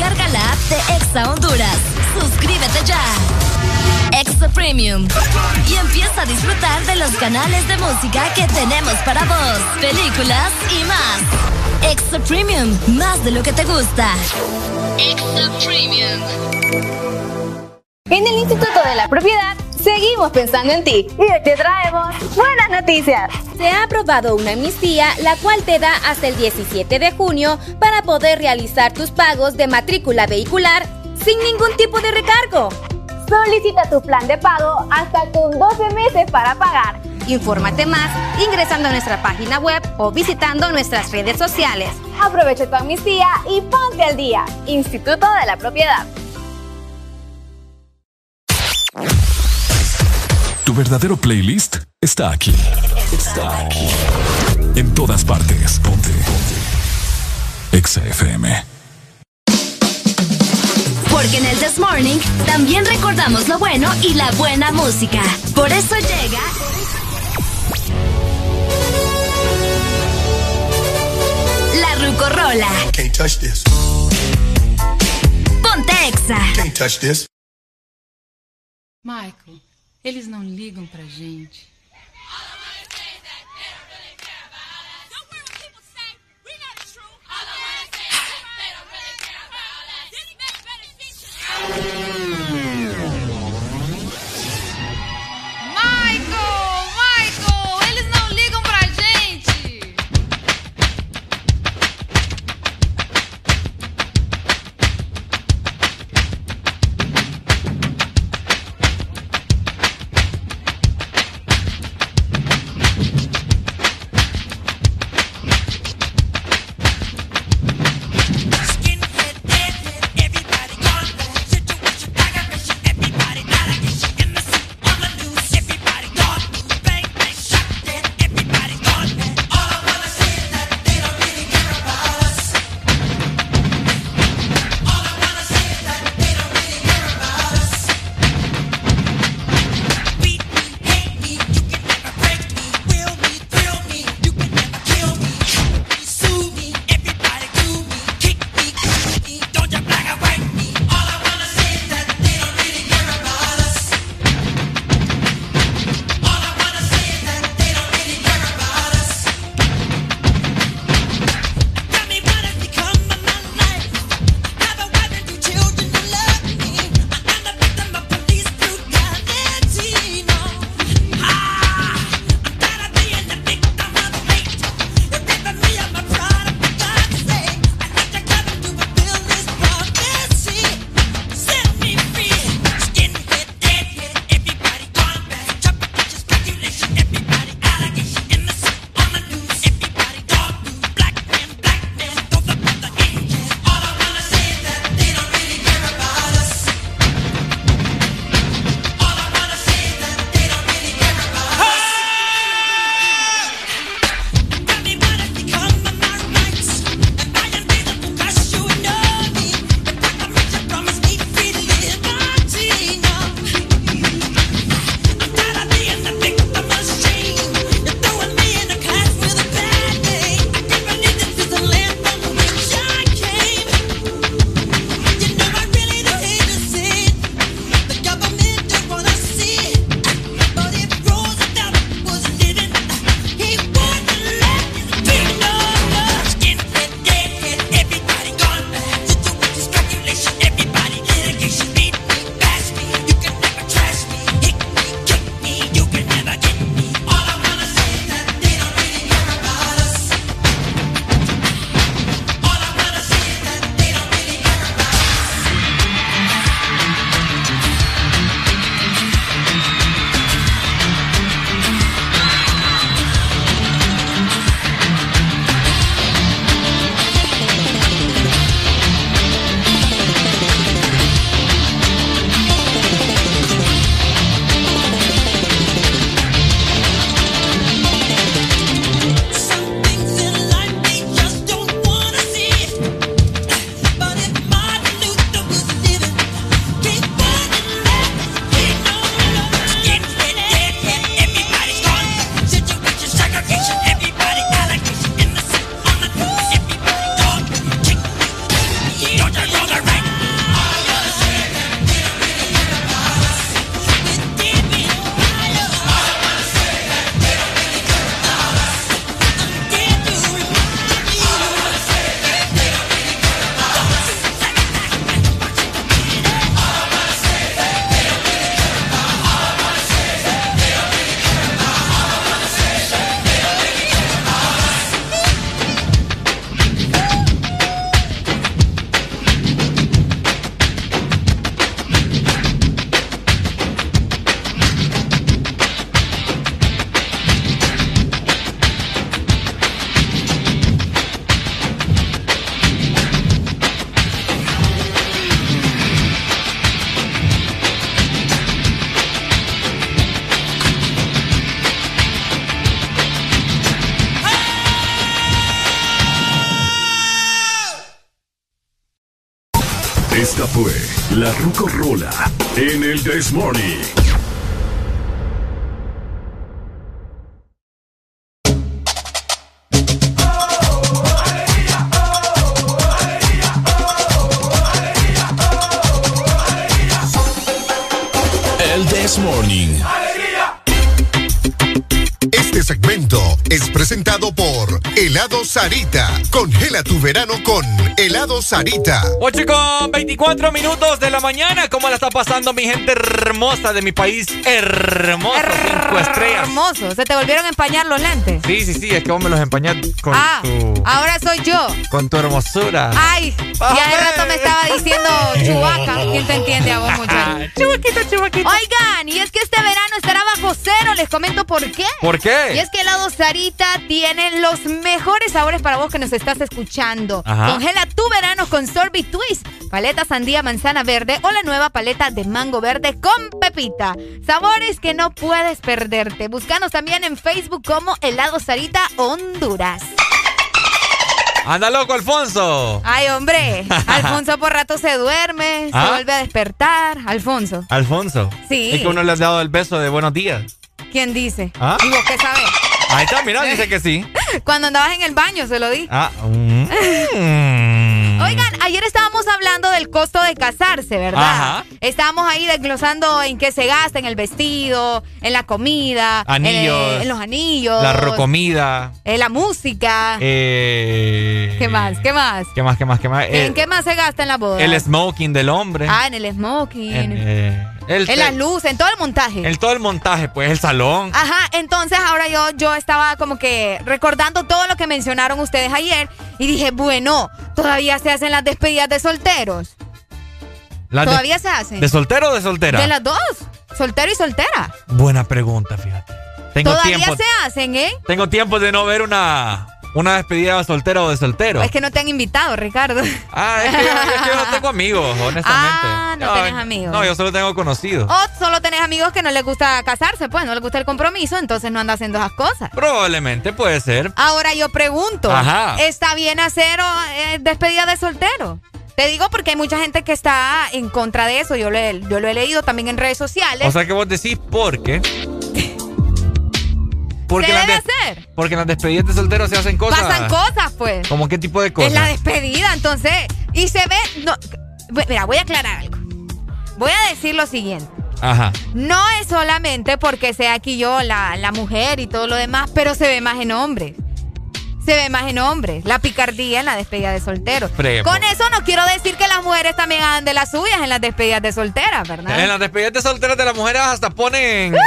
Descarga la app de Exa Honduras. Suscríbete ya. Exa Premium. Y empieza a disfrutar de los canales de música que tenemos para vos, películas y más. Exa Premium, más de lo que te gusta. Exa Premium. En el Instituto de la Propiedad. Seguimos pensando en ti y hoy te traemos buenas noticias. Se ha aprobado una amnistía la cual te da hasta el 17 de junio poder realizar tus pagos de matrícula vehicular sin ningún tipo de recargo. Solicita tu plan de pago hasta con 12 meses para pagar. Infórmate más ingresando a nuestra página web o visitando nuestras redes sociales. Aprovecha tu amnistía y ponte al día. Instituto de la Propiedad. Tu verdadero playlist está aquí. Está aquí. En todas partes. Ponte. Ponte. Exa FM. Porque en el This Morning también recordamos lo bueno y la buena música. Por eso llega. La Rucorola. Can't touch this. Ponte Exa. Can't touch this. Michael, eles não ligam pra gente. Sarita. 8 con 24 minutos de la mañana. ¿Cómo la está pasando mi gente hermosa de mi país? Hermoso, cinco estrellas. Hermoso. ¿Se te volvieron a empañar los lentes? Sí, sí, sí, es que vos me los empañás con ah, tu ahora soy yo. con tu hermosura. Ay, y hace rato me estaba diciendo chubaca. ¿Quién te entiende a vos, muchacho? chubaquita, chubaquita. Oigan, y es que este verano estará bajo cero. Les comento por qué. ¿Por qué? Y es que helado Sarita tiene los mejores sabores para vos que nos estás escuchando. Ajá. Congela tu con Sorbet Twist, paleta sandía manzana verde o la nueva paleta de mango verde con pepita. Sabores que no puedes perderte. Búscanos también en Facebook como Helado Sarita Honduras. Anda loco, Alfonso. Ay, hombre. Alfonso por rato se duerme, se ¿Ah? vuelve a despertar. Alfonso. Alfonso. Sí. Es que uno le has dado el beso de buenos días. ¿Quién dice? ¿Ah? ¿Y vos qué sabes? Ahí está, mira, dice que sí. Cuando andabas en el baño se lo di. Ah, mm. Estábamos hablando del costo de casarse, ¿verdad? Ajá. Estábamos ahí desglosando en qué se gasta, en el vestido, en la comida, en, Anillos. en los anillos, La rocomida. en la música. Eh, ¿Qué más? ¿Qué más? ¿Qué más? ¿Qué más? ¿Qué más? ¿En Eh, qué más se gasta en la boda? el smoking del hombre. Ah, en el smoking, en, eh, el, las luces, en todo el montaje. el todo el montaje, pues, el salón. Ajá, entonces ahora yo, yo estaba como que recordando todo lo que mencionaron ustedes ayer y dije, bueno, todavía se hacen las despedidas de solteros. Las de- ¿Todavía se hacen? ¿De soltero o de soltera? De las dos, soltero y soltera. Buena pregunta, fíjate. Tengo Todavía tiempo. se hacen, ¿eh? Tengo tiempo de no ver una, una despedida de soltero o de soltero. Es que no te han invitado, Ricardo. Ah, es que, yo, es que yo no tengo amigos, honestamente. Ah, no tenés amigos. No, yo solo tengo conocidos. O solo tenés amigos que no les gusta casarse, pues no les gusta el compromiso, entonces no anda haciendo esas cosas. Probablemente puede ser. Ahora yo pregunto, Ajá. ¿está bien hacer eh, despedida de soltero? Te digo porque hay mucha gente que está en contra de eso. Yo, le, yo lo he leído también en redes sociales. O sea que vos decís porque. Porque ¿Se las debe hacer? Porque en las despedidas de solteros se hacen cosas. Pasan cosas, pues. ¿Cómo qué tipo de Es cosas? la despedida, entonces. Y se ve. No, mira, voy a aclarar algo. Voy a decir lo siguiente. Ajá. No es solamente porque sea aquí yo la, la mujer y todo lo demás, pero se ve más en hombres. Se ve más en hombres. La picardía en la despedida de solteros. Prepo. Con eso no quiero decir que las mujeres también hagan de las suyas en las despedidas de solteras, ¿verdad? En las despedidas de solteros de las mujeres hasta ponen. eh,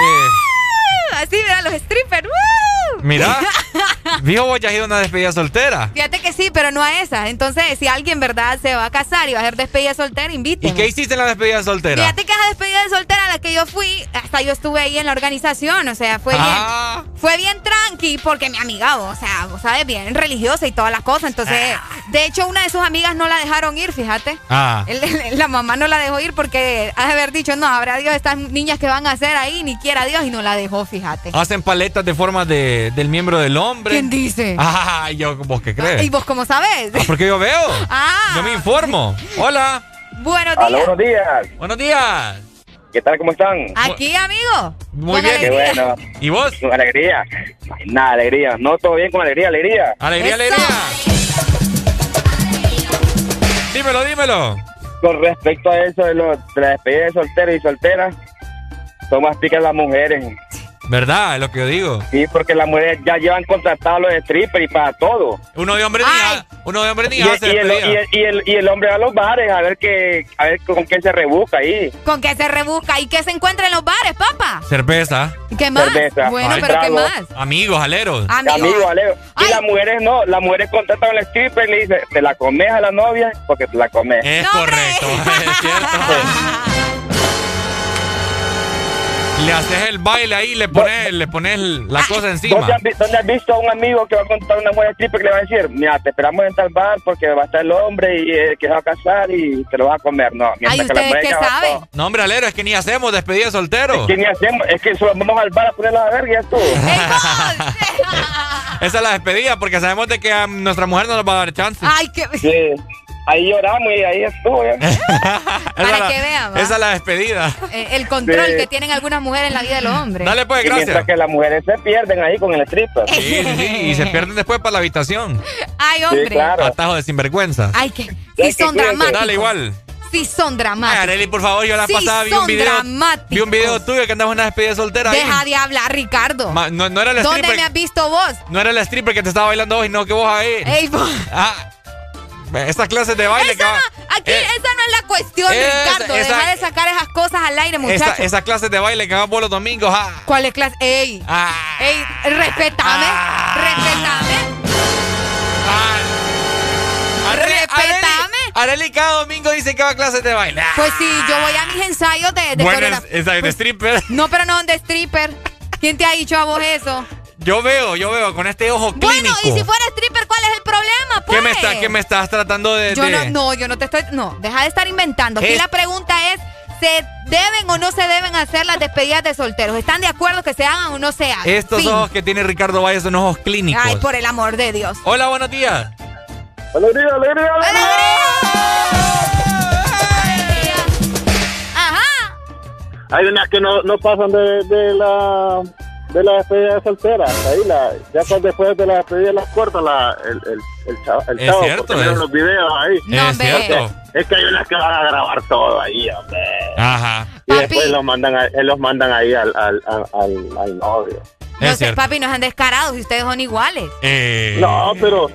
Así, mira, los strippers. ¡woo! mira. Viejo, vos ya has ido a una despedida soltera. Fíjate que sí, pero no a esa. Entonces, si alguien, ¿verdad?, se va a casar y va a hacer despedida soltera, ¿Y invíteme. qué hiciste en la despedida soltera? Fíjate que esa despedida de soltera a la que yo fui, hasta yo estuve ahí en la organización, o sea, fue Ah. bien, fue bien tranqui porque mi amiga, o sea, vos sabes, bien religiosa y todas las cosas, entonces, de hecho, una de sus amigas no la dejaron ir, fíjate. Ah. El- el- la mamá no la dejó ir porque ha de haber dicho, no, habrá Dios, estas niñas que van a hacer ahí, ni quiera Dios, y no la dejó, fíjate. Hacen paletas de forma de, del miembro del hombre. ¿Quién dice? Ah, yo, ¿vos qué crees? ¿Y vos cómo sabes? Ah, porque yo veo. Ah. Yo me informo. Hola. Buenos días. buenos días. Buenos días. ¿Qué tal? ¿Cómo están? Aquí, amigo. Muy Con bien. Qué bueno. ¿Y vos? Con alegría. Nada, alegría. No, todo bien con alegría, alegría. Alegría, Eso. alegría. Dímelo, dímelo. Con respecto a eso de, lo, de la despedida de solteros y solteras, son más picas las mujeres. ¿Verdad? Es lo que yo digo. Sí, porque las mujeres ya llevan contratados los strippers y para todo. Uno de hombre ni uno de hombre ni Y, y el, y, el, y, el, y el hombre va a los bares a ver que, a ver con qué se rebusca ahí. ¿Con qué se rebusca? ¿Y qué se encuentra en los bares, papá? Cerveza. ¿Qué más? Cerveza. Bueno, Ay, pero ¿qué trago. más? Amigos, aleros. Amigo. Amigo, Alejo. Y las mujeres no, las mujeres contratan al stripper y le dicen, te la comes a la novia porque te la comes. Es No, correcto. Es cierto. Le haces el baile ahí, le pones, le pones la cosa encima. ¿Dónde has, vi- dónde has visto a un amigo que va a contar una mujer stripper que le va a decir, mira, te esperamos en tal bar porque va a estar el hombre y eh, que se va a casar y te lo vas a comer? No, Ay, mientras que la ¿ustedes mujer qué saben? todo. No, hombre, alero, es que ni hacemos despedida de soltero. Es que ni hacemos, es que solo vamos al bar a ponerla a ver y ya estuvo. Esa es la despedida porque sabemos de que a nuestra mujer no nos va a dar chance. Ay, qué... Sí. Ahí lloramos y ahí estuvo. ¿eh? Para que vean. ¿va? Esa es la despedida. Eh, el control Sí. que tienen algunas mujeres en la vida de los hombres. Dale pues, Y mientras gracias. que las mujeres se pierden ahí con el stripper. Sí, sí, sí, y se pierden después para la habitación. Ay, hombre. Atajo de sinvergüenza. Ay, que sí son dramáticos. Dale igual. Sí son Ay, dramáticos. Areli, por favor, yo la Sí pasada vi un son video. dramáticos. Vi un video tuyo que andabas en una despedida soltera. ahí. Deja de hablar, Ricardo. Ma- no, no era el ¿Dónde stripper. me has visto vos? No era el stripper que te estaba bailando vos, no que vos ahí. Ey, vos. Ah, esas clases de baile que va- Aquí Eh, esa no es la cuestión, esa- Ricardo. esa- Deja de sacar esas cosas al aire, muchachos. esas clases de baile que van vos los domingos. Ah, ¿Cuál es clase? Ey. Ey, respetame. Respetame. Respetame. Areli cada domingo dice que va a clases de baile. Ah, Pues sí, yo voy a mis ensayos de, de bueno, esa de stripper. No, pero no de stripper. ¿Quién te ha dicho a vos eso? Yo veo, yo veo con este ojo Bueno, clínico. y si fuera stripper, ¿cuál es el problema? Pues? ¿Qué me, está, ¿Qué me estás tratando de...? Yo no, de- no, yo no te estoy. No, deja de estar inventando. Aquí Es- la pregunta es: ¿se deben o no se deben hacer las despedidas de solteros? ¿Están de acuerdo que se hagan o no se hagan? Estos Fin. ojos que tiene Ricardo Valle son ojos clínicos. Ay, por el amor de Dios. Hola, buenos días. Alegría, alegría, Ajá. Hay unas que no, no pasan de, de la de la despedida de solteras. Ahí la, ya cuando después de la despedida las cortas, la, el, el, el chavo, el Es chavo, cierto, porque miran es- los videos ahí. No, Es hombre. cierto. Es que hay unas que van a grabar todo ahí, hombre. Ajá. Y después los mandan, a- los mandan ahí al, al, al, al, al novio. No sé, papi, no sean descarados y ustedes son iguales. Eh, No, pero...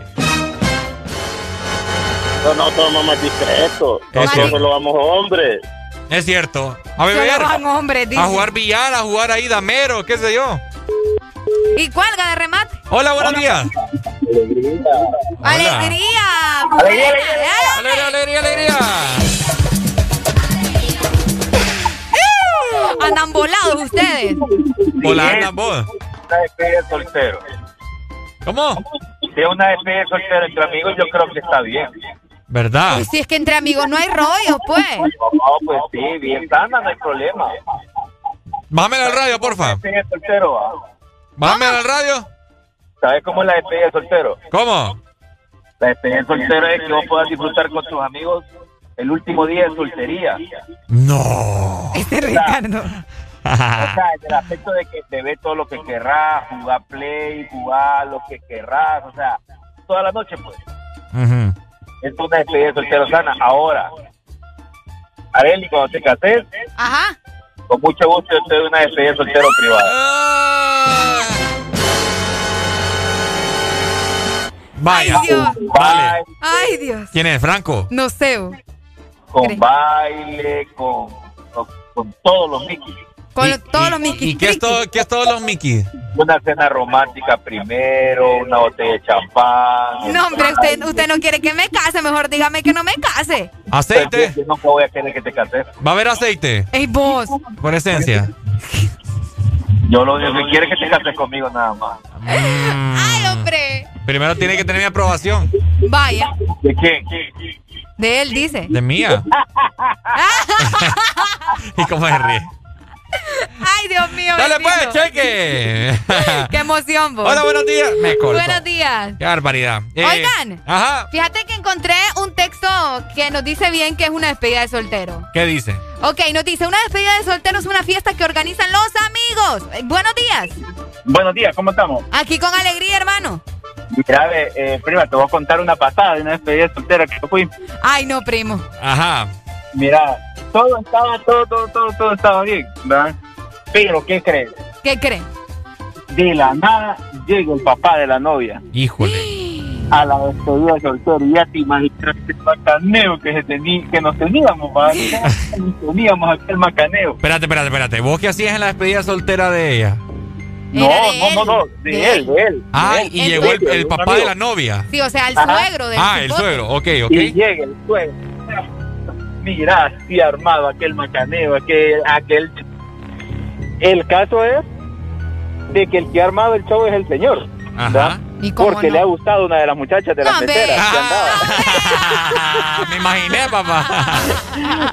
No, no, somos más discretos. Nosotros solo vamos hombres. Es cierto. A Solo beber. van hombres, dice. A jugar billar, a jugar ahí damero, qué sé yo. Y cuelga de remate. Hola, buenos días. ¡Alegría! Alegría, Alegría, alegría, alegría. Andan volados ustedes. Hola, andan vos. Una despedida de soltero. ¿Cómo? Si es una despedida de soltero entre amigos, yo creo que está bien. ¿Verdad? Pues si es que entre amigos no hay rollo, pues. No, pues sí, bien sana, no hay problema. Bájame al radio, porfa. Despedida de soltero, ¿va? Bájame al radio. ¿Sabes cómo es la despedida de soltero? ¿Cómo? La despedida de soltero es que vos puedas disfrutar con tus amigos el último día de soltería. No. Este Ricardo. O sea, en el aspecto de que te ve todo lo que querrás, jugar play, jugar lo que querrás, o sea, toda la noche, pues. Es una despedida de soltero sana. Ahora, Areli, cuando te cases, Ajá. con mucho gusto yo te doy una despedida de soltero privada. Vaya. Ay, Dios. Vale. Ay, Dios. ¿Quién es? Franco. No sé. Con baile, con, con, con todos los Mickey. Con todos los Mickey. ¿Y qué es todo, qué es todos los Mickey? Una cena romántica primero, una botella de champán. No, hombre, usted, usted no quiere que me case. Mejor dígame que no me case. ¿Aceite? Yo nunca voy a querer que te cases. ¿Va a haber aceite? Ey, vos. Por esencia. Yo lo único que quiero es que te cases conmigo nada más. Ay, hombre. Primero tiene que tener mi aprobación. Vaya. ¿De quién? De él dice. De mía. ¿Y cómo se ríe? Ay, Dios mío. Dale bendito. pues, cheque. Qué emoción, vos. Hola, buenos días. Me corto. Buenos días. Qué barbaridad. Eh, Oigan. Ajá. Fíjate que encontré un texto que nos dice bien que es una despedida de soltero. ¿Qué dice? Ok, nos dice, una despedida de soltero es una fiesta que organizan los amigos. Eh, buenos días. Buenos días, ¿cómo estamos? Aquí con alegría, hermano. Mira, eh, prima, te voy a contar una pasada de una despedida soltera que fui. Ay, no, primo. Ajá. Mira, todo estaba, todo, todo, todo, todo estaba bien, ¿verdad? Pero, ¿qué crees? ¿Qué creen? De la nada llega el papá de la novia Híjole. a la despedida de soltero. Y ya te imaginas el macaneo que, se tení- que nos teníamos. Nos teníamos aquel macaneo. Espérate, espérate, espérate. ¿Vos qué hacías en la despedida soltera de ella? No, no, no, no, de, él, de él. Ah, de él. y llegó el, el papá de la novia. Sí, o sea, el Ajá. suegro del Ah, el suegro. Ok, ok. Y llega el suegro. Mira, así armado aquel macaneo, aquel, aquel... El caso es de que el que ha armado el show es el señor. ¿verdad? ¿Y cómo Porque no? le ha gustado una de las muchachas de las meseras que andaba. Ah, me imaginé, papá.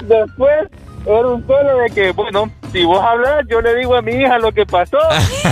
Después era un solo de que, bueno, si vos hablas, yo le digo a mi hija lo que pasó.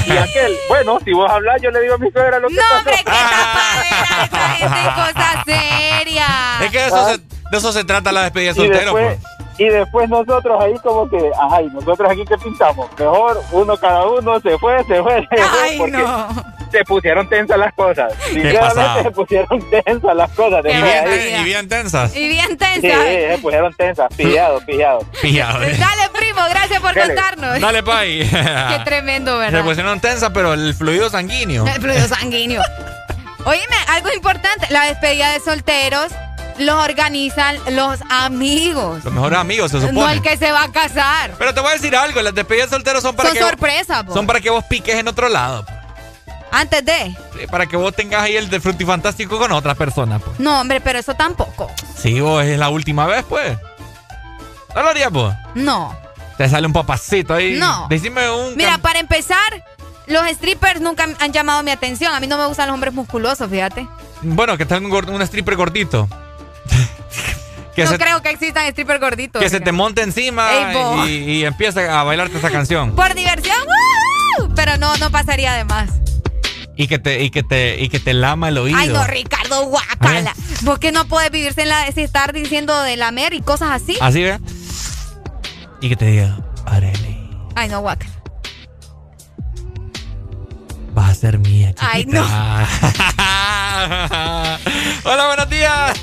Y aquel, bueno, si vos hablas, yo le digo a mi suegra lo que No, pasó. hombre, qué tapadera esa gente, cosa seria. Es que eso, se, De eso se trata la despedida de Y soltero, después, pues. Y después nosotros ahí como que, ajá, y nosotros aquí que pintamos. Mejor uno cada uno se fue, se fue, se fue. Ay, porque no. se pusieron tensas las cosas. Sinceramente se pusieron tensas las cosas. Y ahí. bien, y bien tensas. Y bien Sí, tensa. se pusieron tensas, pillado, pillado. Pillado. Dale, primo, gracias por Dale. contarnos. Dale, pay. Qué tremendo, Se ¿verdad? pusieron tensas, pero el fluido sanguíneo. El fluido sanguíneo. Oíme, algo importante, la despedida de solteros los organizan los amigos. Los mejores amigos, se No supone. el que se va a casar. Pero te voy a decir algo, las despedidas de solteros son para Son que sorpresas, po. son para que vos piques en otro lado. Antes de. Sí, Para que vos tengas ahí el de frutifantástico con otras personas. pues. No, hombre, pero eso tampoco. Sí, vos es la última vez, pues. ¿No lo harías vos? No. Te sale un papacito ahí. No. Decime un. Mira, para empezar, los strippers nunca han llamado mi atención. A mí no me gustan los hombres musculosos, fíjate. Bueno, que tenga un, un stripper gordito. Que no se, creo que existan strippers gorditos. que se te monte encima Ey, y, y empieza a bailarte esa canción. Por diversión, ¡woo! pero no, no pasaría de más. Y que te, y que te, y que te lama el oído. Ay, no, Ricardo, guácala. ¿Vos que no puedes vivirse en la, sin estar diciendo de lamer y cosas así? Así, ¿ve? Y que te diga, Areli, Ay, no, guácala. vas a ser mía, chiquita. Ay, no. Hola, buenos días.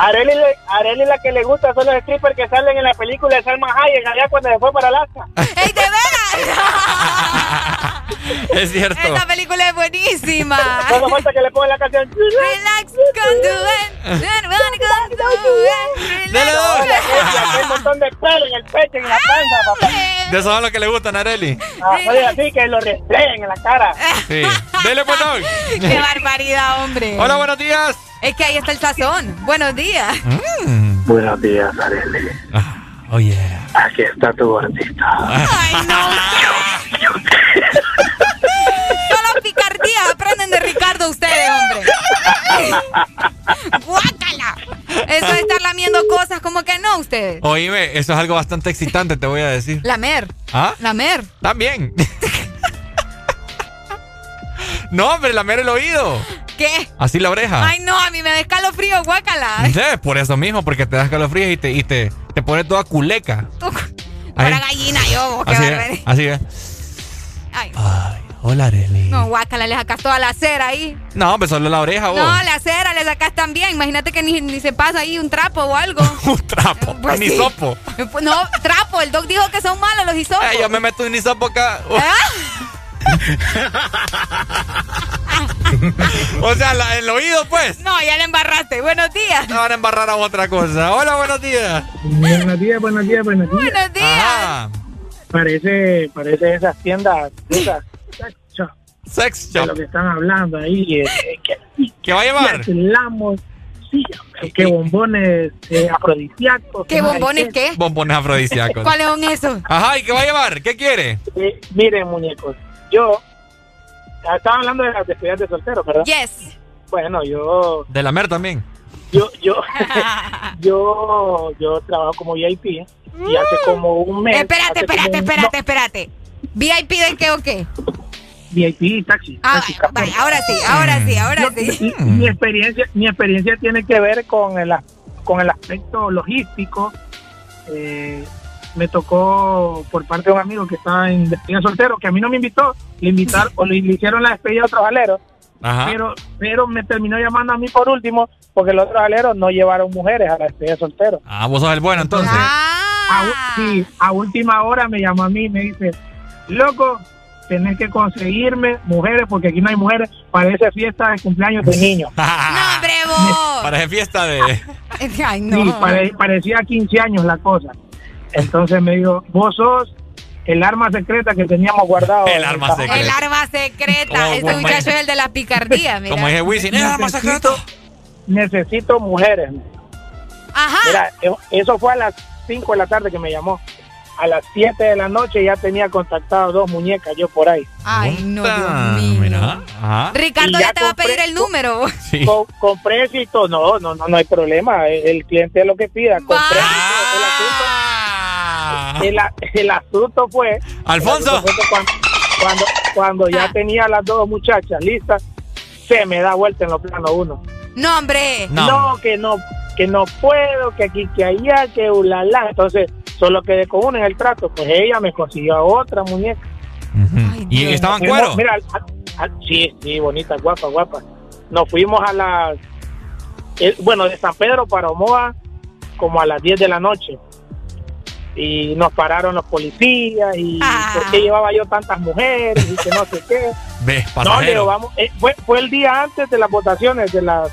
Areli, Areli la que le gusta son los strippers que salen en la película de Salma Hayek allá cuando se fue para Alaska. ¡Ey, de veras! Es cierto. Esta película es buenísima. Solo falta que le pongan la canción. Relax, con tu. Hay un montón de pelo en el pecho y en la panza, papá. De eso es lo que le gustan a Areli. Ah, oye, así que lo restreguen en la cara. Sí. Dele, pues. ¡Qué barbaridad, hombre! Hola, buenos días. Es que ahí está el sazón. Buenos días. Buenos días, Areli. Oye. Aquí está tu gordita. Ay, no. Solo picardías aprenden de Ricardo ustedes, hombre. Guácala. Eso de estar lamiendo cosas, como que no ustedes. Oíme, eso es algo bastante excitante, te voy a decir. Lamer. ¿Ah? Lamer. También. no, hombre, lamer el oído. ¿Qué? Así la oreja. Ay, no, a mí me da escalofrío, guácala. Sí, por eso mismo, porque te das calofríos y te, y te, te pone toda culeca. Para gallina yo, qué Así es, así es. Ay, Hola, Areli. no, guácala, le sacas toda la cera ahí. No, pues solo la oreja, vos. No, la cera le sacas también. Imagínate que ni, ni se pasa ahí un trapo o algo. Un trapo. Pues un sí. hisopo. No, trapo. El doc dijo que son malos los hisopos. Eh, yo me meto un hisopo acá. o sea, la- el oído, pues. No, ya le embarraste. Buenos días. Te van a embarrar a otra cosa. Hola, buenos días. Buenos días, buenos días, buenos días. Buenos días. Ajá. Parece, parece esas tiendas, esas sex shop, de lo que están hablando ahí. eh, eh, que, ¿Qué va a llevar? Lamos, sí, que bombones eh, afrodisíacos. ¿Qué bombones qué. Bombones afrodisíacos. ¿Cuáles son esos? Ajá, ¿y qué va a llevar? ¿Qué quiere? Eh, miren, muñecos, yo estaba hablando de las despedidas de soltero, ¿verdad? Yes. Bueno, yo, De la mer también. yo, yo, yo, yo trabajo como VIP y hace como un mes. espérate, espérate, un- espérate, espérate. ¿VIP de qué o qué? VIP, taxi. Ah, taxi, vaya, ahora sí, ahora sí, ahora Yo- sí. mi- Mi experiencia, mi experiencia tiene que ver con el, a- con el aspecto logístico. Eh, me tocó por parte de un amigo que estaba en despedida soltero, que a mí no me invitó, le invitaron o le, le hicieron la despedida a otros aleros, Ajá. pero, pero me terminó llamando a mí por último, porque los otros aleros no llevaron mujeres a la despedida soltero. Ah, vos sos el bueno entonces. A, u- sí, a última hora me llamó a mí y me dice, loco, tenés que conseguirme mujeres, porque aquí no hay mujeres para esa fiesta de cumpleaños de niños. No, hombre, vos. Para esa fiesta de. Ay, Sí, no. pare- parecía 15 años la cosa. Entonces me dijo, vos sos el arma secreta que teníamos guardado. El arma secreta. El arma secreta. Ese bueno. muchacho es el de la picardía, mira. Como dije Wisin, ¿es arma secreto? Necesito mujeres. Ajá. Mira, e- eso fue a las 5 de la tarde que me llamó. A las 7 de la noche ya tenía contactado dos muñecas yo por ahí. Ay, no, Dios Ah, mío. Mira. Ajá. Ricardo ya, ya te va a compré- pedir el número. Sí. Con, con precio y todo. No, no, no, no hay problema. El, el cliente es lo que pida. Y todo. El asunto- Ah. el, asunto fue Alfonso. asunto fue que cuando, cuando, cuando ya Ah. tenía las dos muchachas listas se me da vuelta en los planos uno No, hombre. No. no, que no que no puedo, que aquí, que allá, que ulala. Entonces, solo quedé con una en el trato. Pues ella me consiguió a otra muñeca. ¿Y estaban Fuimos- cuero? Mira, a- a- sí, sí, bonita, guapa, guapa. Nos fuimos a las, eh, bueno, de San Pedro para Omoa como a las 10 de la noche. Y nos pararon los policías y Ah. por qué llevaba yo tantas mujeres y que no sé qué. Ve, No, Leo, vamos, eh, fue, fue el día antes de las votaciones, de las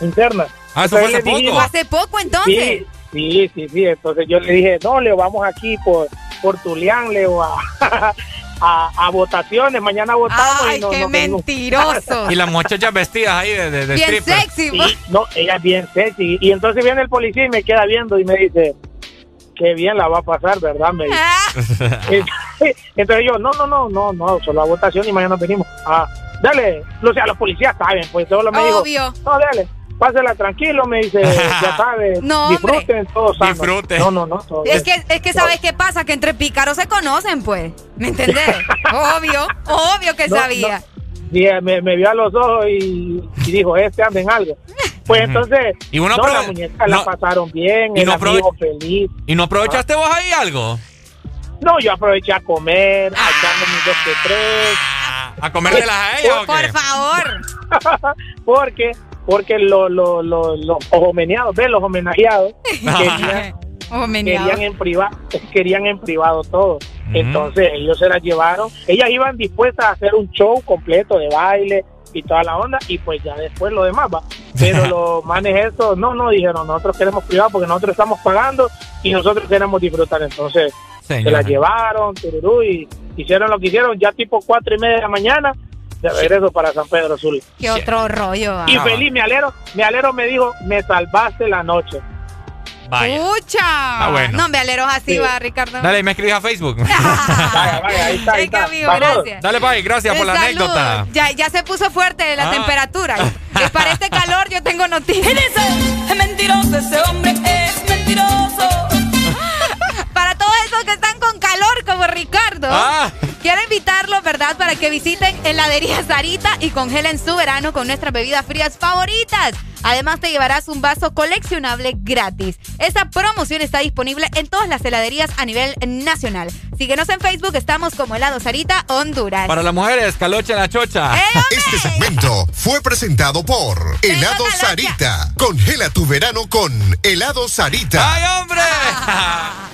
internas. Ah, eso fue hace poco. dijimos- Hace poco entonces. Sí, sí, sí, sí. Entonces yo le dije, no, Leo, vamos aquí por, por Tulián, Leo, a, a, a votaciones. Mañana votamos. Ay, y no, qué no mentiroso. Y las muchachas vestidas ahí de, de, de Bien stripper. sexy. Sí, no, ella es bien sexy. Y entonces viene el policía y me queda viendo y me dice, qué bien la va a pasar, ¿verdad? Me dice. Entonces yo, no, no, no, no, no, solo a votación y mañana venimos. Ah, dale, o sea, los policías saben, pues solo me dijo, Obvio. no, dale, pásela tranquilo, me dice, ya sabes, No, disfruten todos. Disfruten. No, no, no, todo Es bien. que, es que sabes qué pasa, que entre pícaros se conocen, pues. ¿Me entendés? obvio, obvio que No, sabía. no. Sí, me, me vio a los ojos y, y dijo, este anda en algo. Pues entonces, Y uno no, la muñeca no. la pasaron bien, Y el no amigo feliz. ¿Y no aprovechaste vos ahí algo? No, yo aproveché a comer, a echarme mis dos que tres. ¿A comértelas a ella o Por favor. porque porque lo, lo, lo- los homenajeados, ve, los homenajeados querían, querían en privado, querían en privado todo. Entonces ellos se las llevaron, ellas iban dispuestas a hacer un show completo de baile y toda la onda y pues ya después lo demás va. Pero los manes estos, no, no, dijeron, nosotros queremos privado porque nosotros estamos pagando y nosotros queremos disfrutar. Entonces se las llevaron, tururú, y hicieron lo que hicieron, ya tipo cuatro y media de la mañana, de regreso para San Pedro Sur. Qué otro rollo. ah. Y feliz, mi alero, mi alero me dijo, me salvaste la noche. Vaya. Escucha. bueno. No, me aleros así, Sí. va, Ricardo. Dale, me escribes a Facebook. Vaya, vaya, ahí está, ahí Venga, está. amigo, Vamos. gracias. Dale, bye, gracias por la Salud. anécdota. Ya, ya se puso fuerte la Ah. temperatura. Y para este calor yo tengo noticias. Es mentiroso, ese hombre es mentiroso. Para todos esos que están con calor como Ricardo, Ah. Quiero invitarlos, ¿verdad? Para que visiten heladería Sarita y congelen su verano con nuestras bebidas frías favoritas. Además te llevarás un vaso coleccionable gratis. Esta promoción está disponible en todas las heladerías a nivel nacional. Síguenos en Facebook, estamos como Helado Sarita Honduras. Para las mujeres, calocha la chocha. Este segmento fue presentado por Helado Sarita. Congela tu verano con Helado Sarita. ¡Ay, hombre!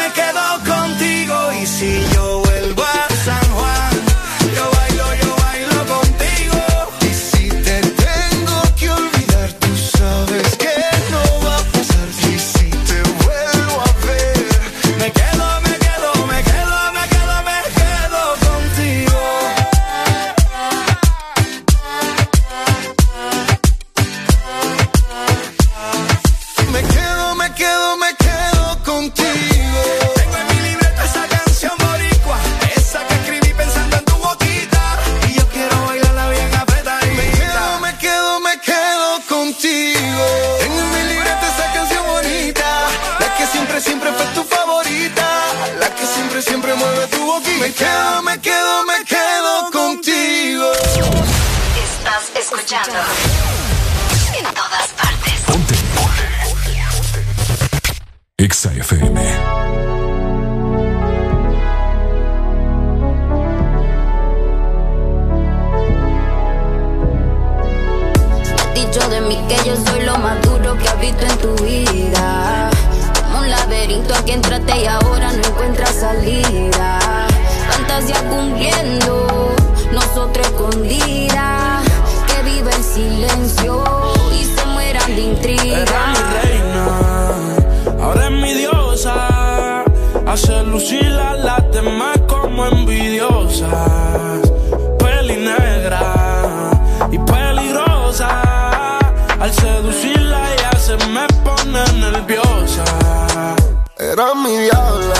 En todas partes. Ponte. Ponte. Exa FM. de mí que yo soy lo más duro que habito en tu vida. Como un laberinto a que entraste y ahora no encuentras salida. Fantasía cumpliendo, nosotros escondidos. Era mi diablo.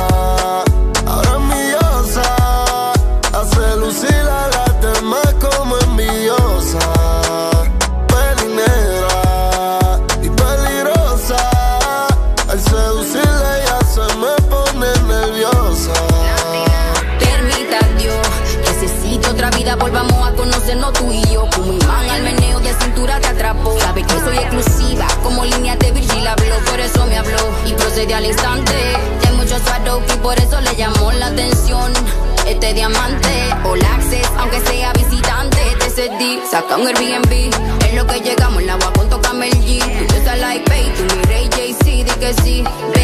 amante. All access, aunque sea visitante. Te TCD, saca un Airbnb. Es lo que llegamos, la agua con tocame el G. Tú like pay, tú mi rey JC, di que sí.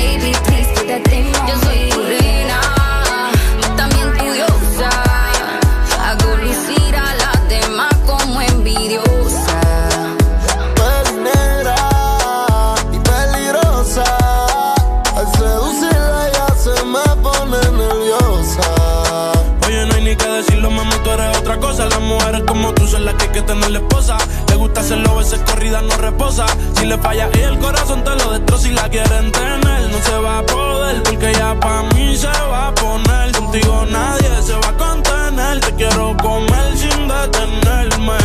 Si le falla y el corazón te lo destroza si la quieren tener, no se va a poder porque ya pa' mí se va a poner. Contigo nadie se va a contener, te quiero comer sin detenerme.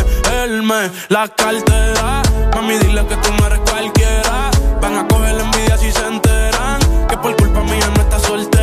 Él me la cartera, mami dile que tú no eres cualquiera. Van a coger la envidia si se enteran que por culpa mía no está soltera.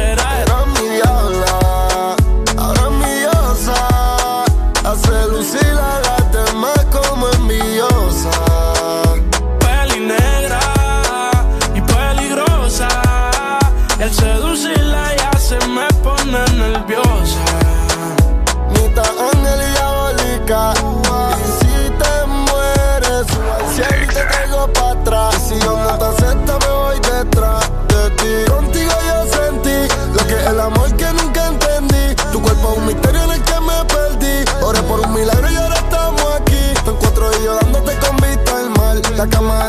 La cama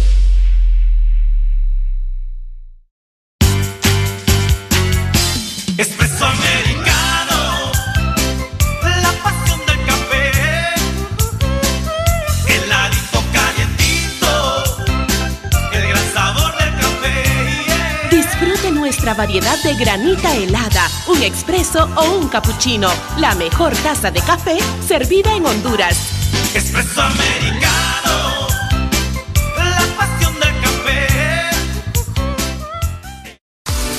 Variedad de granita helada, un expreso o un cappuccino. La mejor taza de café servida en Honduras. Espresso americano, la pasión del café.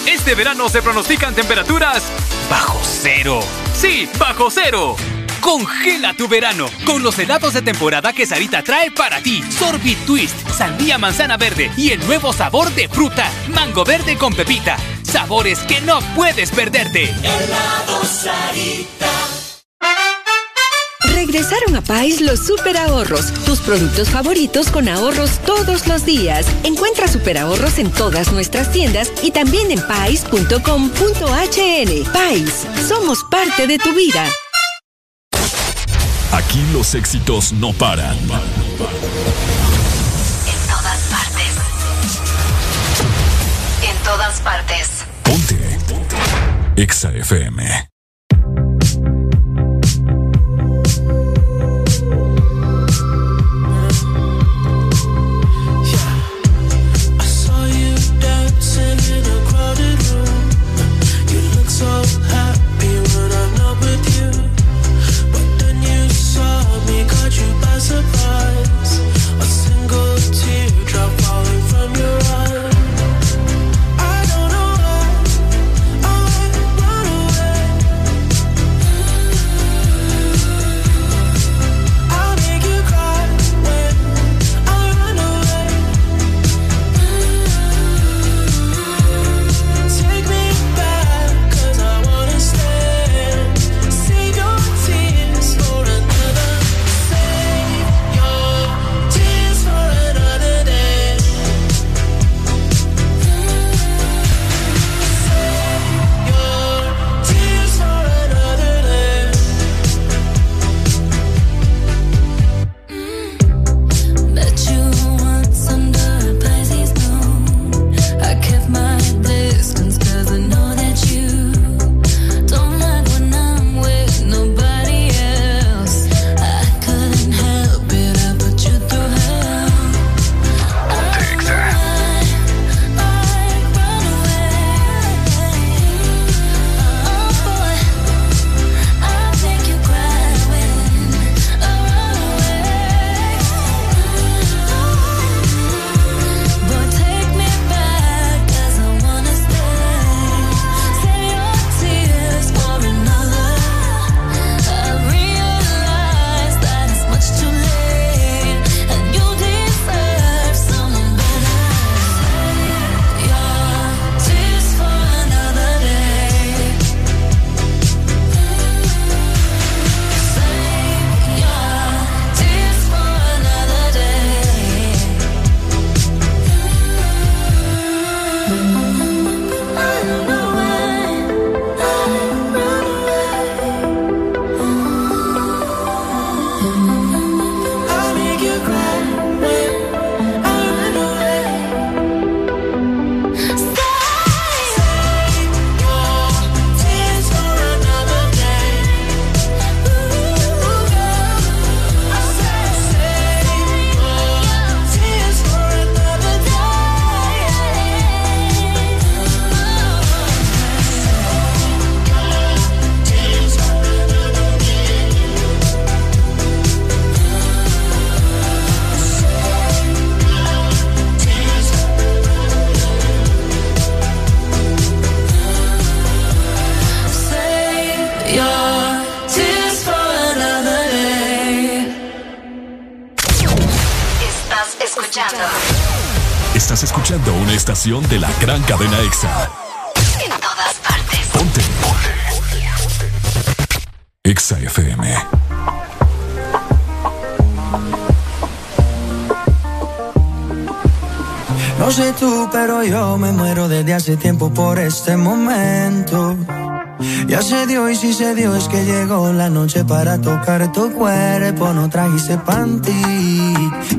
Este verano se pronostican temperaturas bajo cero. Sí, bajo cero. Congela tu verano con los helados de temporada que Sarita trae para ti. Sorbit Twist, sandía manzana verde y el nuevo sabor de fruta, mango verde con pepita. Sabores que no puedes perderte. Helado Sarita. Regresaron a Pais los super ahorros, tus productos favoritos con ahorros todos los días. Encuentra super ahorros en todas nuestras tiendas y también en pais.com.hn. Pais, somos parte de tu vida. Aquí los éxitos no paran. Todas partes. Ponte. Exa FM. Estación de la gran cadena EXA. En todas partes. Ponte. EXA FM. No sé tú, pero yo me muero desde hace tiempo por este momento. Ya se dio y si se dio es que llegó la noche para tocar tu cuerpo. No trajiste panty,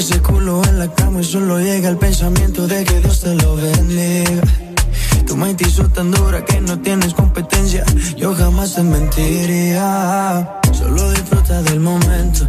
ese culo en la cama y solo llega el pensamiento de que Dios te lo bendiga. Tu mente hizo tan dura que no tienes competencia. Yo jamás te mentiría. Solo disfruta del momento.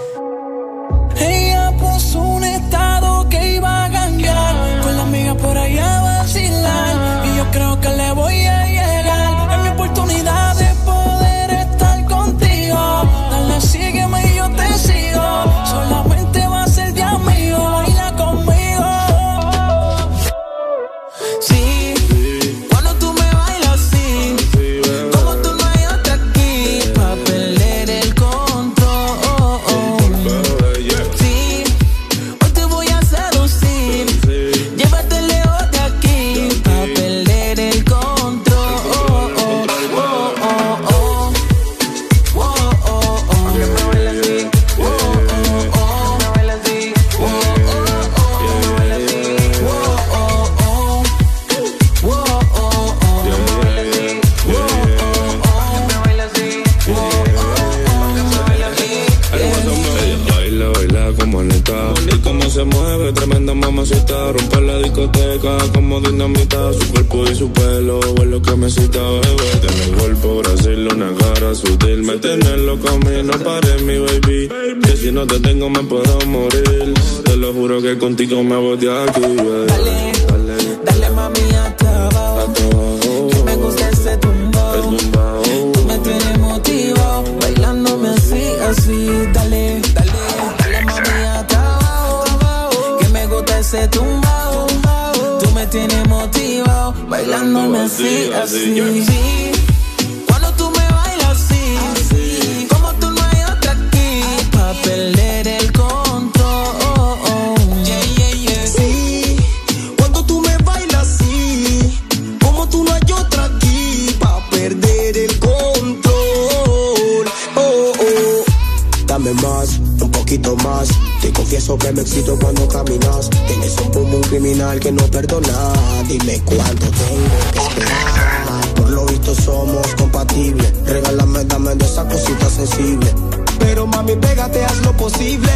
Que me excito cuando caminas. Tienes un pum un criminal que no perdona. Dime cuánto tengo que esperar. Por lo visto somos compatibles. Regálame, dame de esa cosita sensible. Pero mami, pégate, haz lo posible.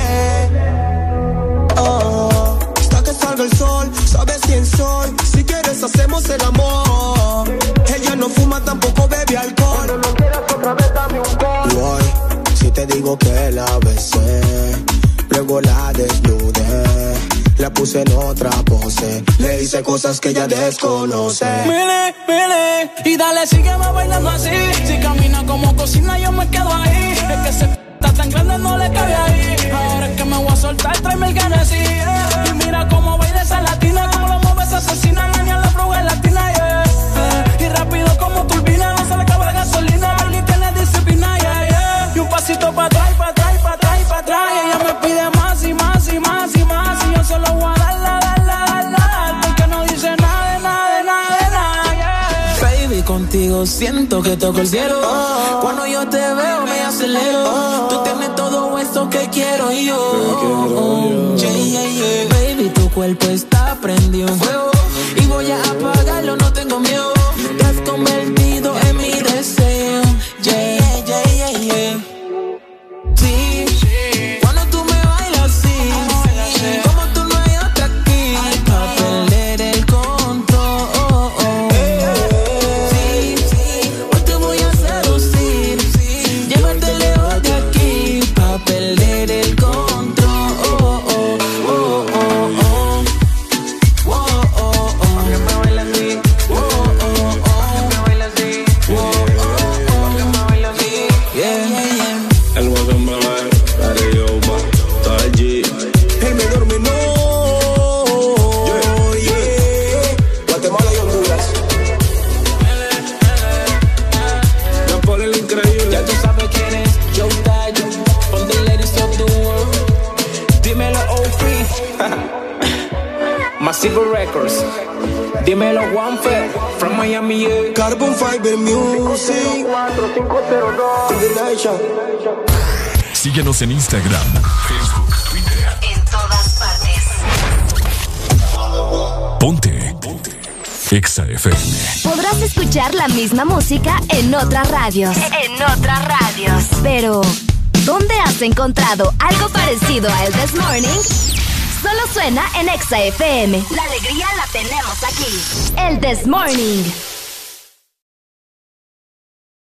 Oh, hasta que salga el sol, sabes quién soy. Si quieres, hacemos el amor. Ella no fuma, tampoco bebe alcohol. Cuando no quieras otra vez, dame un gol. Si te digo que la besé, luego la desnudé. La puse en otra pose, le hice cosas que ella desconoce. Mire, mire, y dale, sígueme bailando así. Si camina como cocina, yo me quedo ahí. Es que se está tan grande, no le cabe ahí. Ahora es que me voy a soltar, tráeme el Genesis. Y mira cómo baila esa latina, siento que toco el cielo. Cuando yo te veo me acelero. Tú tienes todo eso que quiero yo. Yeah, yeah, yeah. Baby, tu cuerpo está prendido en fuego. Y voy a apagarlo, no tengo miedo. Te has convertido Fiber Music. Combination. Síguenos en Instagram, Facebook, Twitter. En todas partes. Ponte. Ponte. Exa FM. Podrás escuchar la misma música en otras radios. En otras radios. Pero, ¿dónde has encontrado algo parecido a El This Morning? Solo suena en Exa FM. La alegría la tenemos aquí. El This Morning.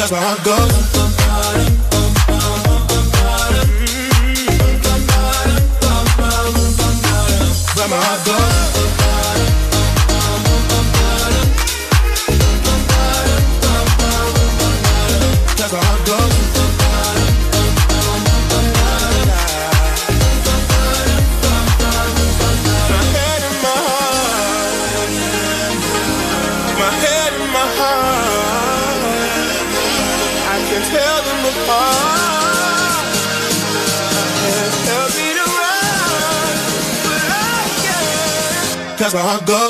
That's where I go. Where my heart goes. água agora.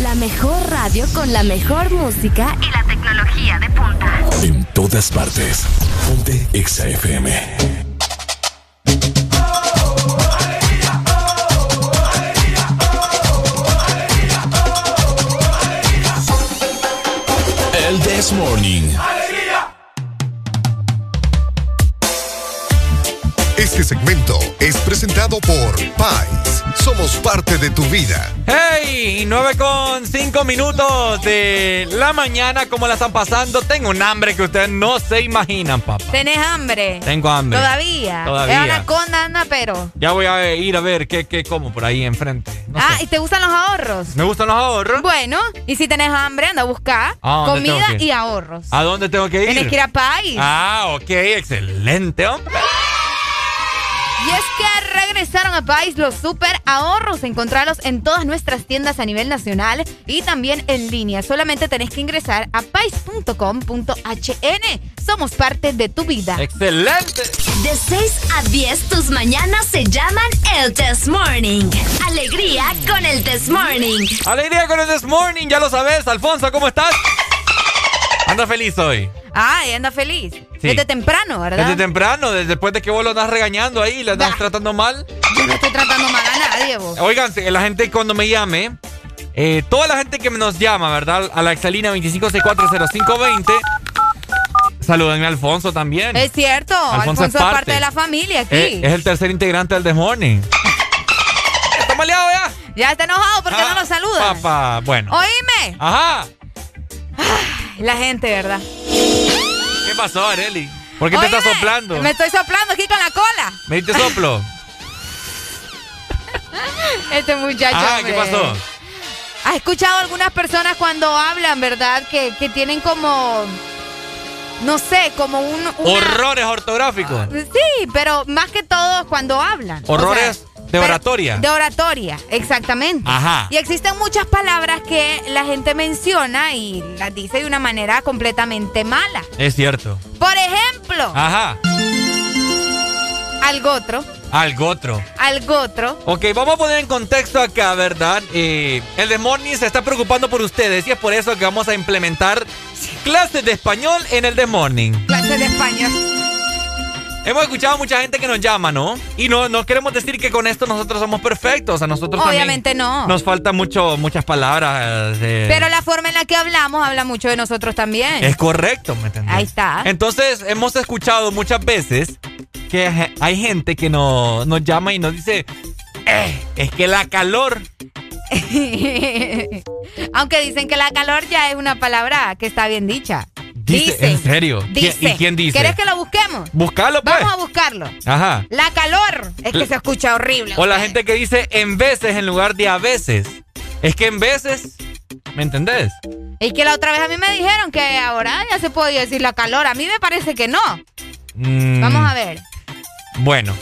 La mejor radio con la mejor música y la tecnología de punta. En todas partes. Ponte Exa FM. El This Morning. Este segmento es presentado por Pais. Somos parte de tu vida. ¡Hey! 9 con 5 minutos de la mañana. ¿Cómo la están pasando? Tengo un hambre que ustedes no se imaginan, papá. ¿Tenés hambre? Tengo hambre. Todavía. Todavía. Es anaconda, anda, pero. Ya voy a ir a ver qué, qué como por ahí enfrente. No ah, sé. ¿y te gustan los ahorros? ¿Me gustan los ahorros? Bueno, y si tenés hambre, anda a buscar ¿A dónde comida y ahorros. ¿A dónde tengo que ir? Tienes que ir a país. Ah, ok, excelente, hombre. Y es que regresaron a País los super ahorros. Encontrarlos en todas nuestras tiendas a nivel nacional y también en línea. Solamente tenés que ingresar a pais.com.hn. Somos parte de tu vida. ¡Excelente! De 6 a 10, tus mañanas se llaman el Test Morning. Alegría con el Test Morning. Alegría con el This Morning, ya lo sabes. Alfonso, ¿cómo estás? Anda feliz hoy. Ay, anda feliz. Sí. Desde temprano, ¿verdad? Desde temprano, desde después de que vos lo andas regañando ahí, le andas Bah. tratando mal. Yo no estoy tratando mal a nadie, vos. Oigan, si la gente cuando me llame, eh, toda la gente que nos llama, ¿verdad? A la exalina 25640520. Salúdenme a Alfonso también. Es cierto, Alfonso Alfonso, es es parte. de la familia aquí. Eh, es el tercer integrante del The Morning. ¿Está maleado ya? Ya está enojado porque Ah, no lo saluda. Papá, bueno. Oíme. Ajá. La gente, ¿verdad? ¿Qué pasó, Areli? ¿Por qué te estás soplando? Me estoy soplando aquí con la cola. ¿Me diste soplo? Este muchacho. Ajá, ¿qué pasó? ¿Has escuchado algunas personas cuando hablan, verdad? Que, que tienen como. No sé, como un. una- Horrores ortográficos. Sí, pero más que todo cuando hablan. O Horrores sea, de pero- oratoria. De oratoria, exactamente. Ajá. Y existen muchas palabras que la gente menciona y las dice de una manera completamente mala. Es cierto. Por ejemplo, Ajá. algotro, Algotro. algotro. Ok, vamos a poner en contexto acá, ¿verdad? Eh, el The Morning se está preocupando por ustedes y es por eso que vamos a implementar clases de español en el The Morning. Clase de español. Hemos escuchado mucha gente que nos llama, ¿no? Y no, no queremos decir que con esto nosotros somos perfectos. A nosotros también Obviamente no. Nos falta mucho, muchas palabras. eh, Pero la forma en la que hablamos habla mucho de nosotros también. Es correcto, ¿me entendés? Ahí está. Entonces, hemos escuchado muchas veces que hay gente que no- nos llama y nos dice, "Eh, es que la calor Aunque dicen que la calor ya es una palabra que está bien dicha. Dice, Dice. ¿En serio? ¿Quién- Dice. ¿Y quién dice? ¿Quieres que lo busquemos? Buscalo, pues. Vamos a buscarlo. Ajá. La calor. Es que La- se escucha horrible. O la gente que dice en veces en lugar de a veces. Es que en veces, ¿me entendés? Y que la otra vez a mí me dijeron que ahora ya se podía decir la calor. A mí me parece que no. Mm, Vamos a ver. Bueno,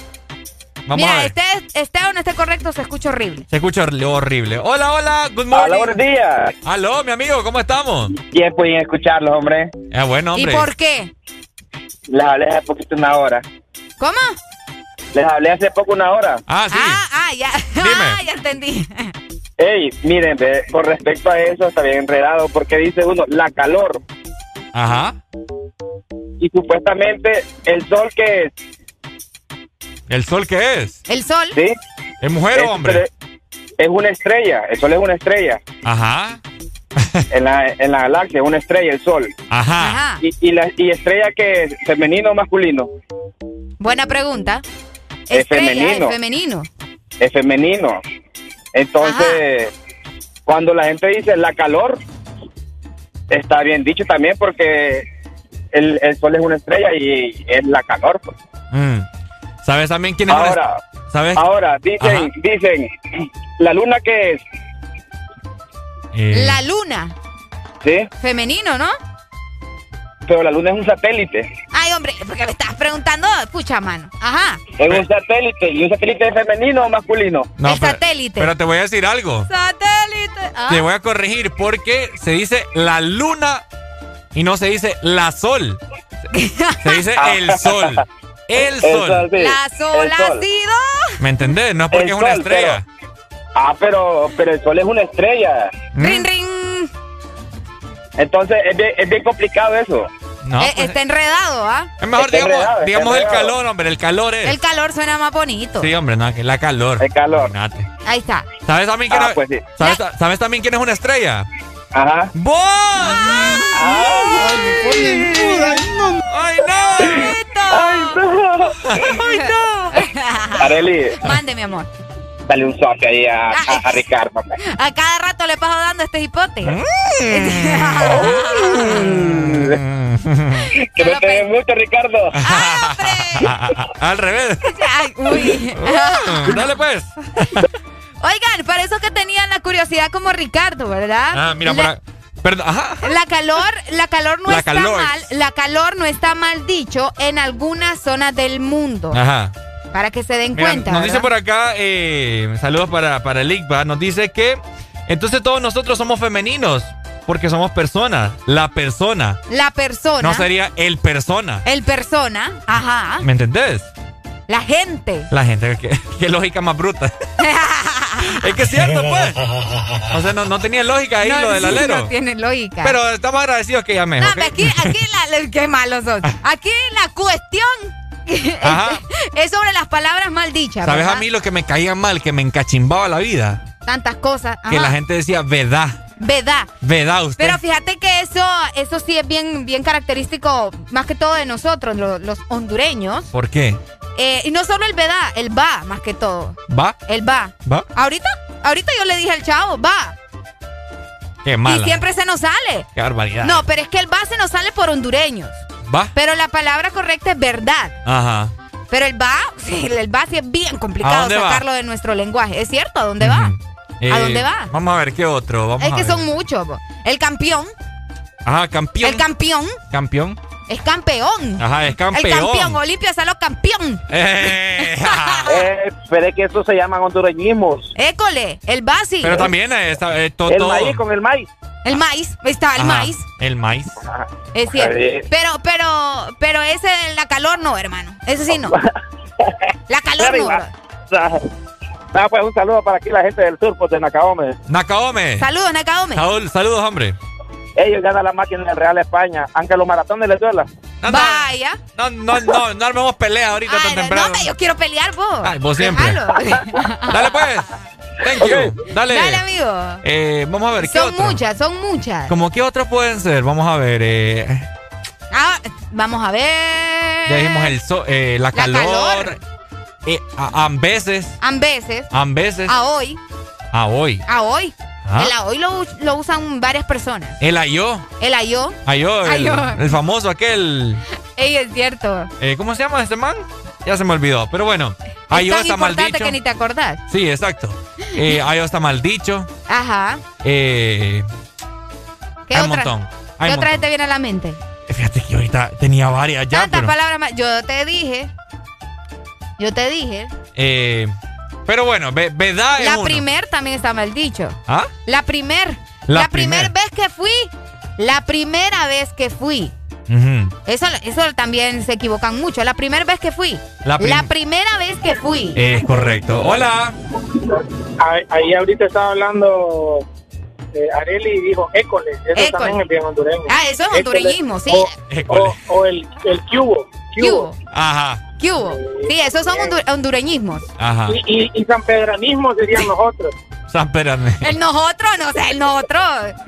vamos Mira, a ver. este, este o no esté correcto, se escucha horrible. Se escucha horri- horrible. Hola, hola, good morning. Hola, buenos días. Aló, mi amigo, ¿cómo estamos? Tiempo en escucharlos, hombre. Ah, bueno, hombre. ¿Y por qué? Les hablé hace poquito una hora. ¿Cómo? Les hablé hace poco una hora. Ah, sí. Ah, ah, ya. Ah, ya entendí. Ey, miren, con respecto a eso está bien enredado porque dice uno la calor Ajá. y supuestamente el sol que es, ¿El sol qué es? ¿El sol? ¿sí? ¿Es mujer o hombre? Es una estrella, el sol es una estrella. Ajá. En la, en la galaxia es una estrella, el sol. Ajá. Y, y, la, y estrella que es femenino o masculino, Buena pregunta. Es Estrella, femenino. Es femenino. es femenino. Entonces, cuando la gente dice la calor, está bien dicho también porque el, el sol es una estrella y es la calor. pues. Mm. ¿Sabes también quién es Ahora, ¿Sabes? ahora dicen, dicen, la luna que es, Eh, La luna. ¿sí? Femenino, ¿no? Pero la luna es un satélite. Ay, hombre, porque me estás preguntando. Pucha, mano. Ajá. Es un satélite. ¿Y un satélite es femenino o masculino? no, el pero- satélite. Pero te voy a decir algo. Satélite. Ah. Te voy a corregir porque se dice la luna y no se dice la sol. Se dice el sol. El sol. La sol El ha sol. sido. ¿Me entendés? No es porque El es una sol, estrella. Ah, pero, pero el sol es una estrella. Ring, ring. Entonces es bien, es bien complicado eso. No, Eh, pues, está enredado, ¿ah? es mejor, está digamos, enredado, digamos el calor, hombre. El calor es. El calor suena más bonito. Sí, hombre, no, que la calor. El calor. Imagínate. Ahí está. ¿Sabes también quién Ah, es- pues sí. ¿sabes, ¿Sabes también quién es una estrella? Ajá. ¡Vos! ¡Ay, no! ¡Ay, no! ¡Ay, no! Areli, Mande, mi amor. dale un socio ahí a, a, a Ricardo. hombre. A cada rato le paso dando este hipote. Mm. Que no te den mucho, Ricardo. Al revés. Ay, uy. Dale pues. Oigan, para eso que tenían la curiosidad como Ricardo, ¿verdad? Ah, mira, la, acá. Perdón, ajá. la calor, la calor no La está calor. mal, la calor no está mal dicho en algunas zonas del mundo. Ajá. Para que se den Mira, cuenta. nos dice por acá, eh, saludos para, para el ICBA, nos dice que entonces todos nosotros somos femeninos, porque somos personas. La persona. La persona. No sería el persona. El persona. Ajá. ¿Me entendés? La gente. La gente, qué, qué lógica más bruta. es que es cierto, pues. O sea, no, no tenía lógica ahí No, lo del sí, alero. No tiene lógica. Pero estamos agradecidos que llames. No, ¿ok? hombre, aquí, aquí la, qué malos son. Aquí la cuestión Ajá. es sobre las palabras mal dichas. ¿Sabes ¿verdad? a mí lo que me caía mal, que me encachimbaba la vida? Tantas cosas. Que la gente decía, verdad, Verdad. verdad usted. Pero fíjate que eso, eso sí es bien, bien característico, más que todo de nosotros, lo- los, hondureños. ¿Por qué? Eh, y no solo el verdad, el va, más que todo. ¿Va? El va. ¿Va? Ahorita, ahorita yo le dije al chavo, va. Qué mala. Y siempre se nos sale. Qué barbaridad. No, pero es que el va se nos sale por hondureños. ¿Va? Pero la palabra correcta es verdad. Ajá. Pero el va, sí, el va sí es bien ¿A complicado va? sacarlo de nuestro lenguaje. ¿Es cierto? ¿A dónde va? ¿A Eh, dónde va? Vamos a ver qué otro. Vamos Es a que ver. son muchos. El campeón, Ajá, campeón. el campeón campeón. Es campeón. Ajá, es campeón. El campeón, Olimpia Saló campeón. Eh, Eh, pero es que eso se llaman hondureñismos. École, el basi. pero también eh, está, eh, to- El todo. maíz con el maíz. El maíz, ahí está, el Ajá, maíz. El maíz. Es cierto. Pero, pero, pero ese, la calor no, hermano. Ese sí no. La calor no. Bro. Ah, pues un saludo para aquí la gente del sur, pues de Nacaome. Nakaome. Saludos, Nakaome. Saúl, saludos, hombre. Ellos ganan la máquina del Real España, aunque los maratones les duela. No, no, Vaya. no, no, no, no armemos pelea ahorita Ay, tan no, temprano. hombre, yo quiero pelear, vos. Ay, vos siempre. Dale pues. Thank you. Dale. Dale, amigo. Eh, vamos a ver qué Son otro. muchas, son muchas. ¿Cómo qué otros pueden ser? Vamos a ver. Eh, Ah, vamos a ver. ya dijimos el so- eh, la, La calor. calor. Eh, a, a veces. A veces. A hoy. A hoy. A hoy. Ah. El lo, lo usan varias personas. El ayo. El ayo. Ayo, el, el famoso aquel. Ey, es cierto. eh, ¿Cómo se llama este man? Ya se me olvidó. Pero bueno. Ayo es tan está mal dicho. que ni te acordás. Sí, exacto. Eh, Ayo está mal dicho. Ajá. Eh, ¿Qué hay un montón. ¿Qué un otra montón. te viene a la mente? Fíjate que ahorita tenía varias ya, Tantas pero. palabras más. Yo te dije. Yo te dije. eh, pero bueno, ve- verdad es La uno. primer también está mal dicho. ¿Ah? La primer. La La, primera primer. vez que fui. La primera vez que fui. Ujú. Eso, eso también se equivocan mucho. La primera vez que fui. La prim- primera vez que fui. Es correcto. Hola. Ahí, ahí ahorita estaba hablando eh, Areli y dijo école. Eso École. también es bien hondureño. Ah, eso es École. hondureñismo, sí. O, École. o- o el, el cubo. ¿Qué hubo? Ajá. ¿Qué hubo? Sí, esos son hondu- hondureñismos. Ajá. Y, y, y sanpedranismo serían nosotros. San Espérame. El nosotros, no sé, el nosotros.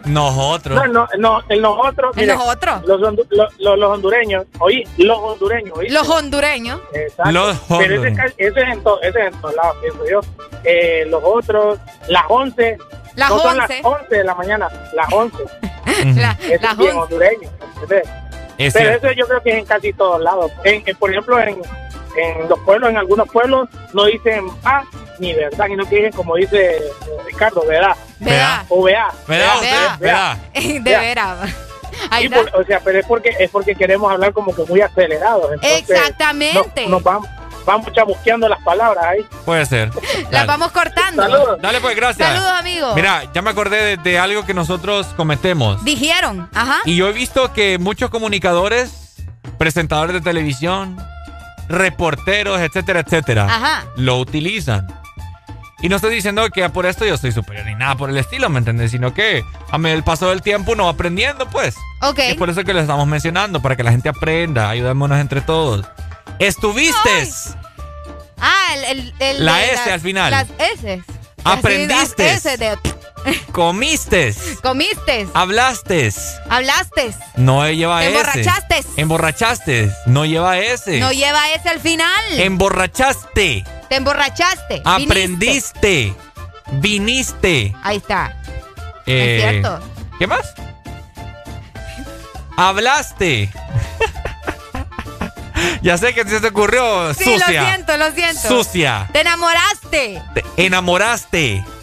Nosotros. No, no, no, el nosotros. El nosotros. Los, hondu- lo- lo- los hondureños, oí, los hondureños, oí. Los hondureños. Exacto. Los Pero ese, hondureños. ca- ese es en to- ese es en todos lados, pienso yo. Eh, los otros, las 11. Las no son las 11. 11 de la mañana, las 11. La- las es bien 11. hondureño. ¿entendés? Es Pero cierto. eso yo creo que es en casi todos lados. En, en- por ejemplo, en, en los pueblos, en algunos pueblos, no dicen ah ni verdad, sino que dicen como dice eh, Ricardo, verdad. Vea. O vea. ¿Verdad? Vea. usted? ¿Verdad? De por- o sea, pero es porque es porque queremos hablar como que muy acelerados. Entonces, Exactamente. Nos, nos vamos, vamos chamusqueando las palabras ahí. Puede ser. Las Dale. vamos cortando. Saludos. Dale pues, gracias. Saludos, amigos. Mira, ya me acordé de, de algo que nosotros cometemos. Dijeron, ajá. Y yo he visto que muchos comunicadores, presentadores de televisión, reporteros, etcétera, etcétera, Ajá. lo utilizan. Y no estoy diciendo que por esto yo soy superior ni nada por el estilo, ¿me entiendes? Sino que a el paso del tiempo uno va aprendiendo, pues. Ok. Es por eso que lo estamos mencionando, para que la gente aprenda, ayudémonos entre todos. ¿Estuviste? Ah, el, el, el La de S las- al final. Las S. Aprendiste. Las S de- ¿Comiste? comiste. ¿Hablaste? Hablaste. No lleva S. emborrachaste. Emborrachaste. No lleva S. No lleva S al final. Emborrachaste. Te emborrachaste. Viniste. Aprendiste. Viniste. Ahí está. Eh, es cierto. ¿Qué más? Hablaste. ya sé que se te ocurrió. Sí, sucia. lo siento, lo siento. Sucia. Te enamoraste. Te enamoraste.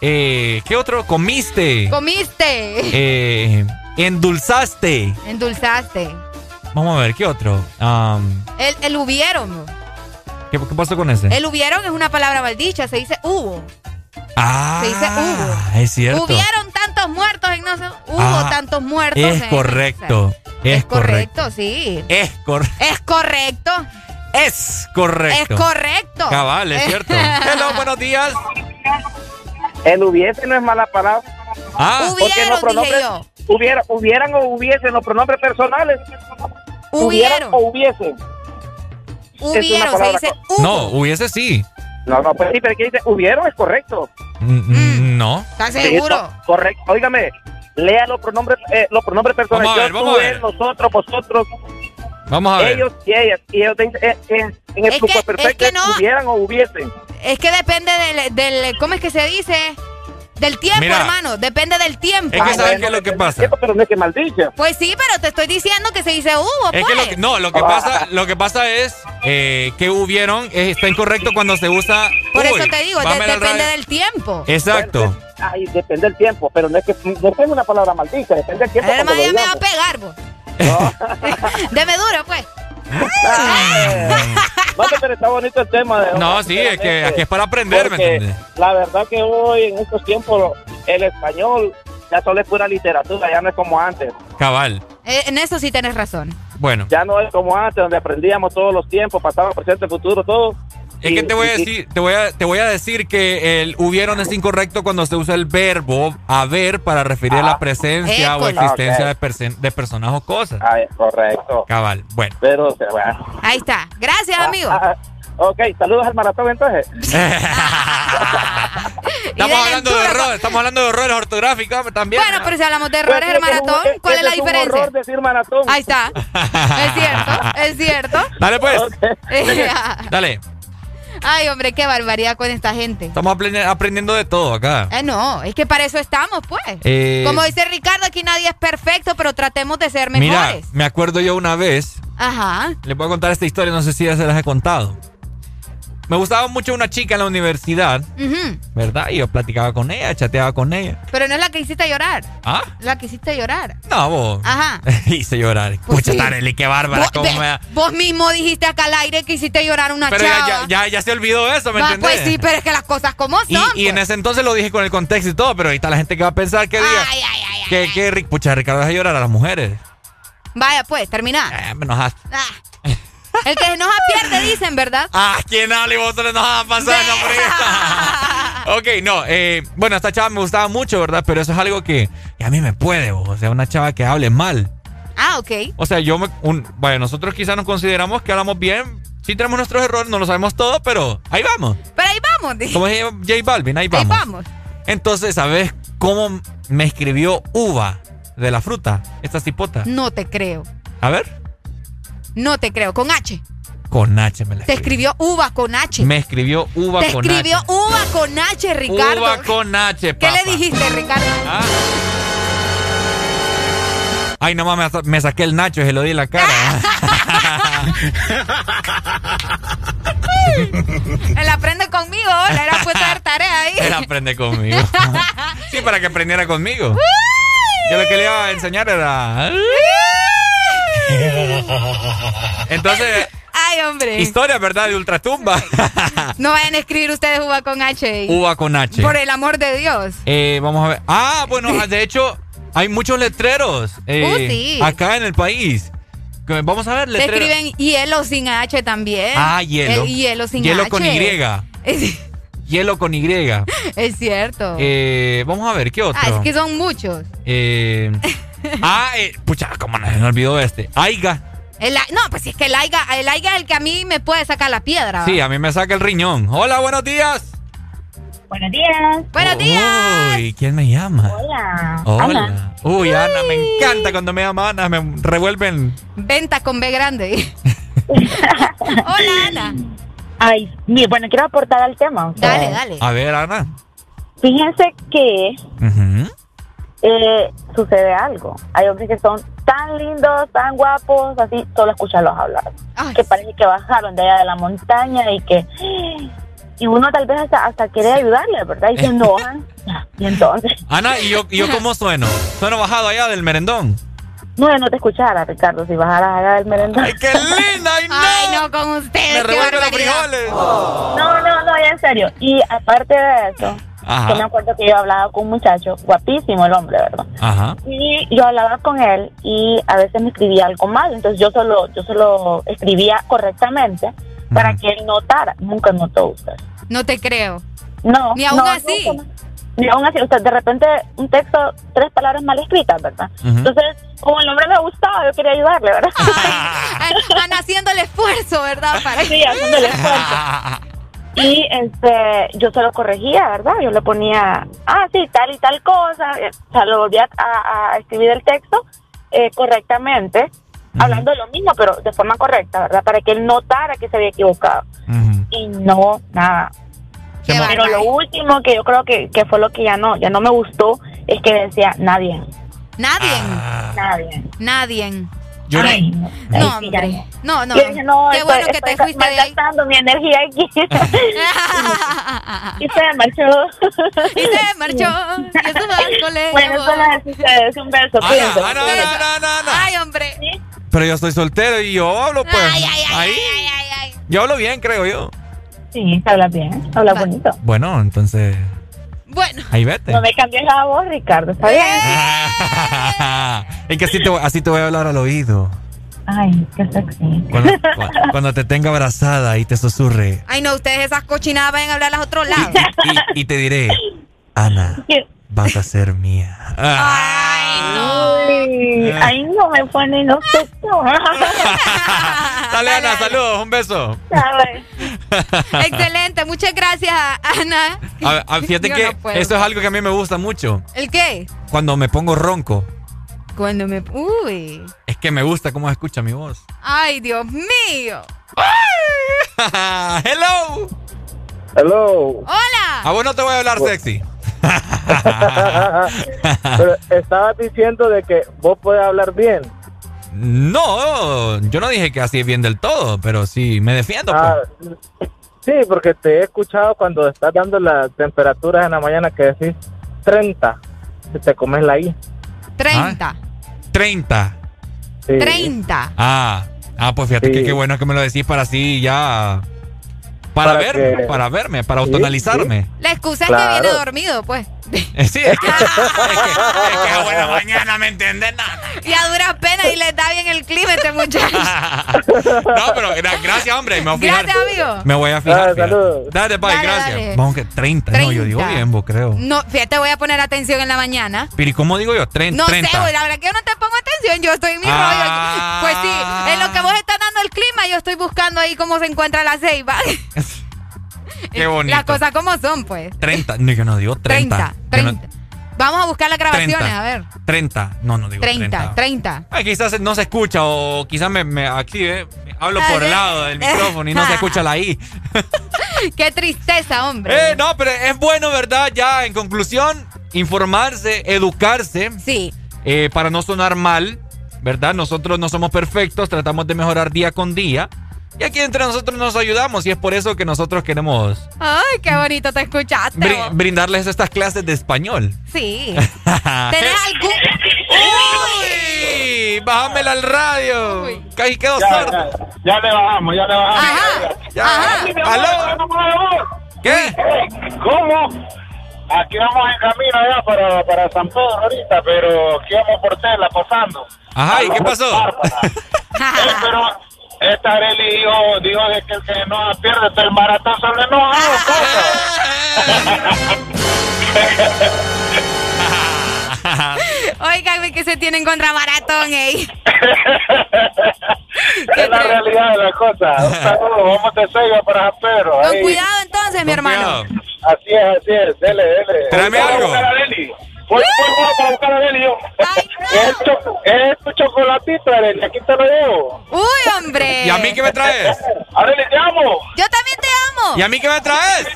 Eh, ¿Qué otro? Comiste. Comiste. Eh, endulzaste. Endulzaste. Vamos a ver, ¿qué otro? El, el hubieron. ¿qué, qué pasó con ese? El hubieron es una palabra maldicha. Se dice hubo. Ah, se dice hubo. es cierto. Hubieron tantos muertos en no sé. Hubo Ah, tantos muertos. Es en- correcto. Es, correcto. Correcto, sí. Es correcto. Es correcto. Es correcto. Es correcto. Cabal, es cierto. Hello, buenos días. El hubiese no es mala palabra. Ah, Hubieron, los pronombres dije yo. hubiera, hubieran o hubiesen los pronombres personales. Hubieron. o hubiesen. Hubieron, se dice hubo. No, hubiese sí. No, no, pues sí, pero que dice hubieron es correcto. Mm, mm, No. ¿Estás Sí, seguro? no, correcto. Óigame, lea los pronombres, eh, los pronombres personales. Vamos a ver, Yo, vamos tú, a ver. él, nosotros, vosotros, Vamos a ver. ellos y ellas. Y ellos dicen, eh, eh, en el Es que- perfecto es que no. hubieran o hubiesen. Es que depende del, del. ¿Cómo es que se dice? Del tiempo, Mira. hermano. Depende del tiempo. Es que Ah, ¿sabes bueno, qué es lo que pasa? tiempo, Pero no es que maldicha. Pues sí, pero te estoy diciendo que se dice hubo, Es pues. que lo que, no, lo que pasa, lo que pasa es eh, que hubieron eh, está incorrecto cuando se usa. Por uy, eso te digo, de- depende del tiempo. Exacto. Ay, depende del tiempo, pero no es que no es una palabra maldicha, depende del tiempo. Además, ya me va a pegar, vos. Deme duro, pues. No, pero está bonito el tema. De, No, sí, es que aquí es para aprender, ¿me entiendes? La verdad que hoy, en estos tiempos, el español ya solo es pura literatura, ya no es como antes. Cabal. Eh, en eso sí tienes razón. Bueno. Ya no es como antes, donde aprendíamos todos los tiempos, pasado, presente, futuro, todo. Es que te voy a decir, te voy a, te voy a decir que el hubieron es incorrecto cuando se usa el verbo haber para referir a la presencia o existencia Ah, de, persen- de personas o cosas. Ah, es correcto. Cabal. Bueno. Pero. Ahí está. Gracias, amigo. Ah, ah, ok, saludos al maratón entonces. Estamos hablando de errores, estamos hablando de errores ortográficos también. Bueno, pero si hablamos de errores Pues, del es que es un- maratón, es- ¿cuál es la es un diferencia? horror decir maratón. Ahí está. Es cierto, es cierto. Dale pues. Dale. Ay, hombre, qué barbaridad con esta gente. Estamos aprendiendo de todo acá. Eh, no, es que para eso estamos, pues. Eh, Como dice Ricardo, aquí nadie es perfecto, pero tratemos de ser Mira, mejores. me acuerdo yo una vez, Ajá. les voy a contar esta historia, no sé si ya se las he contado. Me gustaba mucho una chica en la universidad. ¿verdad? Y yo platicaba con ella, chateaba con ella. Pero no es la que hiciste llorar. ¿Ah? La que hiciste llorar. No, vos. Ajá. Hice llorar. Pues Pucha, sí. Tareli, qué bárbara. Vos, cómo me vos mismo dijiste acá al aire que hiciste llorar a una Pero ya, chava. ya, ya, ya se olvidó eso, ¿me Va, entendés? Pues sí, pero es que las cosas como son. Y, y en ese entonces lo dije con el contexto y todo, pero ahorita la gente que va a pensar que diga que, que Ric- pucha, Ricardo deja llorar a las mujeres. Vaya, pues, termina. Eh, me enojaste. Ah. El que se enoja pierde, dicen, ¿verdad? Ah, ¿quién habla y vosotros nos van a pasar, hombre? ok, no, eh, bueno, esta chava me gustaba mucho, ¿verdad? Pero eso es algo que, que a mí me puede, vos. o sea, una chava que hable mal. Ah, ok. O sea, yo me, un, vaya, nosotros quizás nos consideramos que hablamos bien, sí tenemos nuestros errores, no lo sabemos todo, pero ahí vamos. Pero ahí vamos. Como es J Balvin, ahí Ahí vamos. vamos. Entonces, ¿sabes cómo me escribió uva de la fruta? Esta cipota. No te creo. A ver, No te creo. Con H. con H me la Te escribió. escribió uva con H. Me escribió uva Te con escribió H. uva con H, Ricardo. Uva con H, ¿Qué papá. le dijiste, Ricardo? Ah. Ay, no mames, me saqué el Nacho y se lo di en la cara. Él aprende conmigo. Le era puesto a hacer tarea ahí. Él aprende conmigo. Sí, para que aprendiera conmigo. Yo lo que le iba a enseñar era. Entonces, Ay, hombre. historia, ¿verdad? De ultratumba. No vayan a escribir ustedes uva con H. Uva con H. Por el amor de Dios. Eh, vamos a ver. Ah, bueno, de hecho, hay muchos letreros eh, Uh, sí. acá en el país. Vamos a ver, letreros. escriben hielo sin H también. Ah, hielo. El hielo sin Hielo H. con Y. Hielo con Y. Es cierto. Eh, vamos a ver, ¿qué otro? ah, es que son muchos. Eh, ah, eh, pucha, cómo no se me olvidó este. Aiga. El no, pues si es que el aiga, el aiga es el que a mí me puede sacar la piedra. Sí, a mí me saca el riñón. Hola, buenos días. Buenos días. Buenos días. Uy, ¿quién me llama? Hola. Hola. Uy, Ana, me encanta cuando me llama Ana, me revuelven. Venta con B grande. Hola, Ana. Ay, bueno, quiero aportar al tema. Dale, dale. A ver, Ana. Fíjense que Ujú. Eh, sucede algo. Hay hombres que son tan lindos, tan guapos, así, solo escucharlos hablar. Que parece que bajaron de allá de la montaña y que... Y uno tal vez hasta, hasta quiere ayudarle, ¿verdad? Y se enojan. Y entonces... Ana, ¿y yo, y yo cómo sueno? ¿Sueno bajado allá del merendón? No, no te escuchara, Ricardo, si bajaras allá del merendón. ¡Ay, qué linda! ¡Ay, no! Ay, no, con ustedes. Me revuelven los frijoles. No, no, no, ya en serio. Y aparte de eso, Ajá. yo me acuerdo que yo hablaba con un muchacho, guapísimo el hombre, ¿verdad? Ajá. Y yo hablaba con él y a veces me escribía algo mal, entonces yo solo, yo solo escribía correctamente para que él notara. Nunca notó usted. No te creo. No. Ni aún no, así. nunca. Ni aún así, usted de repente un texto, tres palabras mal escritas, ¿verdad? Entonces, como el hombre me gustaba, yo quería ayudarle, ¿verdad? Van haciendo el esfuerzo, ¿verdad? Para Sí, haciendo el esfuerzo. Y este, yo se lo corregía, ¿verdad? Yo le ponía, ah, sí, tal y tal cosa. eh, O sea, lo volvía a, a escribir el texto eh, correctamente, hablando de lo mismo, pero de forma correcta, ¿verdad? Para que él notara que se había equivocado. Y no, nada. Pero lo último que yo creo que, que fue lo que ya no, ya no me gustó es que decía nadie. Nadie. Nadie. Nadie. Yo no- Ay, No, Ay, sí, hombre. No, no. Yo dije, no, Qué estoy- bueno que te fuiste de ahí. malgastando mi energía aquí. y se marchó. Y se marchó. Y esos ángeles. Bueno, eso no es ustedes. Un beso. Ana, cuídense. Ana, Ana, Ana, Ana. Ay, hombre. Pero yo estoy soltero y yo hablo, pues. Ay, ay, ay, ahí. ay, ay, ay. Yo hablo bien, creo yo. Sí, habla bien. Habla bonito. Bueno, entonces. Bueno. Ahí vete. No me cambies la voz, Ricardo. ¿Está bien? es que así te, voy- así te voy a hablar al oído. Ay, qué sexy. Cuando, cu- cuando te tenga abrazada y te susurre. Ay, no, ustedes esas cochinadas vayan a hablar a los otros lados. Y, y te diré, Ana, vas a ser mía. Ay, ay, no me pone no sé Dale, Ana, saludos, un beso. Excelente, muchas gracias, Ana. A- a- fíjate Yo que no eso es algo que a mí me gusta mucho. ¿El qué? Cuando me pongo ronco, Cuando me. Uy. es que me gusta cómo se escucha mi voz. Ay, Dios mío. Hello. Hello. Hola. A vos no te voy a hablar sexy. Pero estabas diciendo de que vos podés hablar bien. No, yo no dije que así es bien del todo, pero sí me defiendo. Ah, pues. sí, porque te he escuchado cuando estás dando las temperaturas en la mañana que decís 30, si te comes la I. 30. 30. Sí. 30. Ah, ah, pues fíjate que qué bueno que me lo decís para así ya. Para, Para verme, que- para verme, para Sí, autoanalizarme. La excusa es que viene dormido, pues. Eh, Sí, es que, es que, es que a buena mañana, ¿me entiendes? Y a duras penas y le da bien el clima a este muchacho. No, pero gra- gracias, hombre. Me voy a fijar. Gracias, amigo. Me voy a fijar. Saludos. Dale, bye, Dale, gracias. dale. Vamos que 30. No, yo digo 30. bien, vos creo. No, fíjate, voy a poner atención en la mañana. Pero ¿y cómo digo yo? 30. No 30. sé, güey, la verdad que yo no te pongo atención, yo estoy en mi Ah. rollo. Pues sí, en lo que vos estás dando el clima, yo estoy buscando ahí cómo se encuentra la ceiba. Qué bonito. Las cosas como son, pues. 30. No, yo no digo 30. 30, Yo no- Vamos a buscar las grabaciones, 30. a ver. 30. No, no digo 30. 30, 30. Ah, quizás no se escucha o quizás me, me active. Hablo por el lado del micrófono y no se escucha la I. Qué tristeza, hombre. Eh, no, pero es bueno, ¿verdad? Ya, en conclusión, informarse, educarse. Sí. eh, para no sonar mal, ¿verdad? Nosotros no somos perfectos, tratamos de mejorar día con día. Y aquí entre nosotros nos ayudamos y es por eso que nosotros queremos Ay, qué bonito te escuchaste. brindarles estas clases de español. Sí. ¿Tenés algún...? ¡Uy! Bájamela al radio. Casi quedó Ya, sordo. Ya le bajamos, ya le bajamos. Ya. ¿Aló? ¿Qué? ¿Cómo? Aquí vamos en camino ya para, para San Pedro ahorita, pero aquí vamos por Tela pasando. Ajá, ¿y qué pasó? Eh, pero esta Arely dijo, dijo de que el que no pierde el maratón solo no Ah. Oigan, que se tienen contra Maratón, ey. es la realidad de la cosa. Un saludo, vamos de Sega para Pedro. Con cuidado entonces, mi hermano. Así es, así es. Dele, dele. Tráeme algo. Voy, voy, voy para buscar a yo. Es, es tu chocolatito, Areli. Aquí te lo llevo. Uy, hombre. ¿Y a mí qué me traes? Areli, te amo. Yo también te amo. ¿Y a mí qué me traes?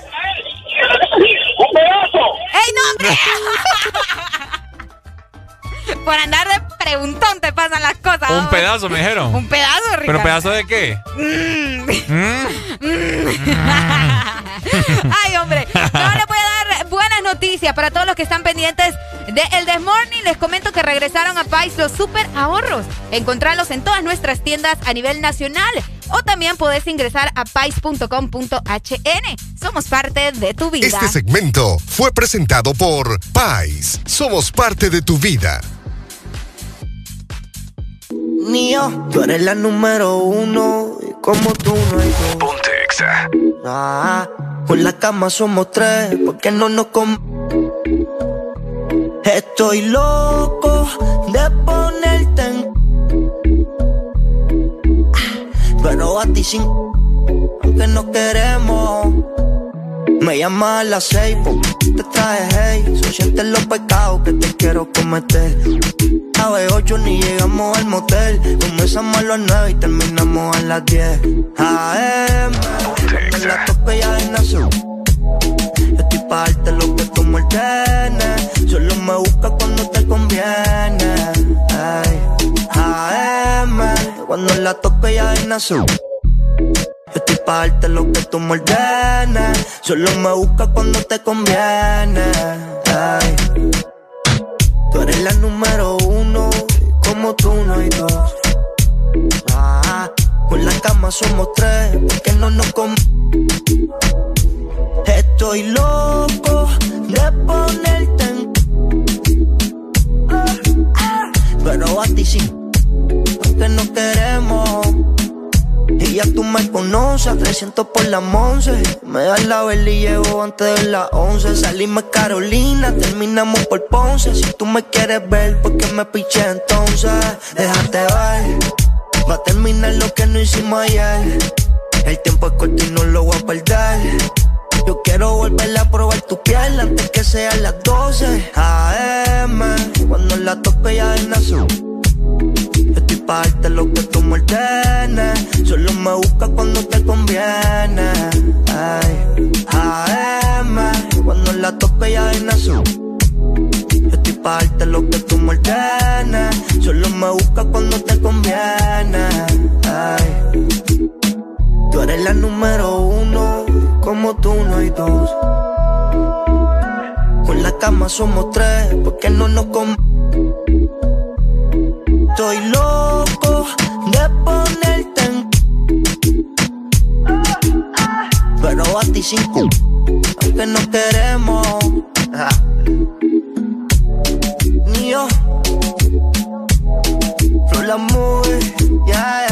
¡Un pedazo! ¡Ey, no, hombre! Por andar de preguntón te pasan las cosas. Un hombre. pedazo, me dijeron. Un pedazo, Ricardo. ¿Pero pedazo de qué? Mm. ¿Mm? Ay, hombre. No les voy a dar buenas noticias para todos los que están pendientes de El This Morning. Les comento que regresaron a Pais los super ahorros. Encontrarlos en todas nuestras tiendas a nivel nacional. O también podés ingresar a pais.com.hn. Somos parte de tu vida. Este segmento fue presentado por Pais. Somos parte de tu vida. Mío, tú eres la número uno y como tú no hay dos. Ponte Exa. Ah, con la cama somos tres, porque no nos com... Estoy loco de ponerte en... Pero a ti sin... Aunque no queremos. Me llamas a las seis te traje hey Son sientes los pecados que te quiero cometer. A las ocho ni llegamos al motel. Comenzamos a las nueve y terminamos a las diez. AM Cuando la toque ya en azul Yo estoy pa' darte lo que tú me ordenes Solo me busca cuando te conviene Ay. AM Cuando la toque ya en azul yo estoy pa' lo que tú me ordenes. Solo me busca cuando te conviene. Ay. Tú eres la número uno, como tú no hay dos. Ah, con la cama somos tres, porque no nos com... Estoy loco de ponerte en... Pero a ti sí, porque no queremos. Y ya tú me conoces, 300 por la once. Me das la vela y llevo antes de las 11. Salimos Carolina, terminamos por Ponce. Si tú me quieres ver, ¿por qué me piché entonces? Déjate ver, va a terminar lo que no hicimos ayer. El tiempo es corto y no lo voy a perder. Yo quiero volver a probar tu piel antes que sean las 12 AM. Cuando la toque ya en azul. Yo estoy pa' darte lo que tú me ordenes. Solo me busca cuando te conviene. Ay. AM, cuando la toque ya en azul. Yo estoy pa' darte lo que tú me ordenes. Solo me busca cuando te conviene. Ay. Tú eres la número uno, como tú no hay dos. Con la cama somos tres, porque no nos com... Estoy loco de ponerte en... Pero a ti sin cu... Aunque no queremos ah. Ni yo Flow la Ya, Goldie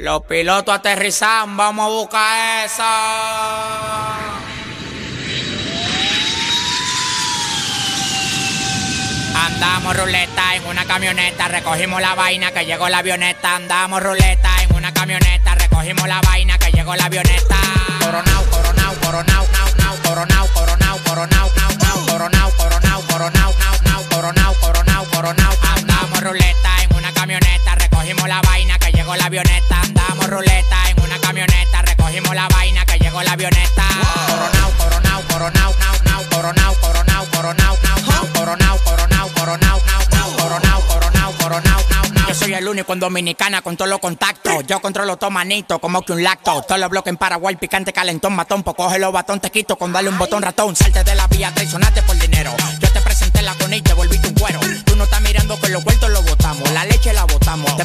Los pilotos aterrizan, vamos a buscar esa. Andamos ruleta en una camioneta, recogimos la vaina que llegó la avioneta. Andamos ruleta en una camioneta, recogimos la vaina que llegó la avioneta. Coronao, coronao, coronao, nao, nao, coronao, coronao, coronao, nao, nao, coronao, coronao, coronao, nao, nao, coronao, coronao, coronao. Andamos ruleta en una camioneta, recogimos la vaina que llegó la avioneta. Andamos ruleta en una camioneta, recogimos la vaina que llegó la avioneta. Coronao, coronao, coronao, nao, nao, coronao, coronao, coronao, nao, nao, coronao, coronao, coronao, nao, nao, coronao, coronao, coronao, nao. Yo soy el único en Dominicana con todos los contactos. Yo controlo todo manito, como que un lacto. Todos los bloques en Paraguay, picante, calentón, matón. Pues coge los batón, te quito con darle un botón ratón. Salte de la vía, traicionate por dinero. Yo te presenté la con y te volviste un cuero. Tú no estás mirando que los vueltos lo botamos. La leche la botamos. Te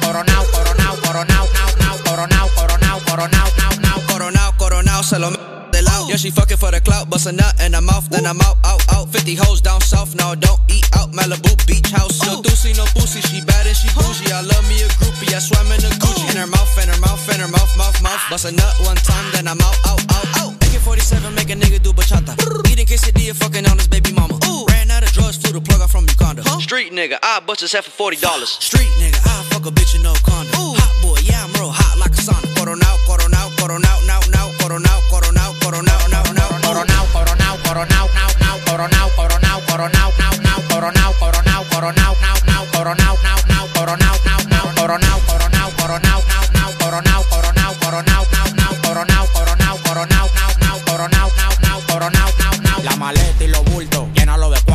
coronao, nao, nao, coronao, coronao, coronao, nao, nao, coronao, coronao, coronao, nao, nao, coronao, coronao, se lo de lado. Yeah, she fucking for the clout, bust a nut in her mouth, then I'm out, out, out. 50 hoes down south, now don't eat out. Malibu beach house. No doozy, no pussy, she bad and she bougie. I love me a groupie, I swam in a Gucci. In her mouth, in her mouth, in her mouth, mouth, mouth. Bust a nut one time, then I'm out, out, out, out. AK-47 make a nigga do bachata. Eating quesadilla, fucking on his baby mama. Ran plug out from Uganda. Street nigga, I bust his head for forty dollars. Street nigga, I fuck a bitch in no condom. Hot boy, yeah I'm real hot like a sauna. Coronao, coronao, coronao, now, now, coronao, coronao, coronao, now, now, coronao, coronao, coronao, now, now, coronao, coronao, coronao, now, now, coronao, coronao, coronao, now, now, coronao, now, now, coronao, now, now, coronao, coronao, coronao, now, now, coronao, coronao, coronao, now, now, coronao, coronao, coronao, now, now, coronao, now, now, coronao, now, now. La maleta y los bultos, llénalo de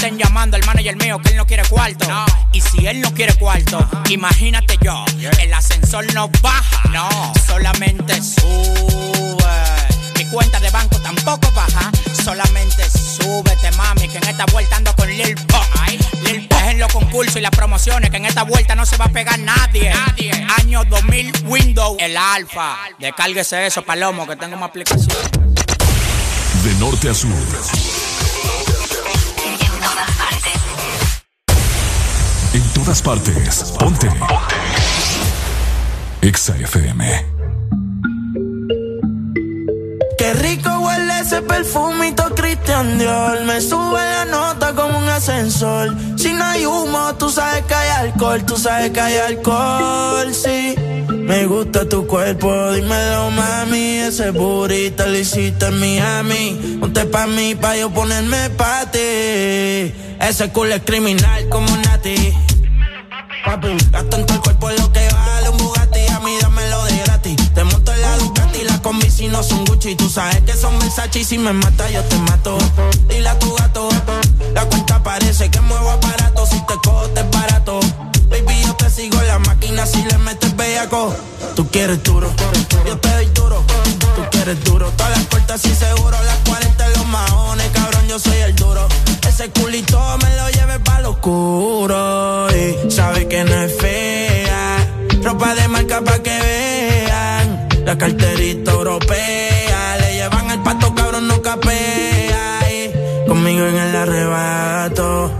estén llamando al manager mío que él no quiere cuarto. Y si él no quiere cuarto, imagínate yo, el ascensor no baja, no, solamente sube. Mi cuenta de banco tampoco baja, solamente súbete, mami, que en esta vuelta ando con Lil Pump. Lil Pump es en los concursos y las promociones, que en esta vuelta no se va a pegar nadie. Año 2000 Windows, el alfa. Descárguese eso, Palomo, que tengo una aplicación. De norte a sur. Todas partes. Ponte. Ponte. Exa FM. Qué rico huele ese perfumito Christian Dior. Me sube la nota como un ascensor. Si no hay humo, tú sabes que hay alcohol. Tú sabes que hay alcohol, sí. Me gusta tu cuerpo, dímelo mami. Ese burrito lo hiciste en Miami. Ponte pa' mí, pa' yo ponerme pa' ti. Ese culo es criminal como Nati. Papi, en todo el cuerpo lo que vale un Bugatti. A mí dámelo de gratis. Te monto en la Ducati, la combi si no son Gucci. Tú sabes que son Versace y si me mata yo te mato. Dile a tu gato, la cuenta parece que muevo aparato. Si te cojo te barato. Sigo la máquina si le metes bellaco. Tú quieres duro, yo te doy duro. Tú quieres duro, todas las puertas y seguro. Las 40 en los maones, cabrón, yo soy el duro. Ese culito me lo lleve pa' lo oscuro. Y sabe que no es fea. Ropa de marca pa' que vean. La carterita europea. Le llevan el pato, cabrón, no capea. Y conmigo en el arrebato.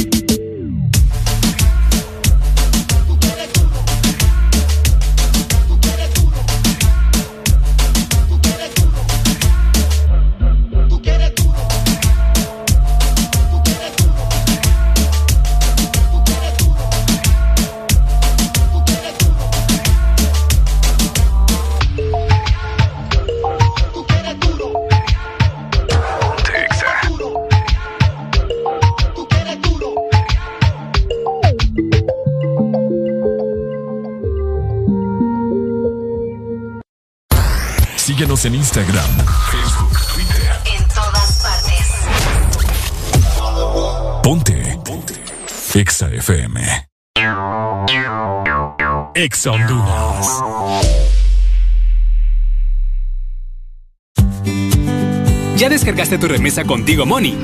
Síguenos en Instagram, Facebook, Twitter. En todas partes. Ponte. Ponte. Exa FM. Exa Honduras. ¿Ya descargaste tu remesa contigo, Money?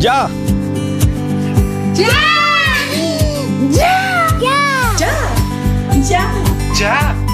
¡Ya! ¡Ya! ¡Ya! ¡Ya! ¡Ya! ¡Ya!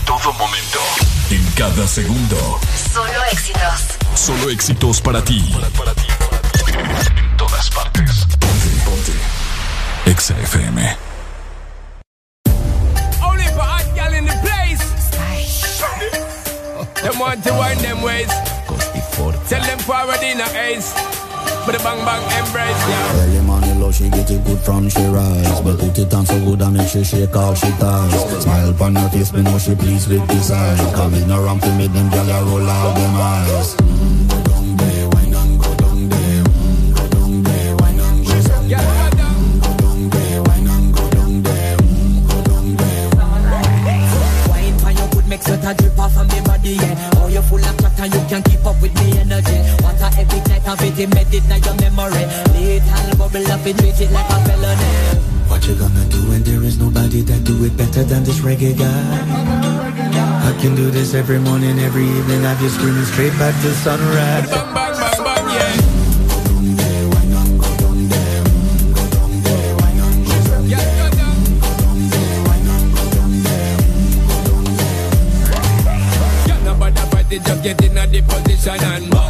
En todo momento. En cada segundo. Solo éxitos. Solo éxitos para ti. En todas partes. Ponte, ponte. Exa FM. Only for hot gal in the place. Them want to wind them ways. Tell them forward in a ace. But the bang bang embrace, yeah. Love, she get it good from she rise But put it on so good I make she shake she ties Smile upon her face, me know she pleased with this eye Come in around to me, them gyal a roll out them eyes Go down there, wine and go down there Go down there, wine and go down there Go down there, wine and go down there Go down there Wine for your good make sweat a drip off of me body, yeah. Oh, you're full of and you can't keep up with me energy. Want a epic night of it, embedded in your memory. Little bubble up and treat it like a felony. What you gonna do when there is nobody that do it better than this reggae guy? I can do this every morning, every evening. Have you screaming straight back to sunrise. Can't nobody fight it, just get in a the position and boss one.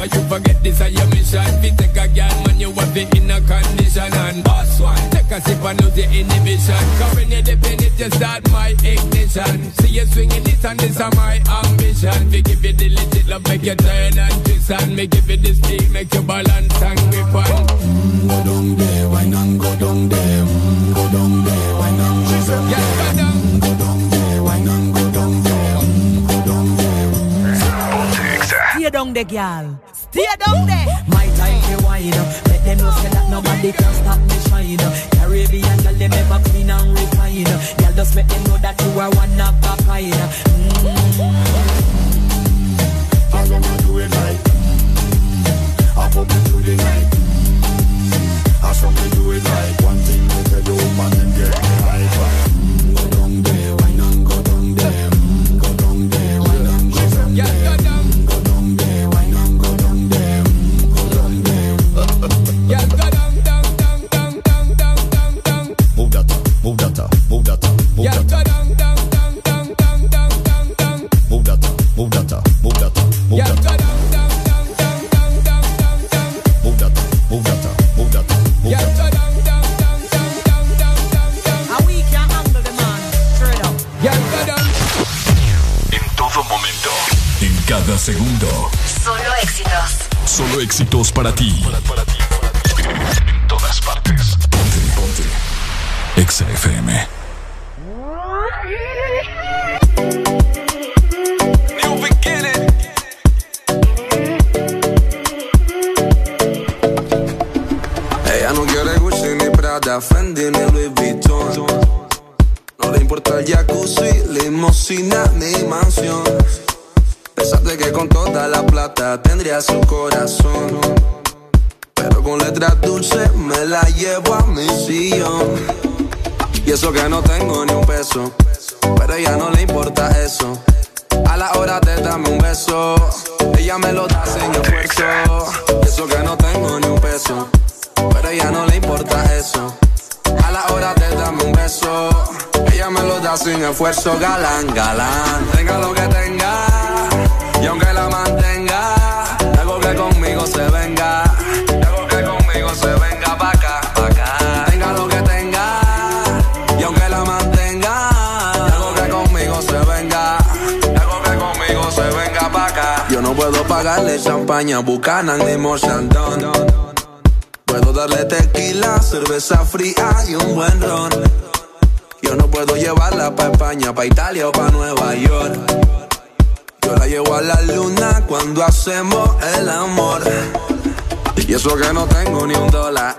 Never you forget this is your mission. Fi take a girl, man, you have it in a condition and boss one. Take a sip and lose your inhibition. Cause when you dip in it, you start my ignition. See you swinging it and this is my ambition. We give you the legit love, make you turn and twist and me give you the speed, make you balance and grip on. Mm, go down there, wine and go down there. Mm, go down there, wine and go down there. Mm, go down there, Stay down there, girl. Stay down there. My time wine up. Let them know say that nobody can stop me shine. Caribbean girl, them ever clean and refine. Girl, just make them know that you are one of a kind. I wanna do it mm, I pop it through the night mm, I saw me do it like One thing they tell you woman and get cada segundo. Solo éxitos. Solo éxitos para ti. En todas partes. Ponte, ponte. Exa FM. New beginning. Ella no quiere Gucci ni Prada, Fendi ni Louis Vuitton importa el jacuzzi, limosina, mi mansión. Pensaste que con toda la plata tendría su corazón. Pero con letras dulces me la llevo a mi sillón. Y eso que no tengo ni un peso. Pero a ella no le importa eso. A la hora de darme un beso, ella me lo da sin esfuerzo. Y eso que no tengo ni un peso. Pero a ella no le importa eso. A la hora de darme un beso, ella me lo da sin esfuerzo. Galán, galán, tenga lo que tenga. Y aunque la mantenga, algo que conmigo se venga. Algo que conmigo se venga pa' acá, pa' acá. Tenga lo que tenga. Y aunque la mantenga, algo que conmigo se venga. Algo que conmigo se venga pa' acá. Yo no puedo pagarle champaña, Buchanan ni Mochandon. Puedo darle tequila, cerveza fría y un buen ron. Yo no puedo llevarla pa' España, pa' Italia o pa' Nueva York. Yo la llevo a la luna cuando hacemos el amor. Y eso que no tengo ni un dólar,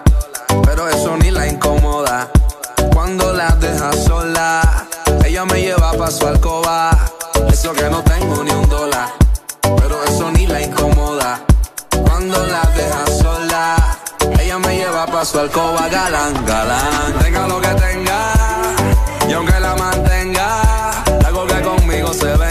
pero eso ni la incomoda. Cuando la deja sola, ella me lleva pa' su alcoba. Eso que no tengo ni un dólar, pero eso ni la incomoda. Cuando la deja sola, ella me lleva pa' su alcoba, galán, galán. Tenga lo que tenga, y aunque la mantenga, algo que conmigo se venga.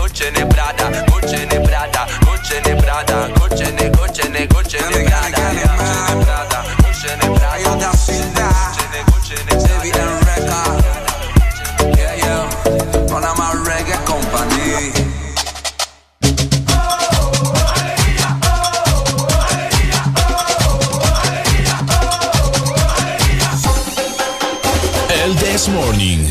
This Morning.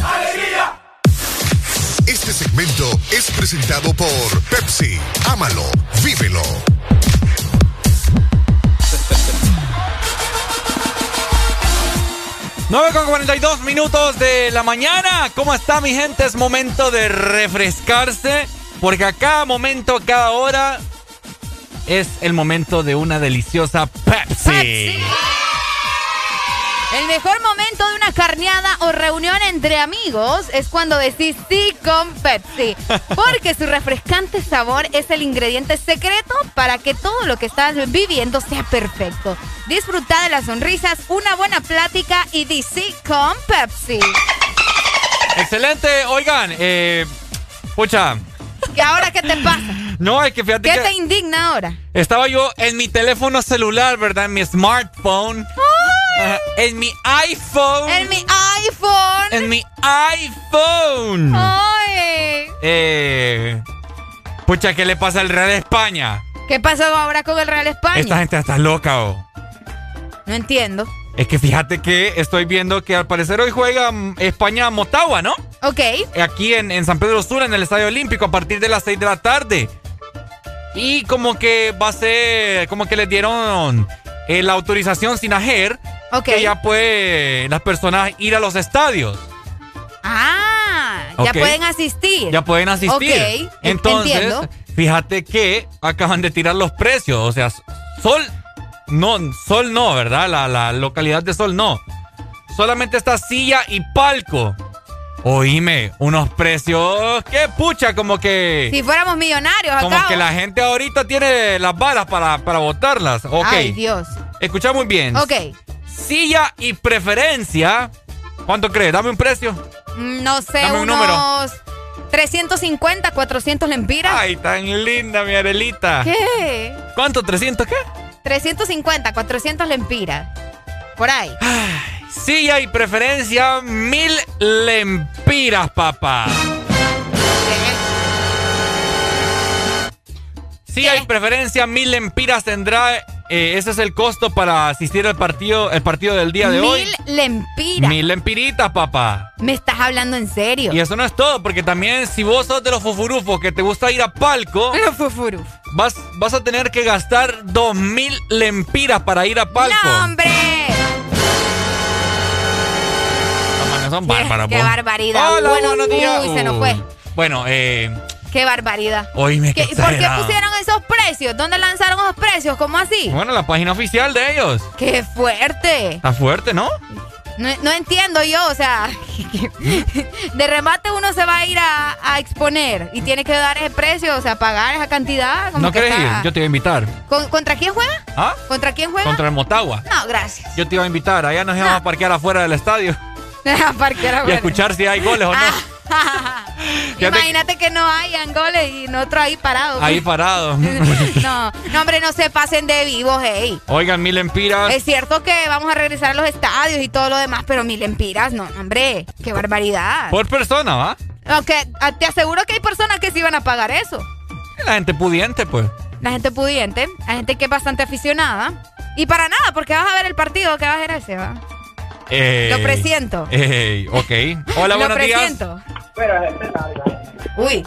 Este segmento es presentado por Pepsi. Ámalo, vívelo. Nueve con 42 minutos de la mañana. ¿Cómo está mi gente? Es momento de refrescarse. Porque a cada momento, a cada hora, es el momento de una deliciosa Pepsi. El mejor momento de una carneada o reunión entre amigos es cuando decís sí con Pepsi. Porque su refrescante sabor es el ingrediente secreto para que todo lo que estás viviendo sea perfecto. Disfruta de las sonrisas, una buena plática y di sí con Pepsi. Excelente. Oigan, eh, pucha. ¿Y ahora qué te pasa? No, es que fíjate ¿Qué que te indigna ahora? estaba yo en mi teléfono celular, ¿verdad? En mi smartphone. Ajá, En mi iPhone. En mi iPhone. En mi iPhone. Ay. Eh, pucha, ¿qué le pasa al Real España? ¿Qué pasó ahora con el Real España? Esta gente está loca, oh. No entiendo. Es que fíjate que estoy viendo que al parecer hoy juega mm, España Motagua, ¿no? Ok. Aquí en, en San Pedro Sula, en el Estadio Olímpico, a partir de las 6 de la tarde. Y como que va a ser, como que les dieron eh, la autorización sin ajer. Ok. Que ya pueden las personas ir a los estadios. Ah, ya pueden asistir. Ya pueden asistir. Ok, Entonces, entiendo. fíjate que acaban de tirar los precios. O sea, Sol, no, Sol no, ¿verdad? La, la localidad de Sol no. Solamente está silla y palco. Oíme, unos precios que pucha, como que. Si fuéramos millonarios como que la gente ahorita tiene las balas para, para botarlas. Ok. Ay, Dios. Escucha muy bien. Ok. Silla y preferencia. ¿Cuánto crees? Dame un precio. No sé, Dame un unos número. 350, 400 lempiras. Ay, tan linda, mi Arelita. Sí hay preferencia mil lempiras, papá. Sí hay preferencia mil lempiras tendrá. Eh, ese es el costo para asistir al partido, el partido del día de hoy. Mil lempiras. Mil lempiritas, papá. ¿Me estás hablando en serio? Y eso no es todo, porque también si vos sos de los fufurufos que te gusta ir a palco, Los fufuruf. vas, vas a tener que gastar dos mil lempiras para ir a palco. ¡No, hombre! No, son bárbaras, Qué po. barbaridad. Hola, Bueno, buenos días. uy, se nos fue. Bueno, eh, Qué barbaridad. hoy me ¿Qué- ¿Por qué pusieron esos precios? ¿Dónde lanzaron esos precios? ¿Cómo así? Bueno, la página oficial de ellos. ¡Qué fuerte! Está fuerte, ¿no? No, no entiendo yo, o sea, de remate uno se va a ir a, a exponer y tiene que dar ese precio, o sea, pagar esa cantidad. como ¿No que querés ir? Yo te iba a invitar. ¿Con- ¿Contra quién juega? ¿Ah? ¿Contra quién juega? Contra el Motagua. No, gracias. Yo te iba a invitar. Allá nos íbamos a parquear afuera del estadio Parquear y a afuera. escuchar si hay goles o no. Imagínate que no hayan goles y nosotros ahí parados. Ahí parado. no, no, hombre, no se pasen de vivos, hey. Oigan, mil empiras. Es cierto que vamos a regresar a los estadios y todo lo demás, pero mil empiras, no, hombre, qué barbaridad. Por persona, ¿va? Aunque ah, te aseguro que hay personas que sí van a pagar eso. La gente pudiente, pues. La gente pudiente, la gente que es bastante aficionada. Y para nada, porque vas a ver el partido que va a ser ese, ¿va? Eh, Lo presiento. eh, ok. Hola, Lo buenos días. presiento. Uy.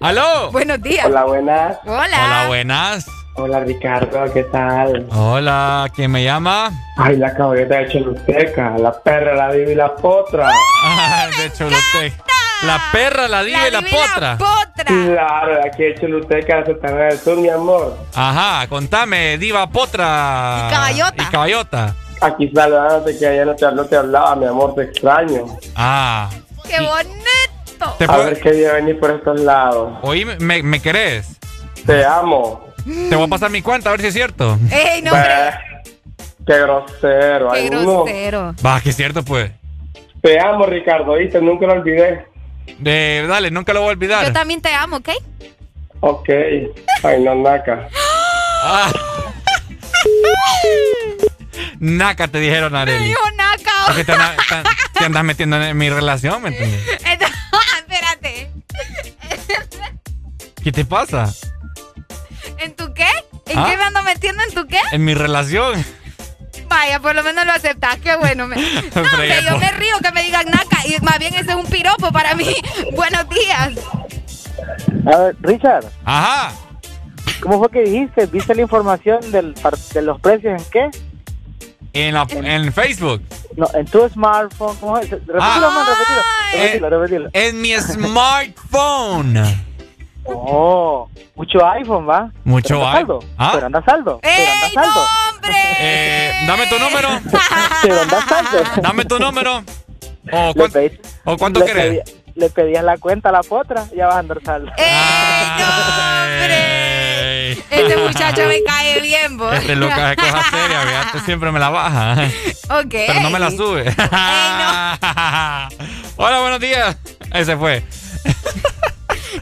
¿Aló? Buenos días. Hola, buenas. Hola. Hola, buenas. Hola, Ricardo, ¿qué tal? Hola, ¿quién me llama? Ay, la caballeta de Choluteca, la perra, la diva y la potra. Ay, de Choluteca. La perra, la diva y la potra. Claro, de aquí de Choluteca, de Santana del Sur, mi amor. Ajá, contame, diva potra. Y caballota. Y caballota. Aquí saludándote que ayer no te, no te hablaba, mi amor, te extraño. Ah. ¡Qué bonito! Te A puedo- ver qué día venir por estos lados. Oí, ¿me, me querés? Te amo. Te voy a pasar mi cuenta a ver si es cierto. ¡Ey, no! Bah, Qué grosero. ¡Qué grosero! Va, que es cierto, pues. Te amo, Ricardo, ¿viste? Nunca lo olvidé. De, dale, nunca lo voy a olvidar. Yo también te amo, ¿ok? Ok. Ay, no, naca. Ah. Naca te dijeron, Areli. Dijo naca. Es que te, anda- te- te andas metiendo en mi relación, ¿me entiendes? Espérate. ¿Qué te pasa? ¿En tu qué? ¿En ¿Ah? qué me ando metiendo en tu qué? En mi relación. Vaya, por lo menos lo aceptas, qué bueno. Me... No, hombre, yo me río que me digan naca y más bien ese es un piropo para mí. Buenos días. A ver, Richard, Ajá. ¿cómo fue que dijiste? ¿Viste la información del de los precios en qué? En, la, en Facebook. No, en tu smartphone. ¿Cómo es? Repetilo, Ah. man, repetilo. Repetilo, repetilo. En mi smartphone. Oh, mucho iPhone, ¿va? Mucho Pero anda iPhone. saldo. ¿Ah? Pero anda saldo. Pero anda saldo. Eh, dame tu número. Pero anda saldo. Dame tu número. ¿O, cuánto- pedí- o cuánto le querés? pedí- Le pedías la cuenta a la potra, ya vas a andar saldo. Ey. Este muchacho me cae bien, vos. Este Lucas es cosa seria, fíjate, siempre me la baja. Ok. Pero no me la sube. Hola, buenos días. Ese fue.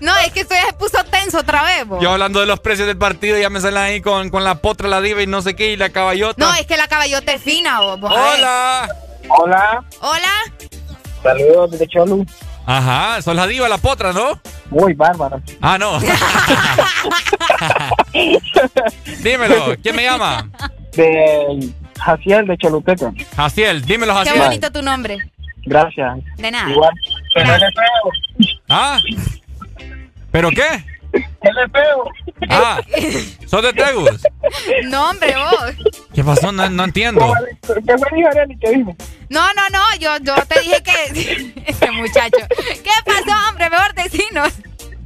No, es que esto ya se puso tenso otra vez, vos. Yo hablando de los precios del partido, ya me salen ahí con, con la potra, la diva y no sé qué, y la caballota. No, es que la caballota es fina, vos. vos a ver. Hola. Hola. Hola. Saludos desde Cholu. Ajá, sos la diva, la potra, ¿no? Muy bárbaro. Ah, no. dímelo, ¿quién me llama? De Jaciel de Choluteca. Jaciel, dímelo, Qué Jaciel. bonito tu nombre. Gracias. De nada. Igual. Pero él es feo. ¿Ah? ¿Pero qué? Él es feo. Ah, sos de Tegus. No, hombre, vos. ¿Qué pasó? No, no entiendo. ¿Qué fue dijo Arely? ¿Qué dijo? No, no, no, yo, yo te dije que... Este muchacho. ¿Qué pasó, hombre? Mejor decinos.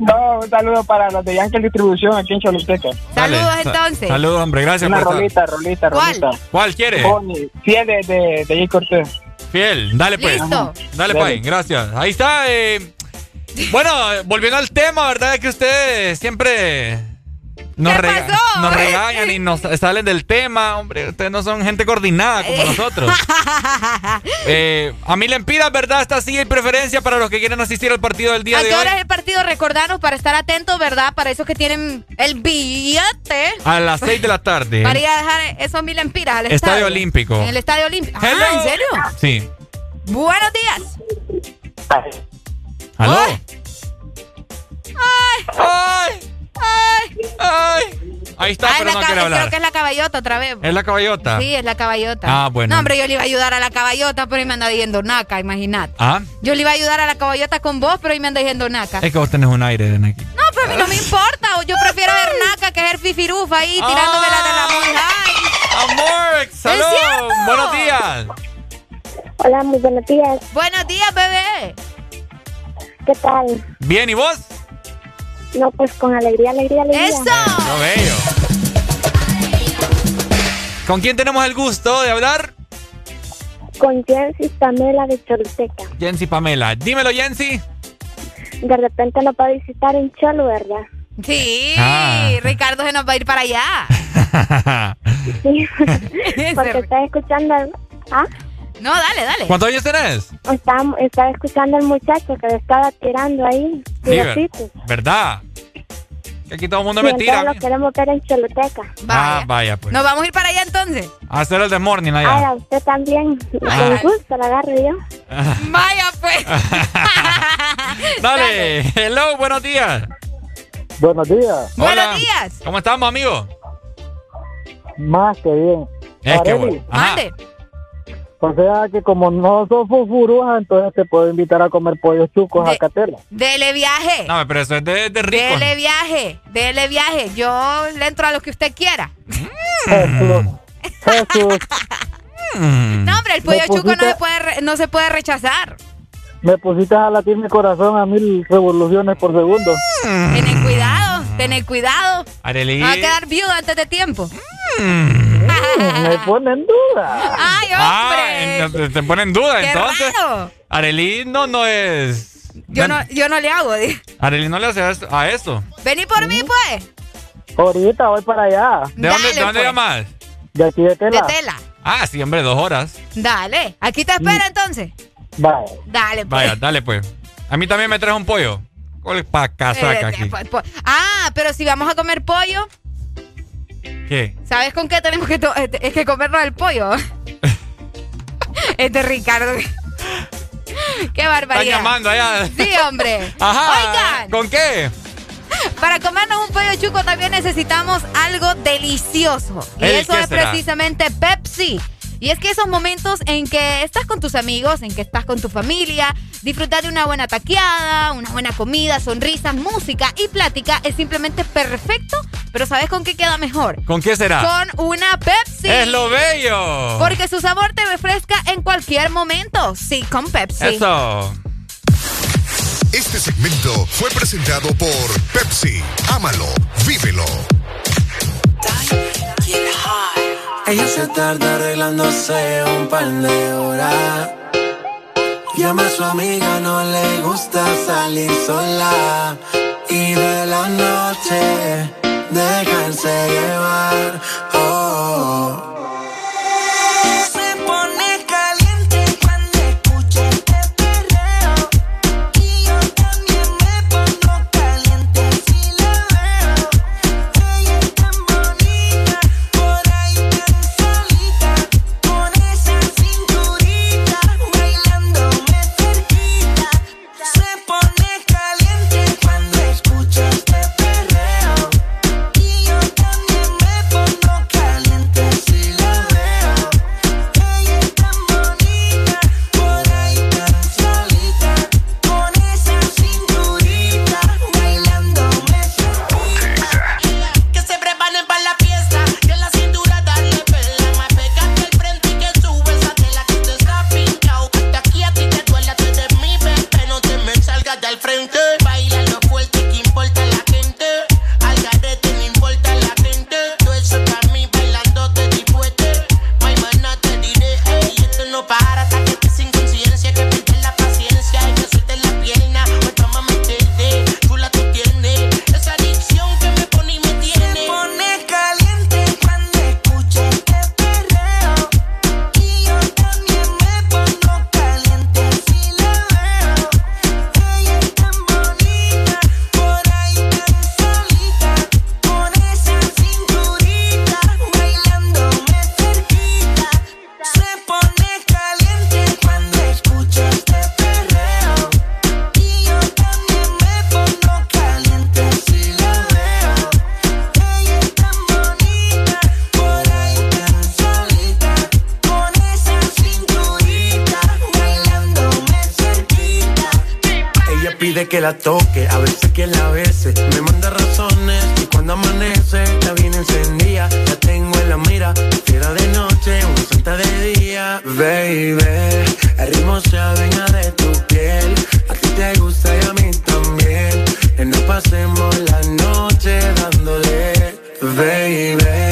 No, un saludo para los de Yankee Distribución aquí en Choluteca. Dale, Saludos, sa- entonces. Saludos, hombre, gracias Una por estar. rolita, rolita, ¿Cuál? rolita. ¿Cuál quiere? Bonnie, fiel de, de, de Jay Cortés. Fiel, dale pues. Listo. Dale, Dale. pues, gracias. Ahí está. eh, bueno, volviendo al tema, ¿verdad? Que usted siempre Nos, ¿Qué rega- pasó? nos regañan y nos salen del tema, hombre. Ustedes no son gente coordinada como nosotros. Eh, a mí le Empiras, ¿verdad? Esta sí hay preferencia para los que quieren asistir al partido del día ¿A de qué hoy. hora es el partido? Recordanos para estar atentos, ¿verdad? Para esos que tienen el billete. A las 6 de la tarde. Para ir a dejar esos mil empiras al estadio. Estadio Olímpico. En el estadio olímpico. Ah. ¿en serio? Sí. Buenos días. ¿Aló? Ay. ¡Ay! ¡Ay! ¡Ay! Ahí está, Ah, es pero no Creo que es la caballota otra vez. ¿Es la caballota? Sí, es la caballota. Ah, bueno. No, hombre, yo le iba a ayudar a la caballota, pero ahí me anda diciendo naca, imagínate. Ah, Yo le iba a ayudar a la caballota con vos, pero ahí me anda diciendo naca. es que vos tenés un aire de Nike. No, pero a mí no me importa. Yo prefiero ver naca que ver fifirufa ahí tirándome la de la high. ¡Amor! ¡Salud! ¡Buenos días! Hola, muy buenos días. Buenos días, bebé. ¿Qué tal? Bien, ¿y vos? No, pues con alegría, alegría, alegría. ¡Eso! Lo bello. ¿Con quién tenemos el gusto de hablar? Con Jensi Pamela de Choluteca. Jensi Pamela. Dímelo, Jensi. De repente nos va a visitar en Cholo, ¿verdad? Sí, Ah. Ricardo se nos va a ir para allá. Sí. Porque estaba escuchando... ¿Ah? No, dale, dale. ¿Cuántos años tenés? Estaba, estaba escuchando al muchacho que le estaba tirando ahí. Sí, ver- Tirocitos. ¿verdad? Que aquí todo el mundo Sí, me tira. lo queremos ver en Choluteca. Ah, vaya, pues. Nos vamos a ir para allá entonces. A hacer el desmorning Ay, allá. a usted también. Ah. Con gusto la agarro yo. Vaya, pues. Dale. Hello, buenos días. Buenos días. Hola. días. ¿Cómo estamos, amigo? Más que bien. Es que bueno. Ajá. Mande. O sea que como no sos fufuruja, entonces te puedo invitar a comer pollos chucos a Catela. Dele viaje. No, pero eso es de, de rico. Dele viaje. Dele viaje. Yo le entro a lo que usted quiera. Jesús. Jesús. Mm. No, hombre, el pollo chuco no se puede, re- no se puede rechazar. Me pusiste a latir mi corazón a mil revoluciones por segundo. Tener cuidado, tener cuidado. Arely. Va a quedar viuda antes de tiempo. Me pone en duda. Ay, Ah, hombre. en- te, te pone en duda, Qué entonces. raro. Arely no, no es. Yo no, yo no le hago. di. Arely no le hace a esto-. Vení por mí, pues. Ahorita voy para allá. ¿De dónde, Dale, ¿de dónde pues. llamas? De aquí de De tela. tela. Ah, sí, hombre, dos horas. Dale. Aquí te espera entonces. Vale. Dale, pues. Vaya, dale pues. A mí también me traes un pollo. ¿Cuál pa' casaca Eh, aquí? pues, pues. Ah, pero si vamos a comer pollo, ¿Qué? ¿sabes con qué tenemos que, es que comernos el pollo? este Ricardo. Qué Están barbaridad. llamando allá. Sí, hombre. Ajá. Oigan, ¿Con qué? para comernos un pollo chuco también necesitamos algo delicioso. Y ¿El eso es será? precisamente Pepsi. Y es que esos momentos en que estás con tus amigos, en que estás con tu familia, disfrutar de una buena taqueada, una buena comida, sonrisas, música y plática es simplemente perfecto, pero ¿sabes con qué queda mejor? ¿Con qué será? Con una Pepsi. ¡Es lo bello! Porque su sabor te refresca en cualquier momento. Sí, con Pepsi. Eso. Este segmento fue presentado por Pepsi. Ámalo, vívelo. Ella se tarda arreglándose un par de horas. Llama a su amiga, no le gusta salir sola. Y de la noche, dejarse llevar. Pide que la toque, a veces que la bese. Me manda razones y cuando amanece, la viene encendida. La tengo en la mira, fiera de noche, una santa de día. Baby, el ritmo se adueña de tu piel. A ti te gusta y a mí también. Que no pasemos la noche dándole. Baby,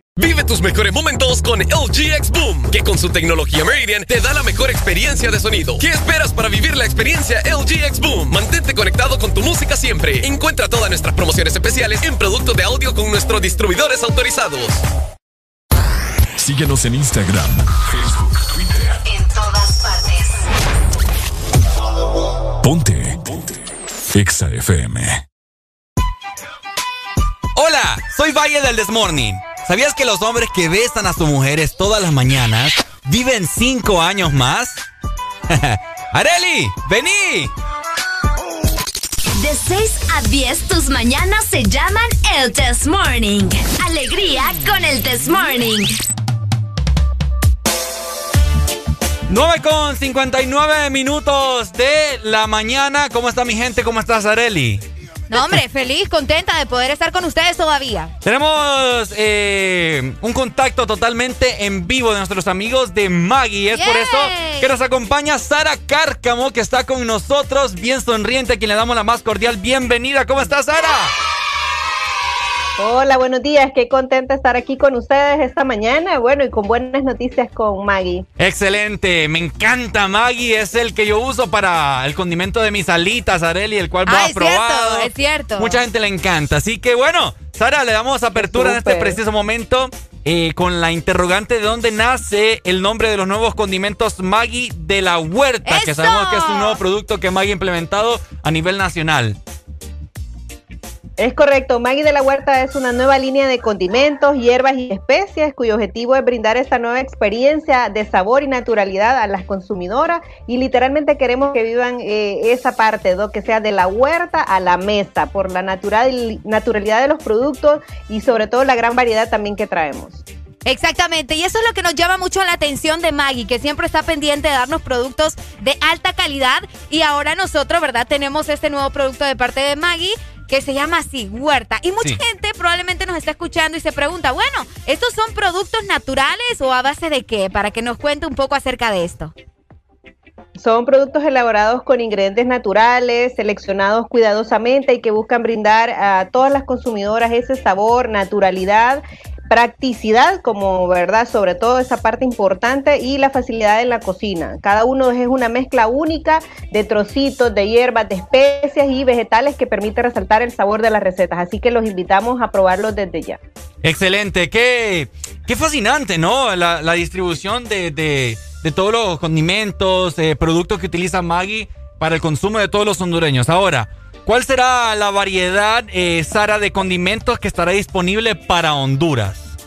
Vive tus mejores momentos con LG X Boom, que con su tecnología Meridian te da la mejor experiencia de sonido. ¿Qué esperas para vivir la experiencia LG X Boom? Mantente conectado con tu música siempre. Encuentra todas nuestras promociones especiales en productos de audio con nuestros distribuidores autorizados. Síguenos en Instagram, Facebook, Twitter. En todas partes. Ponte. Ponte. Exa FM. Hola, soy Valle del Desmorning. ¿Sabías que los hombres que besan a sus mujeres todas las mañanas viven cinco años más? ¡Areli! ¡Vení! De 6 a 10 tus mañanas se llaman el Test Morning. Alegría con el Test Morning. 9 con 59 minutos de la mañana. ¿Cómo está mi gente? ¿Cómo estás, Areli? No, hombre, feliz, contenta de poder estar con ustedes todavía. Tenemos eh, un contacto totalmente en vivo de nuestros amigos de Maggie. Es por eso que nos acompaña Sara Cárcamo, que está con nosotros, bien sonriente, a quien le damos la más cordial bienvenida. ¿Cómo estás, Sara? Hola, buenos días. Qué contenta estar aquí con ustedes esta mañana. Bueno, y con buenas noticias con Maggie. Excelente. Me encanta Maggie. Es el que yo uso para el condimento de mis alitas, Areli, el cual ah, a es Cierto, es cierto. Mucha gente le encanta. Así que bueno, Sara, le damos apertura en este preciso momento. Eh, con la interrogante de dónde nace el nombre de los nuevos condimentos Maggie de la Huerta, que sabemos que es un nuevo producto que Maggie ha implementado a nivel nacional. Es correcto, Maggie de la Huerta es una nueva línea de condimentos, hierbas y especies cuyo objetivo es brindar esta nueva experiencia de sabor y naturalidad a las consumidoras y literalmente queremos que vivan eh, esa parte, que sea de la huerta a la mesa, por la natural, naturalidad de los productos y sobre todo la gran variedad también que traemos. Exactamente, y eso es lo que nos llama mucho la atención de Maggie, que siempre está pendiente de darnos productos de alta calidad y ahora nosotros, ¿verdad? Tenemos este nuevo producto de parte de Maggie que se llama así, huerta. Y mucha gente probablemente nos está escuchando y se pregunta, bueno, ¿estos son productos naturales o a base de qué? Para que nos cuente un poco acerca de esto. Son productos elaborados con ingredientes naturales, seleccionados cuidadosamente y que buscan brindar a todas las consumidoras ese sabor, naturalidad practicidad como verdad, sobre todo esa parte importante y la facilidad en la cocina. Cada uno es una mezcla única de trocitos, de hierbas, de especias y vegetales que permite resaltar el sabor de las recetas. Así que los invitamos a probarlos desde ya. Excelente, qué, qué fascinante, ¿no? La, distribución de, de, todos los condimentos, eh, productos que utiliza Maggie para el consumo de todos los hondureños. Ahora, ¿Cuál será la variedad, eh, Sara, de condimentos que estará disponible para Honduras?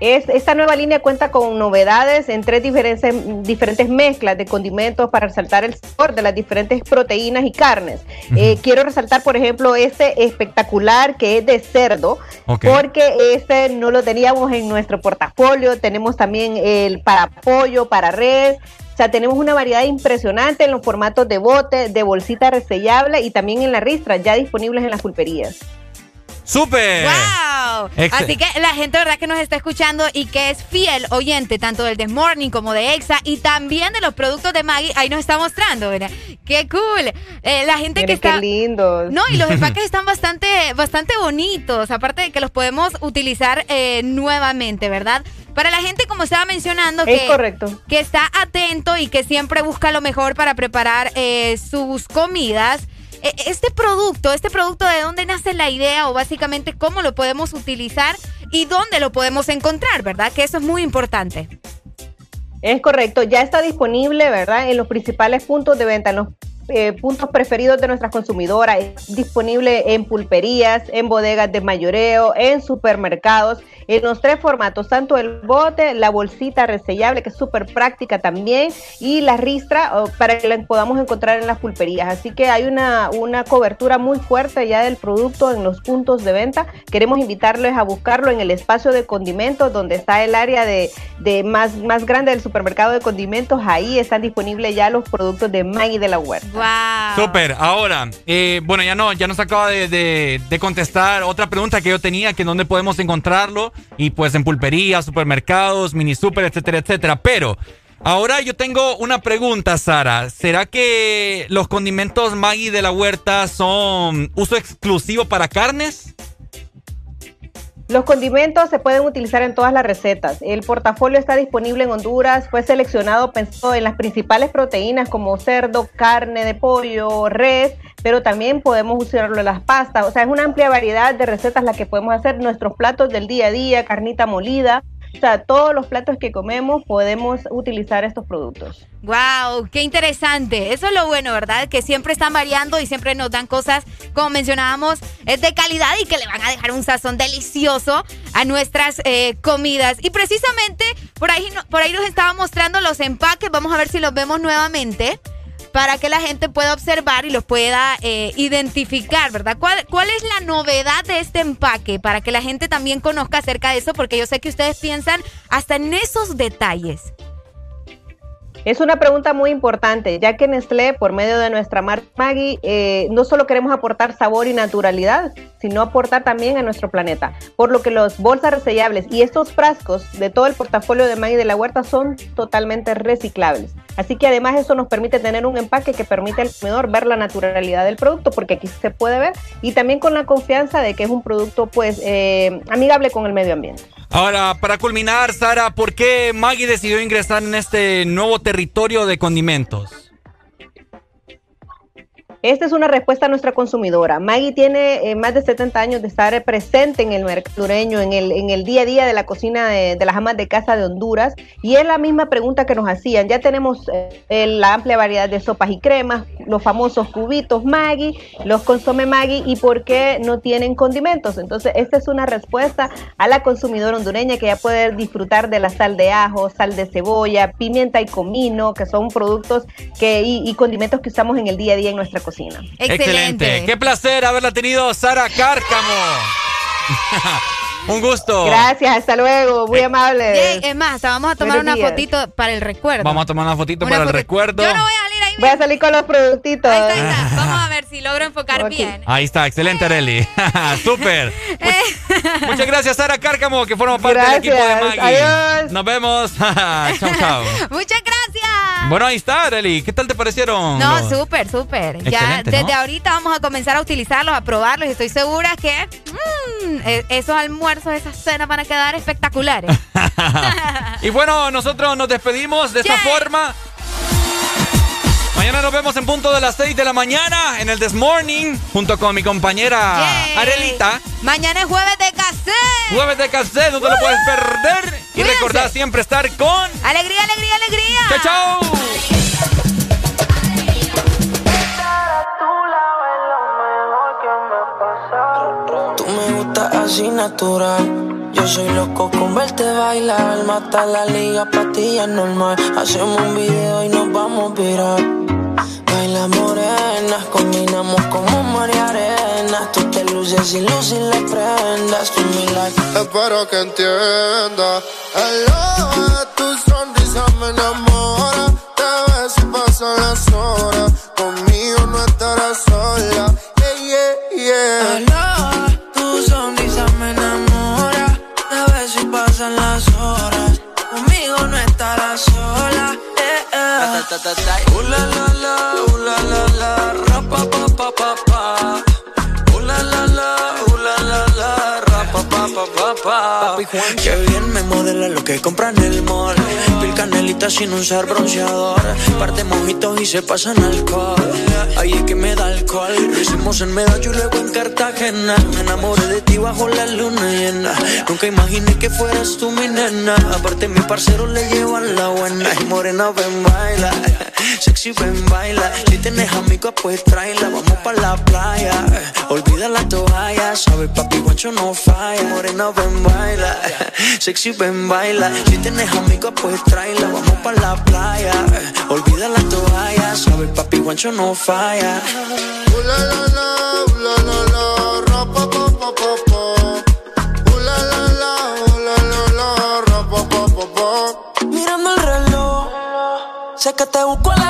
Es, esta nueva línea cuenta con novedades en tres diferentes, diferentes mezclas de condimentos para resaltar el sabor de las diferentes proteínas y carnes. Eh, quiero resaltar, por ejemplo, este espectacular que es de cerdo, porque este no lo teníamos en nuestro portafolio. Tenemos también el para pollo, para res, sea, tenemos una variedad impresionante en los formatos de bote, de bolsita resellable y también en la ristra, ya disponibles en las pulperías. ¡Súper! ¡Wow! Así que la gente, ¿verdad?, que nos está escuchando y que es fiel oyente tanto del The Morning como de EXA y también de los productos de Maggie, ahí nos está mostrando, ¿verdad? ¡Qué cool! Eh, la gente que está. ¡Qué lindos! No, y los empaques están bastante, bastante bonitos, aparte de que los podemos utilizar eh, nuevamente, ¿verdad? Para la gente, como estaba mencionando, que, correcto. que está atento y que siempre busca lo mejor para preparar eh, sus comidas. E, este producto, este producto, ¿de dónde nace la idea o básicamente cómo lo podemos utilizar y dónde lo podemos encontrar, verdad? Que eso es muy importante. Es correcto, ya está disponible, ¿verdad? En los principales puntos de venta, en los eh, puntos preferidos de nuestras consumidoras. Es disponible en pulperías, en bodegas de mayoreo, en supermercados, en los tres formatos, tanto el bote, la bolsita resellable, que es súper práctica también, y la ristra para que la podamos encontrar en las pulperías. Así que hay una, una cobertura muy fuerte ya del producto en los puntos de venta. Queremos invitarles a buscarlo en el espacio de condimentos, donde está el área de, de más, más grande del supermercado de condimentos. Ahí están disponibles ya los productos de Maggie de la Huerta. Wow. Súper. Ahora, eh, bueno, ya no, ya nos acaba de, contestar otra pregunta que yo tenía, que dónde podemos encontrarlo. Y pues en pulperías, supermercados, mini super, etcétera, etcétera. Pero ahora yo tengo una pregunta, Sara. ¿Será que los condimentos Maggie de la huerta son uso exclusivo para carnes? Los condimentos se pueden utilizar en todas las recetas. El portafolio está disponible en Honduras, fue seleccionado pensando en las principales proteínas como cerdo, carne de pollo, res, pero también podemos usarlo en las pastas. O sea, es una amplia variedad de recetas las que podemos hacer nuestros platos del día a día, carnita molida. O sea, todos los platos que comemos podemos utilizar estos productos. ¡Wow! ¡Qué interesante! Eso es lo bueno, ¿verdad? Que siempre están variando y siempre nos dan cosas, como mencionábamos, es de calidad y que le van a dejar un sazón delicioso a nuestras eh, comidas. Y precisamente por ahí, por ahí nos estaba mostrando los empaques. Vamos a ver si los vemos nuevamente para que la gente pueda observar y los pueda eh, identificar, ¿verdad? ¿Cuál, ¿Cuál es la novedad de este empaque? Para que la gente también conozca acerca de eso, porque yo sé que ustedes piensan hasta en esos detalles. Es una pregunta muy importante, ya que Nestlé, por medio de nuestra marca Maggi, eh, no solo queremos aportar sabor y naturalidad, sino aportar también a nuestro planeta. Por lo que los bolsas resellables y estos frascos de todo el portafolio de Maggi de la Huerta son totalmente reciclables. Así que además eso nos permite tener un empaque que permite al consumidor ver la naturalidad del producto, porque aquí se puede ver, y también con la confianza de que es un producto pues eh, amigable con el medio ambiente. Ahora, para culminar, Sara, ¿por qué Maggie decidió ingresar en este nuevo territorio de condimentos? Esta es una respuesta a nuestra consumidora. Maggie tiene eh, más de 70 años de estar presente en el mercado hondureño, en el, día a día de la cocina de, de las amas de casa de Honduras. Y es la misma pregunta que nos hacían. Ya tenemos eh, la amplia variedad de sopas y cremas, los famosos cubitos Maggie, los consome Maggie y por qué no tienen condimentos. Entonces, esta es una respuesta a la consumidora hondureña que ya puede disfrutar de la sal de ajo, sal de cebolla, pimienta y comino, que son productos que, y, y condimentos que usamos en el día a día en nuestra cocina. Excelente. Qué placer haberla tenido, Sara Cárcamo. Un gusto. Gracias, hasta luego, muy amable. Yay, es más, hasta vamos a tomar Buenos una días. fotito para el recuerdo. Vamos a tomar una fotito Una para el recuerdo. Yo no voy a salir ahí. Voy a salir con los productitos. Vamos a ver si logro enfocar bien. Ahí está, excelente, Areli. Súper. Much- Muchas gracias, Sara Cárcamo, que forma parte del equipo de Maggie. adiós. Nos vemos. chao, chao. Muchas gracias. Bueno, ahí está, Areli. ¿Qué tal te parecieron? No, los- súper, súper. Ya desde ahorita vamos a comenzar a utilizarlos, a probarlos y estoy segura que mm, e- esos almuerzos, esas cenas van a quedar espectaculares. Y bueno, nosotros nos despedimos de esta forma. Mañana nos vemos en punto de las 6 de la mañana en el This Morning junto con mi compañera Yay. Arelita. Mañana es jueves de cassette. Jueves de cassette, no te lo puedes perder. Y recordá siempre estar con... Alegría, alegría, alegría. ¡Chao, chao! Tú me gustas así natural. Yo soy loco con verte bailar. Mata la liga, pastillas normal. Hacemos un video y nos vamos a virar. Baila morena, combinamos como María Arena. Tú te luces y luces las prendas. Tú mi life. Espero que entienda. Hello, tu sonrisa me enamora. Te ves y pasan las horas. Conmigo eh. Uh, la, la, la, uh, la, la, la, pa, pa, pa, pa, la, la, la, pa, pa, pa, pa, pa. Qué bien me modela lo que compran en el mall. Pil canelita sin usar bronceador. Parte mojitos y se pasan alcohol. Ahí es que me da alcohol. Lo hicimos en Medallo y luego en Cartagena. Me enamoré de ti bajo la luna llena. Nunca imaginé que fueras tú mi nena. Aparte, mi parcero le llevan la buena. Y morena, ven, baila. Sexy, ven, baila. Si tienes amigos, pues tráela. Vamos pa' la playa. Olvida la toalla. Sabes, papi, guacho no falla. Morena, ven, baila. Sexy, ven, baila. Si tienes amigos, pues tráela. Vamos pa' la playa. Olvida la toalla. Sabes, papi, guacho no falla. Uh, la, la, la, uh, la, la, la, ra, pa, pa, pa, pa, pa. Uh, la, la, la, uh, la, la, la, ra, pa, pa, pa, pa. Mirando el reloj, sé que te busco a las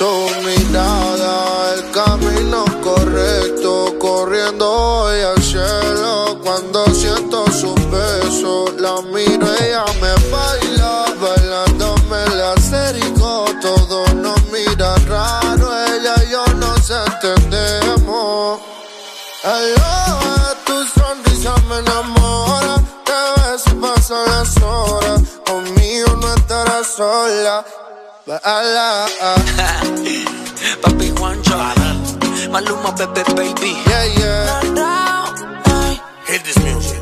Su mirada, el camino correcto, corriendo hoy al cielo. Cuando siento su beso, la miro, ella Papi Juancho, Maluma, Pepe, baby. Yeah, yeah. Hit this music.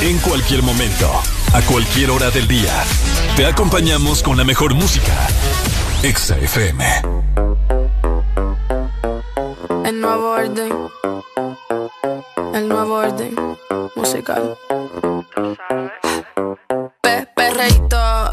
En cualquier momento, a cualquier hora del día, te acompañamos con la mejor música. Exa FM. El nuevo orden. El nuevo orden musical. Pe perreíto,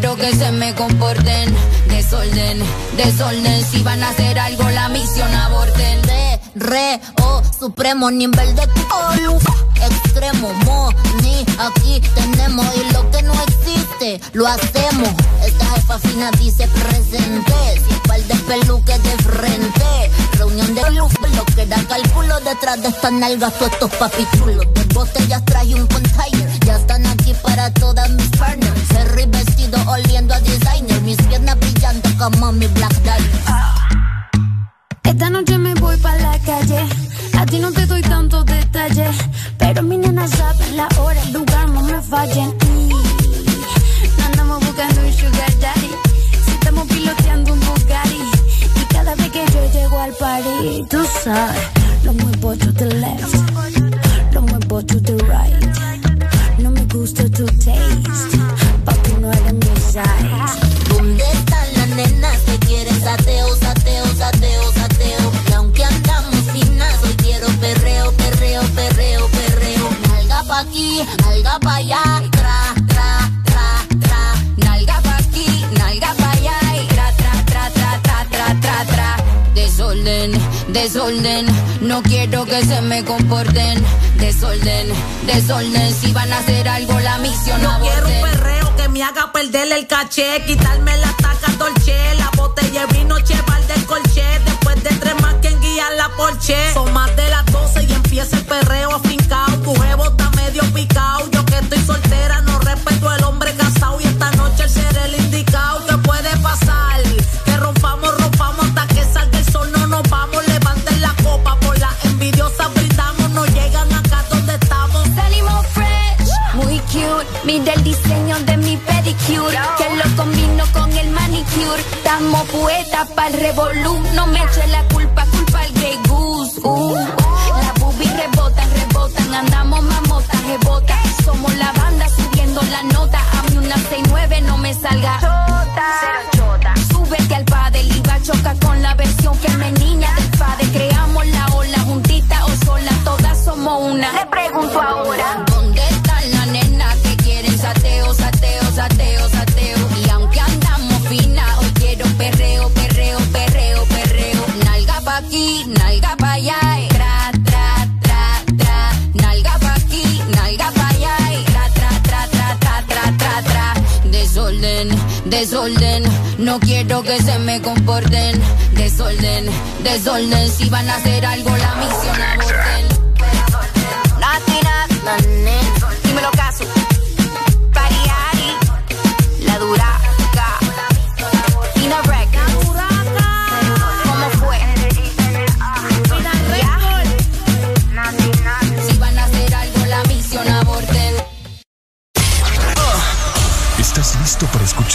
Quiero que se me comporten. Desorden, desorden. Si van a hacer algo, la misión aborten. Re, re, oh, supremo nivel de olu. Extremo, mo, ni aquí tenemos. Y lo que no existe, lo hacemos. Esta jefa fina dice presente. Sin par de peluques de frente. Reunión de luz, lo que da cálculo detrás de estas nalgas, todos estos papichulos. De botellas traje un container. Ya están aquí para todas mis partners. Ferry vestido oliendo a designer. Mis piernas brillando como mi Black Diamond. Esta noche me voy para la calle. A ti no te doy tantos detalles. Pero mi nena sabe la hora, el lugar, no. Y andamos buscando un sugar daddy. Si estamos piloteando un Bugatti. Y cada vez que yo llego al party, tú sabes, lo muevo to the left. Lo muevo to the right. No me gusta tu taste. Papi, no eres mi size. Nalga pa' allá. Tra, tra, tra, tra. Nalga pa' aquí, nalga pa' allá. Y tra, tra, tra, tra, tra, tra, tra, tra. Desorden, desorden. No quiero que se me comporten. Desorden, desorden. Si van a hacer algo, la misión No quiero un perreo que me haga perder el caché, quitarme la taca dolce, la botella de vino cheval del colché, después de tres más quien guía la porche. Son más de las 12 y empieza el perreo afincao, Mira el diseño de mi pedicure, que lo combino con el manicure. Estamos poetas para el revolú. No me eche la culpa, culpa al gay goose. Uh. Las boobies rebotan, rebotan. Andamos mamotas, rebotan. Somos la banda subiendo la nota. A mí una 69 no me salga. Cero chota. Súbete al padre y va a chocar con la versión femenina del padre. Creamos la ola juntita o sola. Todas somos una. Le pregunto ahora. Desorden. No quiero que se me comporten. Desorden, desorden. Si van a hacer algo, la misión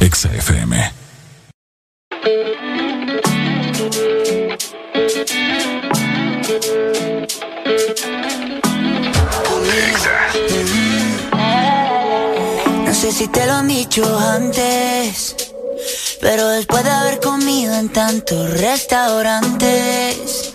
Exa FM. No sé si te lo han dicho antes, pero después de haber comido en tantos restaurantes,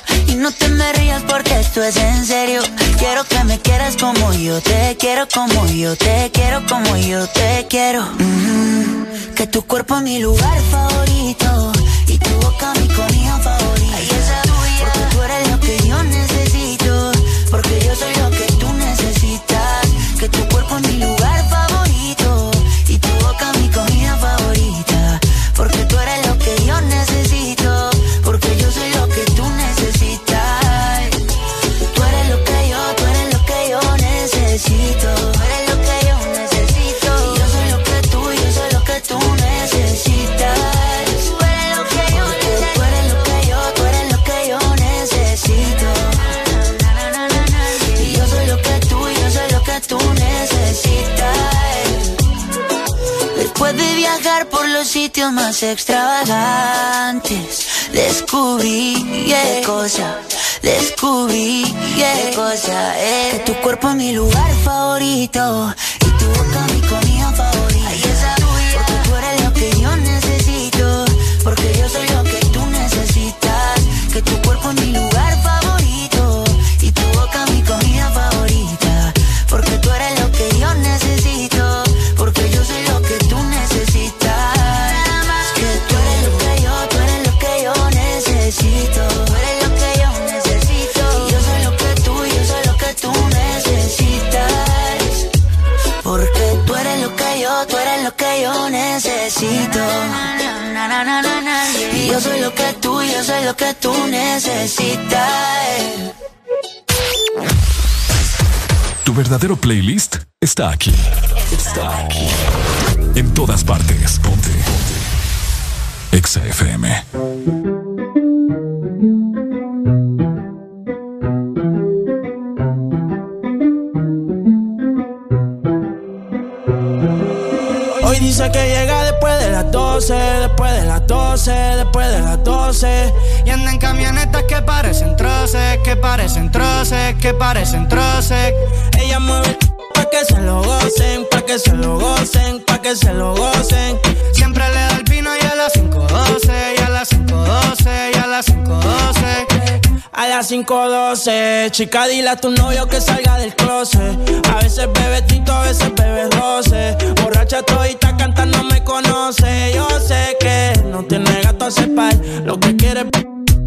No te me rías porque esto es en serio. Quiero que me quieras como yo te quiero, como yo te quiero, como yo te quiero. Mm, que tu cuerpo es mi lugar favorito. Y tu boca mi comida favorita. Sitios más extravagantes. Descubrí qué cosa, descubrí qué cosa es. Que tu cuerpo es mi lugar favorito y tu boca mi comida favorita. Ay, esa porque tú eres lo que yo necesito, porque yo soy necesito. Y yo soy lo que tú, yo soy lo que tú necesitas. Tu verdadero playlist está aquí. Está aquí. En todas partes. Ponte. Ponte. Exa FM. Hoy dice que 12, después de las 12, después de las 12. Y anda en camionetas que parecen troces, que parecen troces, que parecen troces. Ella mueve pa' que se lo gocen, pa' que se lo gocen, pa' que se lo gocen. Siempre le da el vino y a las 5.12, y a las 5.12, y a las 5.12. A las 5.12, chica, dile a tu novio que salga del closet. A veces bebe tito, a veces bebe roce. Borracha todita cantando me conoce. Yo sé que no tiene gato a cepar. Lo que quiere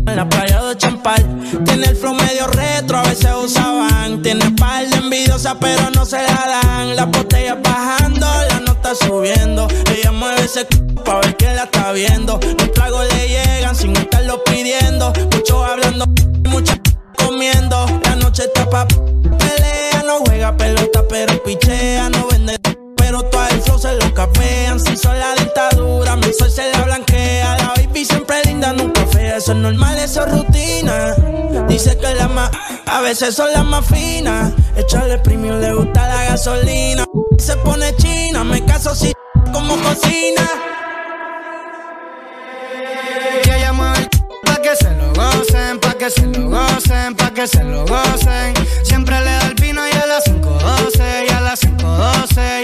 en la playa de Champal. Tiene el flow medio retro, a veces usaban. Tiene par de envidiosa, pero no se la dan. Las botellas bajando, la nota subiendo. Ella mueve ese c pa' ver quién la está viendo. Los tragos le llegan sin estarlo pidiendo. Mucho hablando, mucha comiendo. La noche está pa' pelea, no juega pelota, pero pichea, no vende. Pero el se lo capean. Si son la dictadura, mi sol se la blanquea. La baby siempre linda, nunca fea. Eso es normal, eso es rutina. Dice que la más, a veces son las más finas. Echarle premium, le gusta la gasolina. Se pone china, me caso si como cocina. Pa' que se lo gocen, pa' que se lo gocen, pa' que se lo gocen. Siempre le da el vino y a las 5.12, y a las 5.12, y a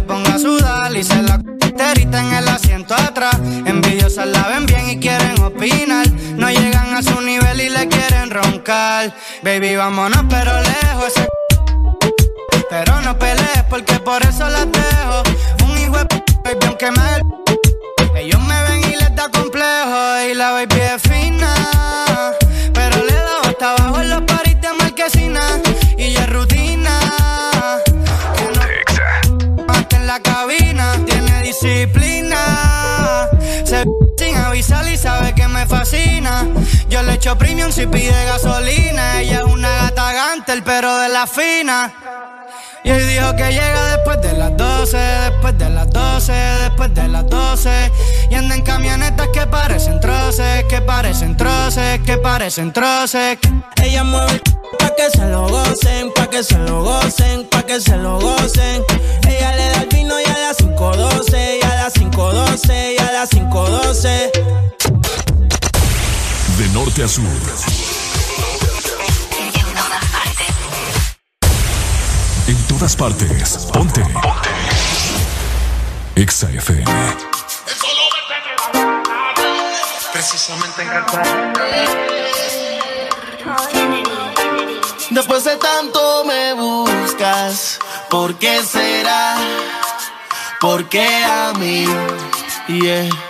La ponga a sudar y se la enterita en el asiento atrás. Envidiosas la ven bien y quieren opinar. No llegan a su nivel y le quieren roncar. Baby, vámonos, pero lejos. Ese pero no pelees porque por eso las dejo. Un hijo de p, baby, aunque me Ellos me ven y les da complejo. Y la baby es fina. Me fascina. Yo le echo premium si pide gasolina. Ella es una gata gantel, pero de la fina. Y hoy dijo que llega después de las 12, después de las 12, después de las 12. Y anda en camionetas que parecen troces, que parecen troces, que parecen troces. Ella mueve el pa' que se lo gocen, pa' que se lo gocen, pa' que se lo gocen. Ella le da el vino y a las 5.12, y a las 5.12, y a las 5.12. De norte a sur. En todas partes. Ponte. Ponte. Exa FM. Precisamente en Después de tanto me buscas, ¿por qué será? ¿Por qué a mí? Yeah.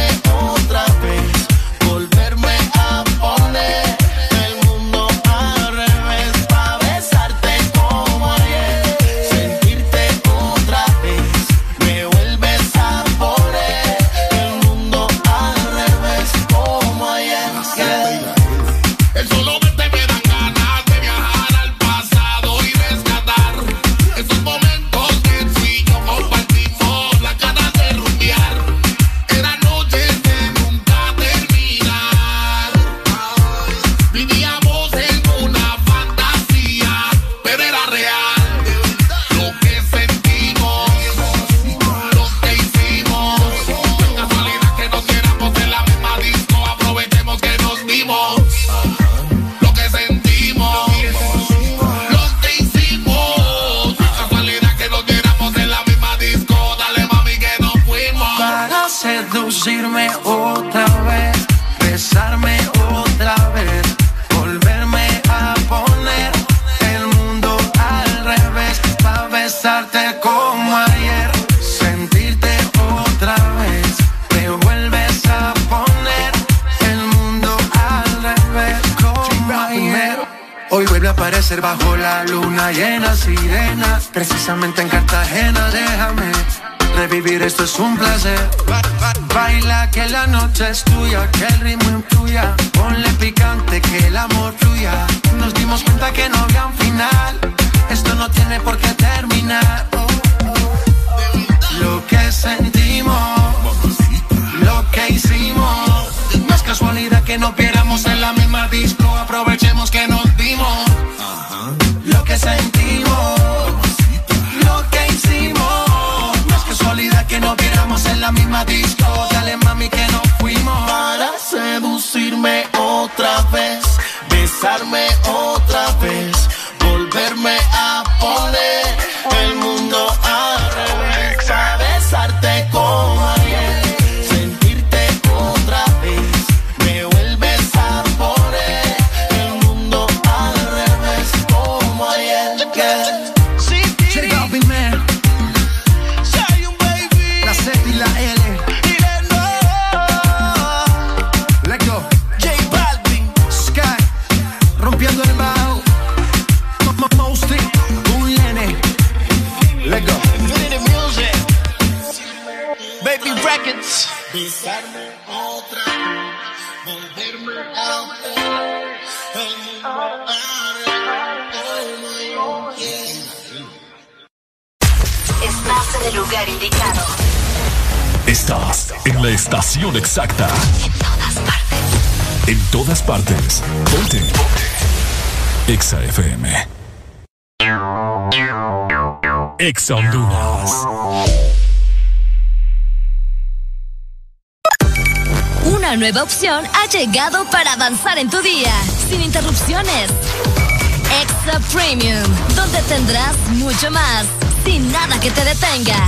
aparecer bajo la luna llena, sirena, precisamente en Cartagena, déjame Revivir esto es un placer. Baila que la noche es tuya, que el ritmo influya. Ponle picante, que el amor fluya. Nos dimos cuenta que no había un final. Esto no tiene por qué terminar. Lo que sentimos, lo que hicimos. No es casualidad que no viéramos en la misma disco. Aprovechemos que nos en la misma disco. Dale mami que nos fuimos. Para seducirme otra vez, besarme otra vez, volverme a Estás en la estación exacta. En todas partes. En todas partes. Ponte. Ponte. Exa FM. Exa Honduras. Una nueva opción ha llegado para avanzar en tu día, sin interrupciones. Extra Premium, donde tendrás mucho más, sin nada que te detenga.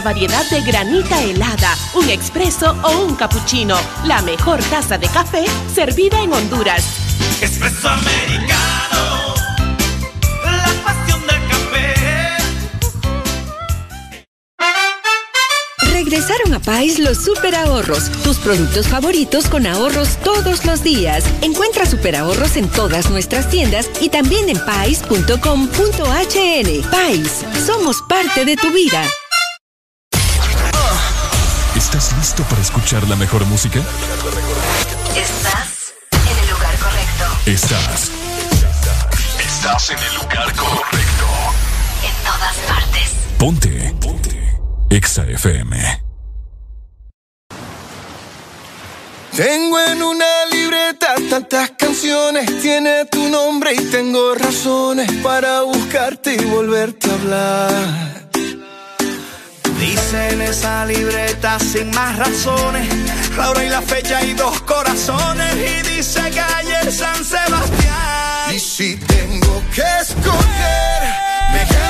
Nuestra variedad de granita helada, un expreso o un cappuccino. La mejor taza de café servida en Honduras. Espresso americano, la pasión del café. Regresaron a Pais los super ahorros, tus productos favoritos con ahorros todos los días. Encuentra super ahorros en todas nuestras tiendas y también en pais.com.hn. Pais, somos parte de tu vida. ¿Estás listo para escuchar la mejor música? Estás en el lugar correcto. Estás. Estás en el lugar correcto. En todas partes. Ponte. Ponte. Exa FM. Tengo en una libreta tantas canciones, tiene tu nombre y tengo razones para buscarte y volverte a hablar. Dice en esa libreta sin más razones, la hora y la fecha y dos corazones. Y dice calle San Sebastián. Y si tengo que escoger, me quedo,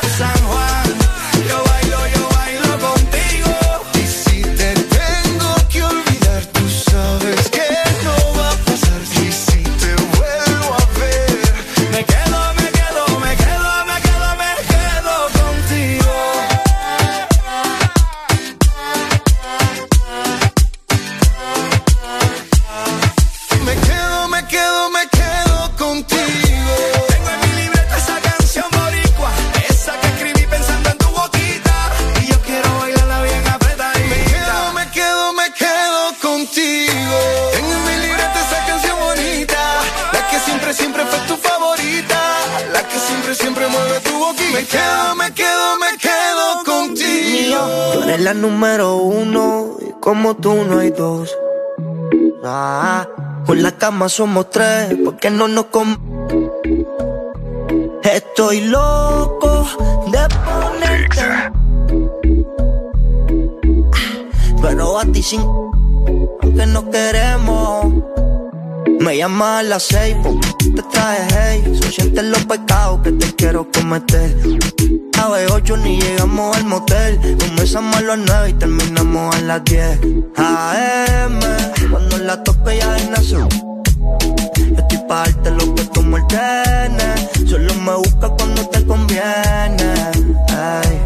eres la número uno y como tú no hay dos. Ah, con la cama somos tres, porque no nos com Estoy loco de ponerte. Pero a ti sin aunque no queremos. Me llamas a las seis, te traje hey. Son sientes los pecados que te quiero cometer. Las ocho ni llegamos al motel. Comenzamos a las nueve y terminamos a las diez. AM, cuando la toque ya es nació. Yo estoy pa' darte lo que tú me. Solo me busca cuando te conviene. Ay.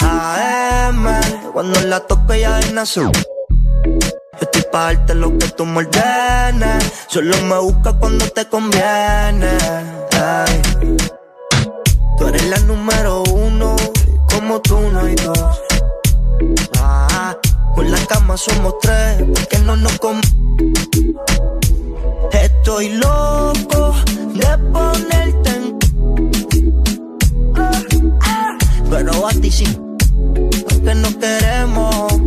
AM, cuando la toque ya es nació. Yo estoy pa' darte lo que tú me. Solo me busca cuando te conviene. Ay. Tú eres la número uno, como tú no hay dos. Ah, con la cama somos tres, porque no nos com Estoy loco de ponerte en. Pero a ti sí, porque no queremos.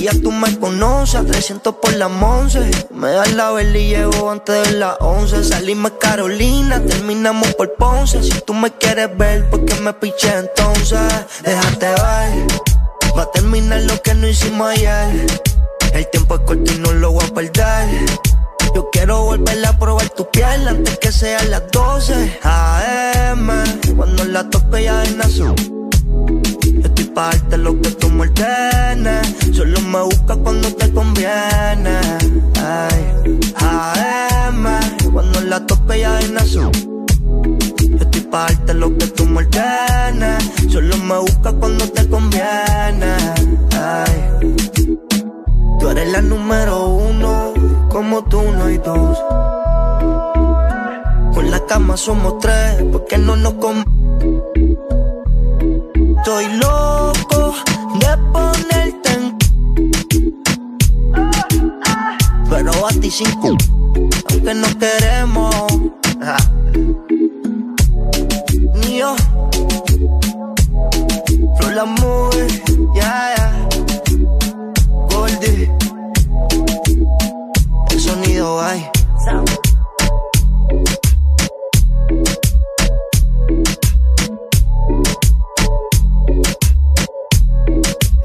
Y ya tú me conoces, 300 por la once. Me das la vela y llego antes de las 11. Salimos Carolina, terminamos por Ponce. Si tú me quieres ver, ¿por qué me piché entonces? Déjate ver, va a terminar lo que no hicimos ayer. El tiempo es corto y no lo voy a perder. Yo quiero volver a probar tu piel antes que sean las 12 AM, cuando la toque ya azul. Darte lo que tú me ordenes. Solo me busca cuando te conviene. Ay. AM, cuando la toque ya en azul. Yo estoy pa' darte lo que tú me ordenes. Solo me busca cuando te conviene. Ay. Tú eres la número uno, como tú no hay dos. Con la cama somos tres, porque no nos com Estoy loco de ponerte en. Pero a ti sin cu- aunque no queremos. Ah. Ni la yeah, yeah. Goldie. El sonido hay.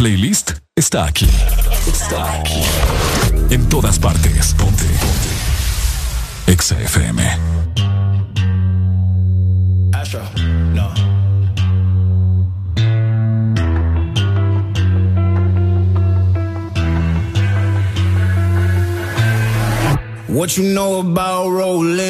Playlist está aquí. Está aquí. En todas partes. Ponte. Ponte. Exa FM. Astro, no. What you know about rolling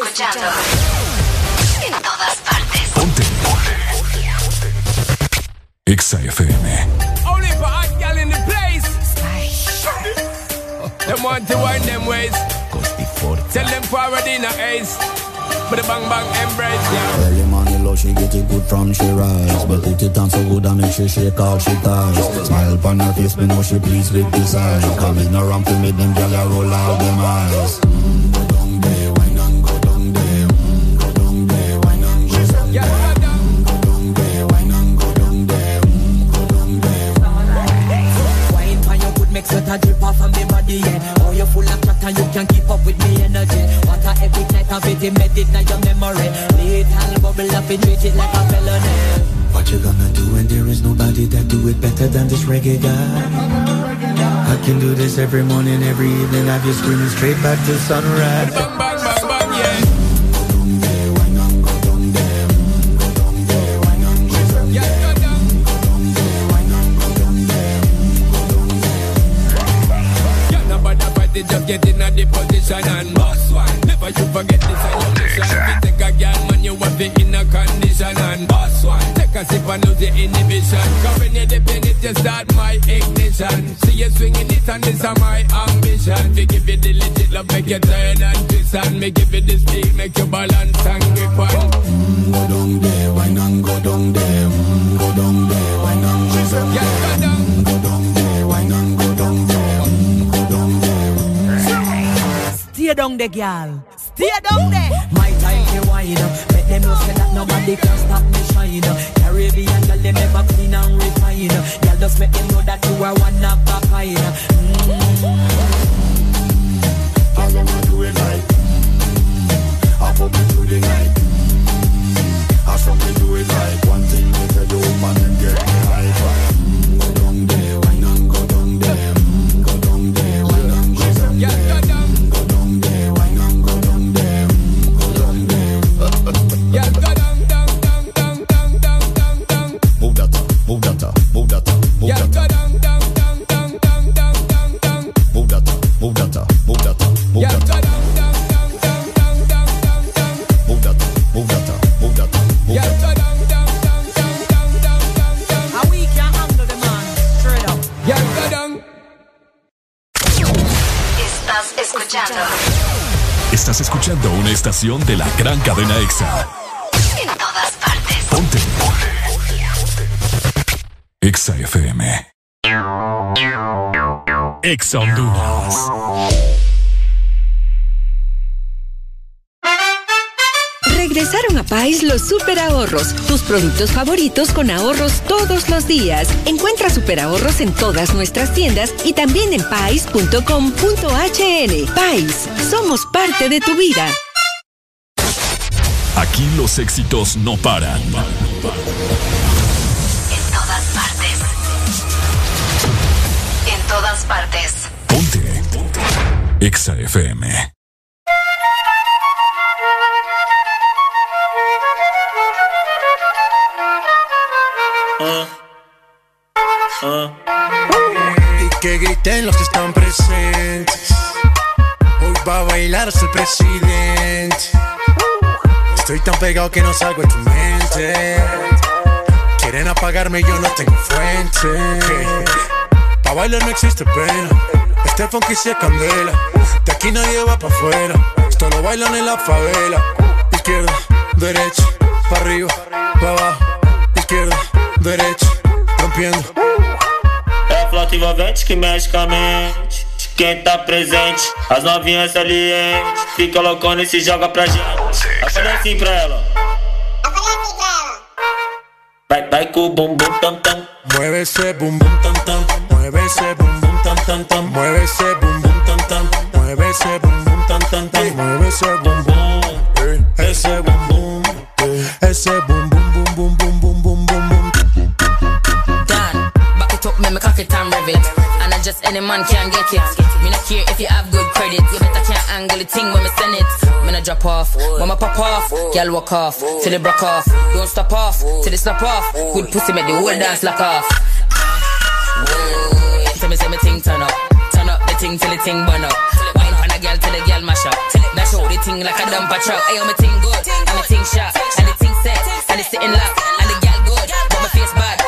escuchando en todas partes. Ponte. Exa FM. Only for hot gal in the place. Them want to wind them ways. Tell them forward in a ace. But the bang bang embrace, yeah. Early money low, she get it good from she rise But put it on so good and make she shake all she ties Smile upon her face, me know she pleased with this eye Coming around to me, them gyal roll out them eyes Mm, epic night of it, in your memory. Little bubble up and treat it like a felony. What you gonna do when there is nobody that do it better than this reggae guy? I can do this every morning, every evening. Have you screaming straight back to sunrise. The inhibition. Cause when you dip in it, you start my ignition. See you swinging it and this is my ambition. We give you the legit love, make you turn and twist and me give you the speed, make you balance and grip on. Mm, Go down there, wine and go down there Mm, Go down there, wine and go down there Mm, Go down there, wine and go down there Mm, Go down there Stay down there, girl. Stay down there. My time to wine up. Let them know say that nobody can stop me shine up. Caribbean girl, they never clean and refine. Girl, just make them know that you are one of a kind. All them a do like mm, I pop it through the night I some me do it like estación de la gran cadena EXA. En todas partes. Ponte. EXA FM. EXA Honduras. Regresaron a Pais los super ahorros, tus productos favoritos con ahorros todos los días. Encuentra super ahorros en todas nuestras tiendas y también en pais.com.hn. Pais, somos parte de tu vida. Aquí los éxitos no paran. En todas partes. En todas partes. Ponte. EXA FM. Y que griten los que están presentes. Hoy va a bailar el presidente. Estoy tan pegado que no salgo de tu mente. Quieren apagarme, yo no tengo fuente. Pa' bailar no existe pena. Este funky se candela. De aquí nadie va pa' afuera. Esto lo bailan en la favela. Izquierda, derecha, pa' arriba, pa' abajo. Izquierda, derecha, rompiendo. Quem tá presente, as novinhas salientes. Fica loucona e se joga pra gente. Eu falei assim pra ela. Vai, vai com o bumbum tam tam. Mueve ese bum bum tam tam. Mueve ese bum bum tam tam tam. Mueve ese bum bum tam tam. Mueve ese bum bum tam tam tam. Mueve ese bum bum. eh, Ese bum bum. bum bum bum bum bum make me cock it and rev it. And I just any man can get it. Me not care if you have good credit. You better can't angle the thing when me send it. Me not drop off, when me pop off, girl walk off till it broke off. Don't stop off till it snap off. Good pussy make the whole dance lock off. Tell me say me ting turn up, turn up the ting till the ting burn up. Wine for the girl till the girl mash up. Now show the ting like a dumper truck. Ayo me ting good, and me ting sharp, and the ting set, and it's sitting locked, and the girl good, but my face bad.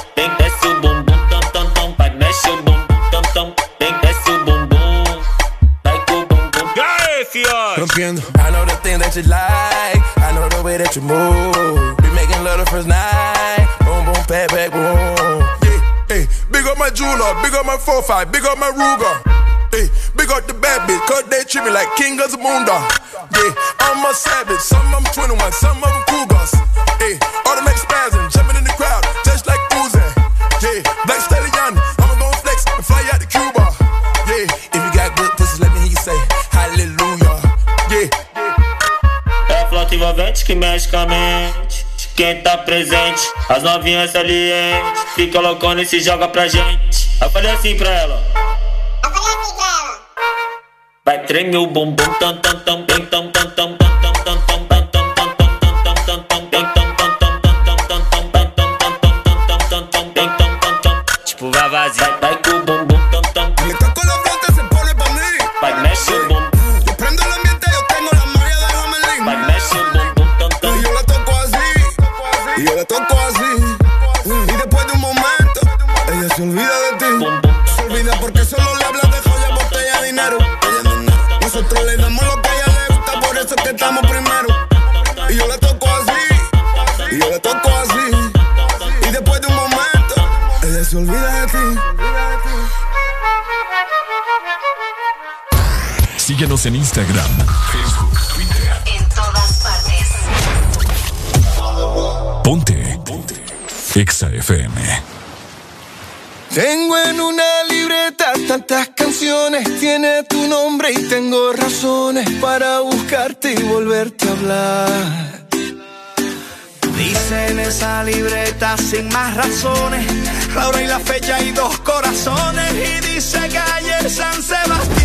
Rompiendo. I know the thing that you like. I know the way that you move. We making love the first night. Boom, boom, pat, pat, boom. Hey, hey, big up my jeweler, big up my 4-5, big up my Ruger. Hey, big up the bad bitch, cause they treat me like king of the moondog. Yeah, I'm a savage, some of them 21, some of them cougars. Hey, automatic spasm, jumping in the crowd, just like Uzi. Yeah, envolvente que mexe com a mente. De Quem tá presente, as novinhas salientes. Fica loucona e se joga pra gente. Eu falei assim pra ela. Vai treme o bumbum tam tam tam bem tam tam tam tam tam tam tam Síguenos en Instagram, Facebook, Twitter. En todas partes. Ponte. Ponte. EXA FM. Tengo en una libreta tantas canciones, tiene tu nombre y tengo razones para buscarte y volverte a hablar. Dice en esa libreta sin más razones, la hora y la fecha y dos corazones. Y dice calle San Sebastián.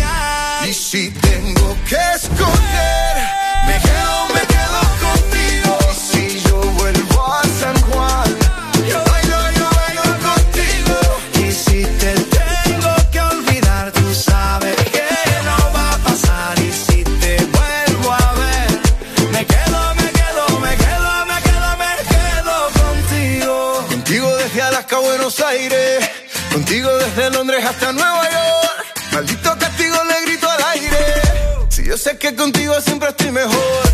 que contigo siempre estoy mejor.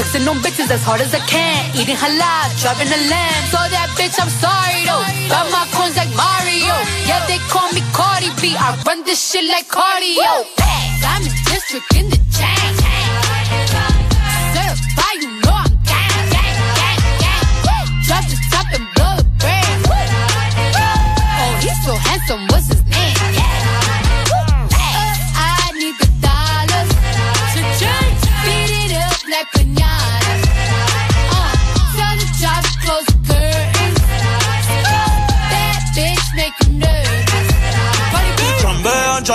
flexing on bitches as hard as I can. Eating halal, driving a lamb. So that bitch, I'm sorry though. Got my coins like Mario. Yeah, they call me Cardi B. I run this shit like cardio. Got me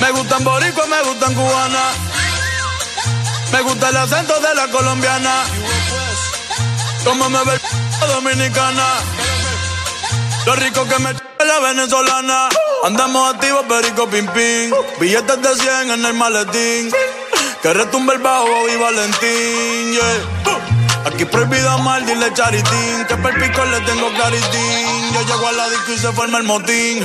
Me gustan boricuas, me gustan cubanas. Me gusta el acento de la colombiana. Como me ve dominicana. Lo rico que me la venezolana. Andamos activos, perico pim pim. Billetes de 100 en el maletín. Que retumbe el bajo y Valentín. Yeah. Aquí prohibido mal, dile charitín. Que perpico le tengo claritín. Yo llego a la disco y se forma el motín.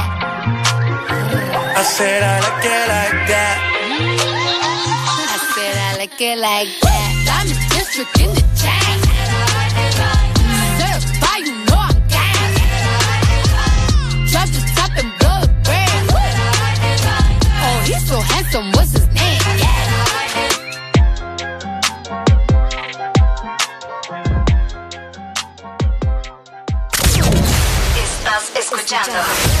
I said I like it like that. I said I like it like that. I'm a district in the chain. Certified, you know I'm gang. Drop the top and blow the brand. Oh, he's so handsome, what's his name? Estás escuchando.